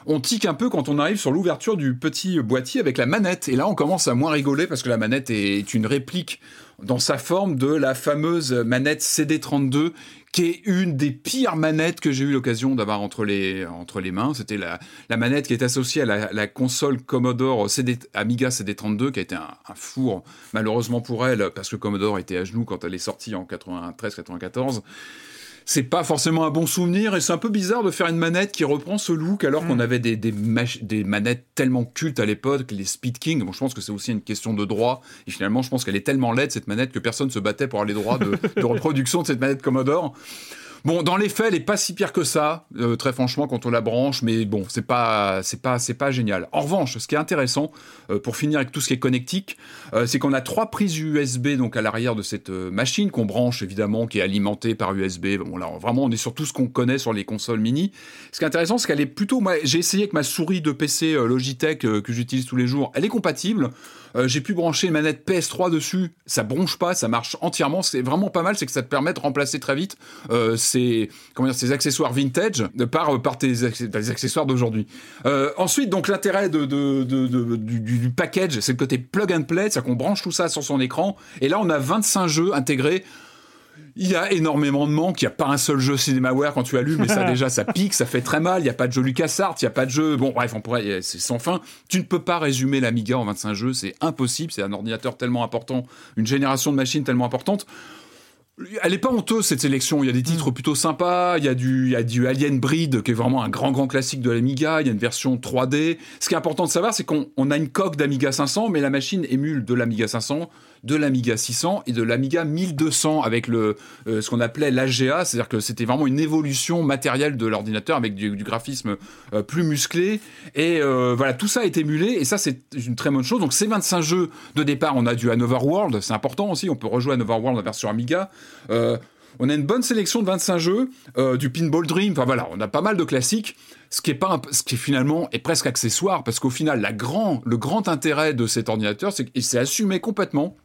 On tique un peu quand on arrive sur l'ouverture du petit boîtier avec la manette. Et là, on commence à moins rigoler parce que la manette est une réplique dans sa forme de la fameuse manette CD32 qui est une des pires manettes que j'ai eu l'occasion d'avoir entre les, entre les mains. C'était la, la manette qui est associée à la, la console Commodore CD, Amiga CD32 qui a été un, un four malheureusement pour elle parce que Commodore était à genoux quand elle est sortie en 93-94 c'est pas forcément un bon souvenir et c'est un peu bizarre de faire une manette qui reprend ce look alors qu'on avait des, des manettes tellement cultes à l'époque, les Speed King. Bon, je pense que c'est aussi une question de droit et finalement, je pense qu'elle est tellement laide cette manette que personne se battait pour avoir les droits de, [LAUGHS] de reproduction de cette manette Commodore. Bon, dans les faits, elle est pas si pire que ça, euh, très franchement, quand on la branche, mais bon, c'est pas, pas, pas génial. En revanche, ce qui est intéressant, euh, pour finir avec tout ce qui est connectique, euh, c'est qu'on a trois prises USB donc à l'arrière de cette machine qu'on branche évidemment, qui est alimentée par USB. Bon là, vraiment, on est sur tout ce qu'on connaît sur les consoles mini. Ce qui est intéressant, c'est qu'elle est plutôt, j'ai essayé avec ma souris de PC Logitech que j'utilise tous les jours, elle est compatible. Euh, j'ai pu brancher une manette PS3 dessus, ça bronche pas, ça marche entièrement. C'est vraiment pas mal, c'est que ça te permet de remplacer très vite euh, ces, ces accessoires vintage par, euh, par tes, accessoires d'aujourd'hui. ensuite, donc l'intérêt de, du, du, package, c'est le côté plug and play, c'est-à-dire qu'on branche tout ça sur son écran. Et là, on a 25 jeux intégrés il y a énormément de manques. Il n'y a pas un seul jeu CinemaWare quand tu allumes, mais ça [LAUGHS] déjà, ça pique, ça fait très mal. Il n'y a pas de jeu LucasArts, il n'y a pas de jeu. Bon, bref, on pourrait, c'est sans fin. Tu ne peux pas résumer l'Amiga en 25 jeux, c'est impossible. C'est un ordinateur tellement important, une génération de machines tellement importante. Elle est pas honteuse cette sélection. Il y a des titres mm. plutôt sympas. Il y a du, il y a du Alien Breed qui est vraiment un grand grand classique de l'Amiga. Il y a une version 3D. Ce qui est important de savoir, c'est qu'on a une coque d'Amiga 500, mais la machine émule de l'Amiga 500, de l'Amiga 600 et de l'Amiga 1200 avec le euh, ce qu'on appelait l'AGA, c'est-à-dire que c'était vraiment une évolution matérielle de l'ordinateur avec du, graphisme euh, plus musclé. Et euh, voilà, tout ça est émulé et ça c'est une très bonne chose. Donc ces 25 jeux de départ, on a du Hanover World, c'est important aussi. On peut rejouer Hanover World en version Amiga. On a une bonne sélection de 25 jeux, du Pinball Dream, enfin voilà, on a pas mal de classiques, ce qui est, pas ce qui finalement est presque accessoire, parce qu'au final, la grand, le grand intérêt de cet ordinateur, c'est qu'il s'est assumé complètement.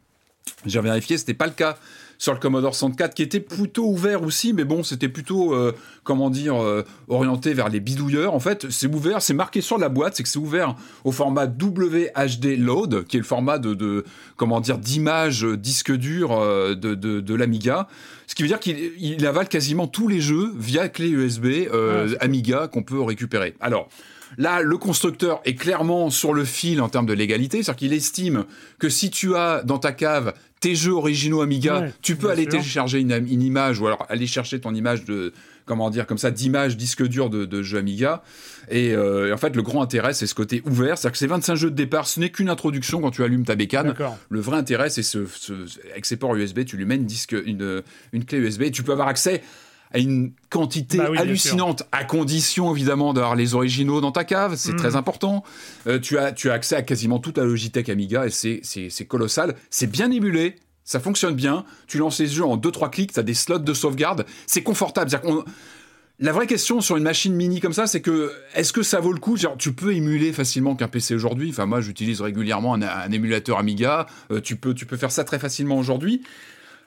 J'ai vérifié, c'était pas le cas sur le Commodore 64 qui était plutôt ouvert aussi, mais bon, c'était plutôt, euh, comment dire, euh, orienté vers les bidouilleurs. En fait, c'est ouvert, c'est marqué sur la boîte, c'est que c'est ouvert au format WHD Load, qui est le format de, comment dire, d'image disque dur euh, de, de, l'Amiga. Ce qui veut dire qu'il avale quasiment tous les jeux via clé USB ah, Amiga qu'on peut récupérer. Alors, Là, le constructeur est clairement sur le fil en termes de légalité, c'est-à-dire qu'il estime que si tu as dans ta cave tes jeux originaux Amiga, tu peux aller télécharger une, image ou alors aller chercher ton image de comment dire comme ça d'image disque dur de, jeux Amiga. Euh, et, en fait, le grand intérêt, c'est ce côté ouvert, c'est-à-dire que ces 25 jeux de départ, ce n'est qu'une introduction quand tu allumes ta bécane. Le vrai intérêt, c'est ce, avec ces ports USB, tu lui mets une disque, une, une clé USB, et tu peux avoir accès à une quantité bah hallucinante, à condition évidemment d'avoir les originaux dans ta cave, c'est très mm. important. Euh, tu, as, tu as accès à quasiment toute la Logitech Amiga et c'est colossal. C'est bien émulé, ça fonctionne bien. Tu lances les jeux en 2-3 clics, tu as des slots de sauvegarde, c'est confortable. La vraie question sur une machine mini comme ça, c'est que est-ce que ça vaut le coup? Genre, Tu peux émuler facilement qu'un PC aujourd'hui. Enfin, moi, j'utilise régulièrement un, émulateur Amiga. Euh, tu, peux, tu peux faire ça très facilement aujourd'hui.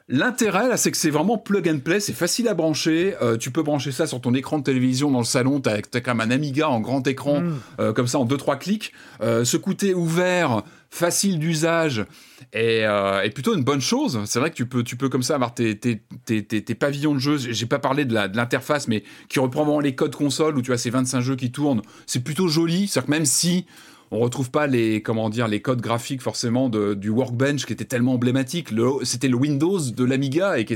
L'intérêt, là, c'est que c'est vraiment plug and play, c'est facile à brancher. Euh, tu peux brancher ça sur ton écran de télévision dans le salon. T'as as quand même un Amiga en grand écran, mm. euh, comme ça en 2-3 clics. Euh, ce côté ouvert, facile d'usage, est, plutôt une bonne chose. C'est vrai que tu peux, tu peux comme ça avoir tes, tes, tes, tes pavillons de jeux. J'ai pas parlé de l'interface, mais qui reprend vraiment les codes console où tu as ces 25 jeux qui tournent. C'est plutôt joli. C'est-à-dire que même si on retrouve pas les comment dire les codes graphiques forcément du Workbench qui était tellement emblématique. C'était le Windows de l'Amiga et qui,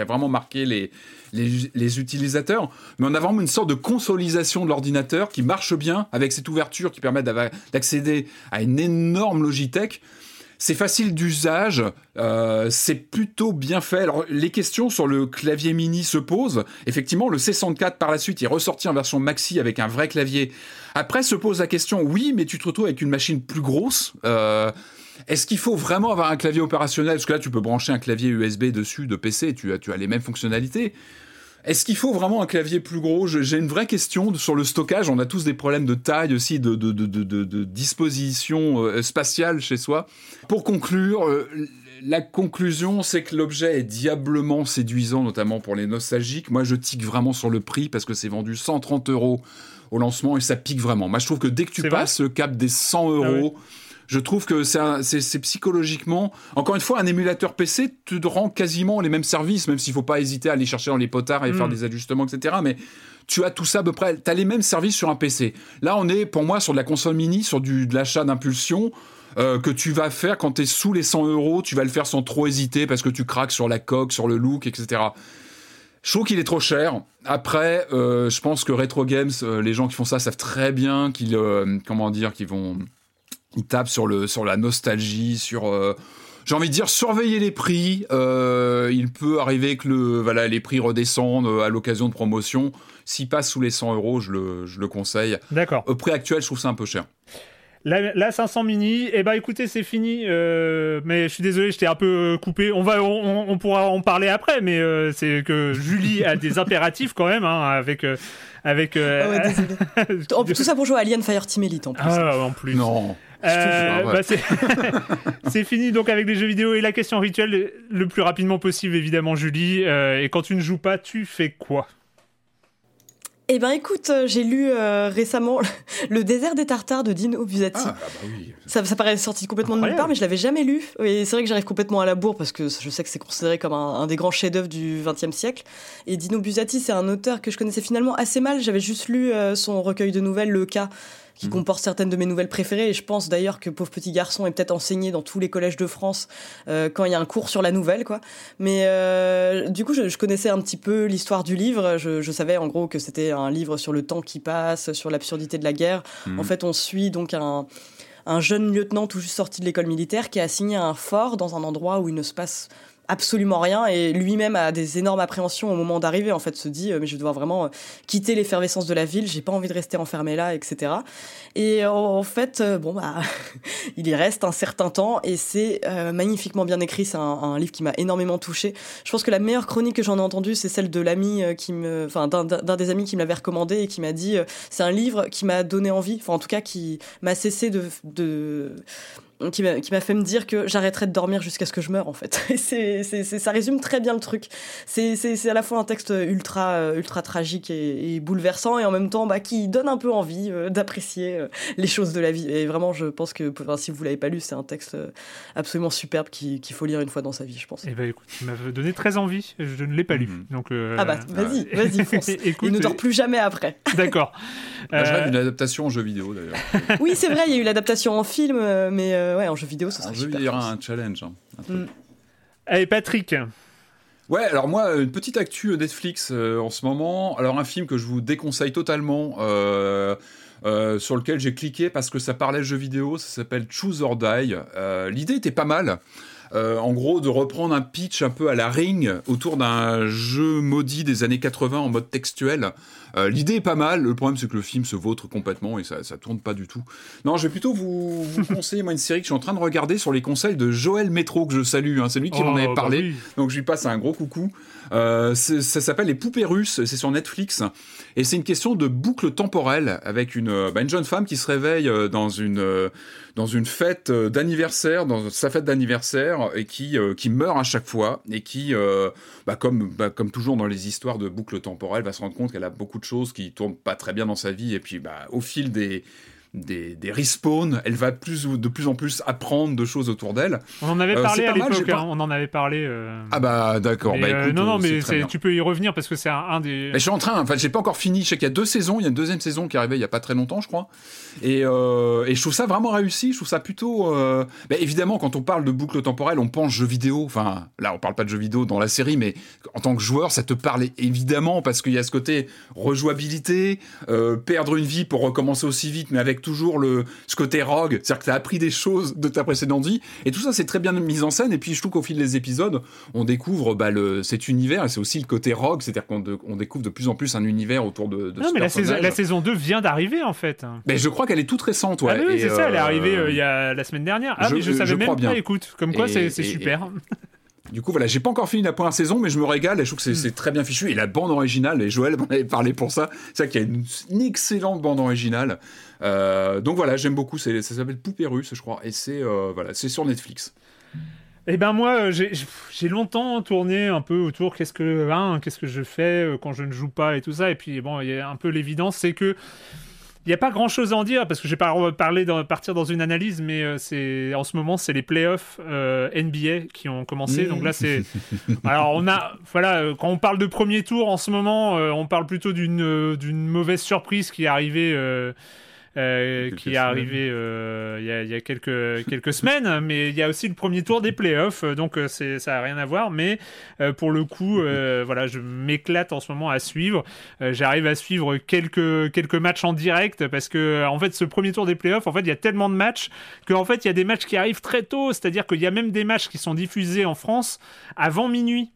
a vraiment marqué les, utilisateurs. Mais on a vraiment une sorte de consolidation de l'ordinateur qui marche bien avec cette ouverture qui permet d'accéder à une énorme Logitech. C'est facile d'usage, euh, c'est plutôt bien fait. Alors, les questions sur le clavier mini se posent. Effectivement, le C64 par la suite est ressorti en version maxi avec un vrai clavier. Après, se pose la question, oui, mais tu te retrouves avec une machine plus grosse. Euh, est-ce qu'il faut vraiment avoir un clavier opérationnel? Parce que là, tu peux brancher un clavier USB dessus de PC, tu as, tu as les mêmes fonctionnalités. Est-ce qu'il faut vraiment un clavier plus gros? J'ai une vraie question sur le stockage. On a tous des problèmes de taille aussi, de, disposition euh, spatiale chez soi. Pour conclure, euh, la conclusion, c'est que l'objet est diablement séduisant, notamment pour les nostalgiques. Moi, je tique vraiment sur le prix parce que c'est vendu 130 euros au lancement et ça pique vraiment. Moi, je trouve que dès que tu passes le cap des 100 ah euros, je trouve que c'est psychologiquement. Encore une fois, un émulateur PC te rend quasiment les mêmes services, même s'il faut pas hésiter à aller chercher dans les potards et faire hmm. des ajustements, etc. Mais tu as tout ça à peu près. Tu as les mêmes services sur un PC. Là, on est, pour moi, sur de la console mini, sur du, de l'achat d'impulsion. Euh, que tu vas faire quand tu es sous les 100 euros, tu vas le faire sans trop hésiter parce que tu craques sur la coque, sur le look, etc. Je trouve qu'il est trop cher. Après, euh, je pense que Retro Games, euh, les gens qui font ça savent très bien qu'ils, comment dire, qu'ils vont ils tapent sur, le, sur la nostalgie, sur, j'ai envie de dire, surveillez les prix. il peut arriver que le, voilà, les prix redescendent à l'occasion de promotion. S'il passe sous les 100 euros, je le, je le conseille. D'accord. Au prix actuel, je trouve ça un peu cher. La, 500 mini, eh ben écoutez, c'est fini. Euh, mais je suis désolé, j'étais un peu euh, coupé. On va, on, pourra en parler après, mais euh, c'est que Julie a des impératifs quand même, hein, avec. avec ah [LAUGHS] tout ça pour jouer à Alien Fireteam Elite en plus. Ah, en plus. Non. Bah, [LAUGHS] c'est fini donc avec les jeux vidéo et la question rituelle le plus rapidement possible évidemment Julie. et quand tu ne joues pas, tu fais quoi? Eh ben écoute, euh, j'ai lu euh, récemment Le désert des Tartares de Dino Buzzati. Ah, bah oui. ça, ça, paraît sorti complètement de nulle part, mais je l'avais jamais lu. Et c'est vrai que j'arrive complètement à la bourre parce que je sais que c'est considéré comme un, des grands chefs-d'œuvre du XXe siècle. Et Dino Buzzati, c'est un auteur que je connaissais finalement assez mal. J'avais juste lu euh, son recueil de nouvelles, Le Cas qui mhm. comporte certaines de mes nouvelles préférées. Et je pense d'ailleurs que Pauvre Petit Garçon est peut-être enseigné dans tous les collèges de France euh, quand il y a un cours sur la nouvelle, quoi. Mais euh, du coup, je, connaissais un petit peu l'histoire du livre. Je, savais en gros que c'était un livre sur le temps qui passe, sur l'absurdité de la guerre. Mhm. En fait, on suit donc un un jeune lieutenant tout juste sorti de l'école militaire qui a assigné un fort dans un endroit où il ne se passe absolument rien et lui-même a des énormes appréhensions au moment d'arriver en fait se dit euh, mais je vais devoir vraiment euh, quitter l'effervescence de la ville j'ai pas envie de rester enfermé là etc et en fait euh, bon bah [LAUGHS] il y reste un certain temps et c'est magnifiquement bien écrit c'est un, livre qui m'a énormément touché je pense que la meilleure chronique que j'en ai entendue c'est celle de l'ami qui me enfin d'un des amis qui me l'avait recommandé et qui m'a dit c'est un livre qui m'a donné envie enfin en tout cas qui m'a cessé de, de qui m'a fait me dire que j'arrêterais de dormir jusqu'à ce que je meure en fait. [LAUGHS] c'est, ça résume très bien le truc. C'est à la fois un texte ultra, euh, ultra tragique et, bouleversant et en même temps bah, qui donne un peu envie euh, d'apprécier euh, les choses de la vie. Et vraiment, je pense que si vous l'avez pas lu, c'est un texte absolument superbe qu'il faut lire une fois dans sa vie, je pense. Et eh bah ben, écoute, tu m'as donné très envie. Je ne l'ai pas lu. Mhm. Donc, ah bah vas-y, vas-y, [LAUGHS] fonce. il ne dort plus jamais après. D'accord. Bah, je rêve d'une adaptation en jeu vidéo d'ailleurs. oui, c'est vrai, il y a eu l'adaptation en film, mais euh, ouais, en jeu vidéo, ça serait super. Il y aura un challenge. Hein, mm. Allez, Patrick. Ouais, alors moi, une petite actu Netflix euh, en ce moment. Alors, un film que je vous déconseille totalement, euh, sur lequel j'ai cliqué parce que ça parlait de jeux vidéo, ça s'appelle Choose or Die. L'idée était pas mal. En gros, de reprendre un pitch un peu à la ring autour d'un jeu maudit des années 80 en mode textuel. Euh, l'idée est pas mal. Le problème, c'est que le film se vautre complètement et ça, ça tourne pas du tout. Non, je vais plutôt vous, [LAUGHS] conseiller moi une série que je suis en train de regarder sur les conseils de Joël Métro que je salue. Hein. C'est lui qui m'en avait oh, bah parlé, donc je lui passe un gros coucou. Euh, ça s'appelle Les Poupées Russes. C'est sur Netflix et c'est une question de boucle temporelle avec une, bah, une jeune femme qui se réveille euh, dans une dans une fête d'anniversaire, dans sa fête d'anniversaire, et qui, qui meurt à chaque fois, et qui, bah, comme, bah, comme toujours dans les histoires de boucle temporelle, va se rendre compte qu'elle a beaucoup de choses qui tournent pas très bien dans sa vie. Et puis, bah, au fil des, des, des respawns, elle va plus, de plus en plus apprendre de choses autour d'elle. On en avait euh, parlé à l'époque, hein, on en avait parlé. Euh, ah bah d'accord. Bah, euh, non, non, mais tu peux y revenir parce que c'est un, des. Mais je suis en train, enfin, j'ai pas encore fini. Je sais qu'il y a deux saisons, il y a une deuxième saison qui est arrivée il y a pas très longtemps, je crois. Et, et je trouve ça vraiment réussi. Je trouve ça plutôt. Bah, évidemment, quand on parle de boucle temporelle, on pense jeux vidéo. Enfin, là, on parle pas de jeux vidéo dans la série, mais en tant que joueur, ça te parle évidemment parce qu'il y a ce côté rejouabilité, perdre une vie pour recommencer aussi vite, mais avec toujours le ce côté rogue, c'est-à-dire que tu as appris des choses de ta précédente vie, et tout ça c'est très bien mis en scène, et puis je trouve qu'au fil des épisodes, on découvre bah, le, cet univers, et c'est aussi le côté rogue, c'est-à-dire qu'on on découvre de plus en plus un univers autour de, de non, mais la saison, la saison, 2 vient d'arriver en fait. Mais je crois qu'elle est toute récente, ouais. Ah oui, c'est ça, elle est arrivée euh, il y a la semaine dernière. Ah, je, mais je savais même pas, écoute, comme quoi c'est super. [LAUGHS] Du coup, voilà, j'ai pas encore fini la première saison, mais je me régale et je trouve que c'est mm. très bien fichu. Et la bande originale, et Joël m'en avait parlé pour ça, c'est qu'il y a une, excellente bande originale. Euh, donc voilà, j'aime beaucoup. Ça s'appelle Poupée russe, je crois, et c'est euh, voilà, c'est sur Netflix. Eh ben moi, euh, j'ai longtemps tourné un peu autour qu'est-ce que hein, qu'est-ce que je fais quand je ne joue pas et tout ça. Et puis bon, il y a un peu l'évidence, c'est que il n'y a pas grand chose à en dire parce que je vais pas parler de partir dans une analyse, mais c'est en ce moment c'est les playoffs euh, NBA qui ont commencé. Donc là c'est [LAUGHS] alors on a voilà quand on parle de premier tour en ce moment, on parle plutôt d'une d'une mauvaise surprise qui est arrivée euh, qui est arrivé euh, il, y a, il y a quelques, [LAUGHS] quelques semaines, mais il y a aussi le premier tour des playoffs, donc c'est, ça n'a rien à voir. Mais pour le coup, [LAUGHS] voilà, je m'éclate en ce moment à suivre. j'arrive à suivre quelques, quelques matchs en direct parce que, en fait, ce premier tour des playoffs, en fait, il y a tellement de matchs qu'en fait, il y a des matchs qui arrivent très tôt, c'est-à-dire qu'il y a même des matchs qui sont diffusés en France avant minuit.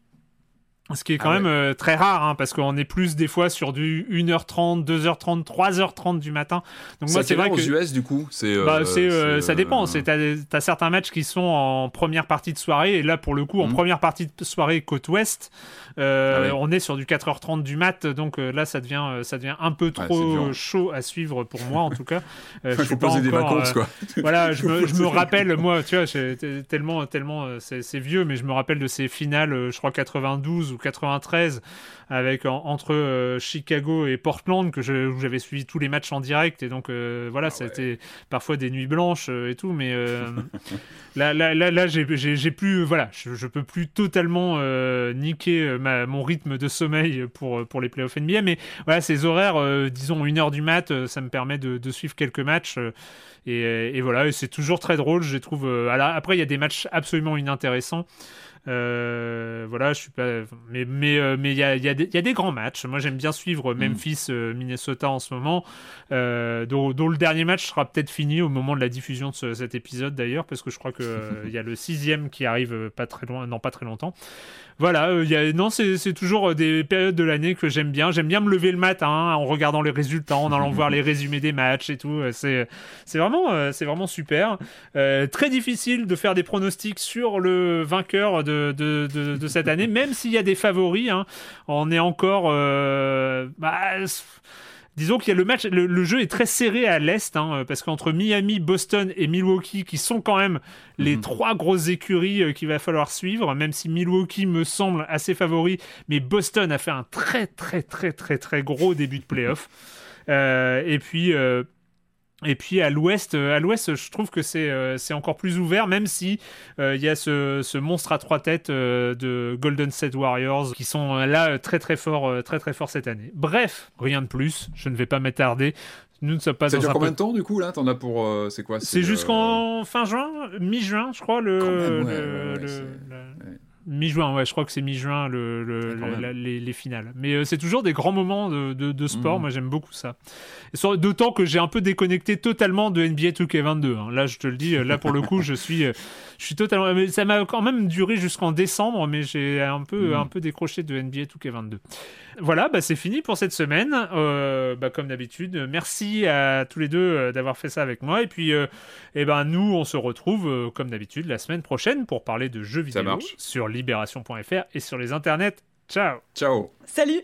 Ce qui est quand ah même euh, très rare, hein, parce qu'on est plus des fois sur du 1h30, 2h30, 3h30 du matin. Donc moi, c'est vrai que... aux US, du coup c'est, euh, bah, c'est, euh, Ça dépend. C'est, t'as, as certains matchs qui sont en première partie de soirée, et là, pour le coup, en mhm. première partie de soirée côte ouest, ah on est sur du 4h30 du mat, donc là, ça devient, ça devient un peu trop chaud à suivre pour moi, en tout cas. [LAUGHS] je faut poser des vacances, quoi. [LAUGHS] voilà, je [LAUGHS] me, je me rappelle, moi, tu vois, tellement, tellement, c'est, vieux, mais je me rappelle de ces finales, je crois 92 ou 93 avec entre euh, Chicago et Portland que où j'avais suivi tous les matchs en direct et donc euh, voilà, c'était ah parfois des nuits blanches euh, et tout, mais [LAUGHS] là, là, là, là j'ai plus, voilà, je, je, peux plus totalement niquer ma, mon rythme de sommeil pour, pour les playoffs NBA, mais voilà, ces horaires, disons une heure du mat, ça me permet de, de suivre quelques matchs. Et, et, voilà, c'est toujours très drôle, je trouve. après, il y a des matchs absolument inintéressants. Euh, voilà, je suis pas. Mais mais euh, mais il y a, y, a y a, des grands matchs. Moi, j'aime bien suivre mm. Memphis, euh, Minnesota en ce moment, dont, dont, le dernier match sera peut-être fini au moment de la diffusion de cet épisode d'ailleurs, parce que je crois que [LAUGHS] il y a le sixième qui arrive pas très loin, non pas très longtemps voilà, euh, y a, non, c'est toujours euh, des périodes de l'année que j'aime bien. J'aime bien me lever le matin en regardant les résultats, en allant [LAUGHS] voir les résumés des matchs et tout. Euh, c'est vraiment, c'est vraiment super. très difficile de faire des pronostics sur le vainqueur de, de, de, cette année, même s'il y a des favoris. Hein. On est encore. Bah, disons qu'il y a le match, le, jeu est très serré à l'est, hein, parce qu'entre Miami, Boston et Milwaukee, qui sont quand même les mhm. trois grosses écuries euh, qu'il va falloir suivre, même si Milwaukee me semble assez favori, mais Boston a fait un très très très très très gros début de playoff. [LAUGHS] Euh, et puis euh, et puis à l'ouest, euh, à l'ouest, je trouve que c'est euh, encore plus ouvert, même si euh, il y a ce, ce, monstre à trois têtes de Golden State Warriors qui sont là très très forts, très très forts cette année. Bref, rien de plus. Je ne vais pas m'attarder. Nous ne sommes pas. Ça dure combien de temps du coup là? T'en as pour c'est quoi? C'est jusqu'en fin juin, mi-juin, je crois le Mi-juin, ouais, je crois que c'est mi-juin le, le, les, les, finales. Mais euh, c'est toujours des grands moments de, de, sport, mmh. moi j'aime beaucoup ça. D'autant que j'ai un peu déconnecté totalement de NBA 2K22. Hein. Là, je te le dis, là pour le coup, je suis, euh, je suis totalement. Mais ça m'a quand même duré jusqu'en décembre, mais j'ai un peu, mmh. un peu décroché de NBA 2K22. Voilà, bah, c'est fini pour cette semaine. Euh, bah, comme d'habitude, merci à tous les deux d'avoir fait ça avec moi. Et puis, eh ben, nous, on se retrouve comme d'habitude la semaine prochaine pour parler de jeux vidéo sur libération.fr et sur les internets. Ciao. Ciao. Salut.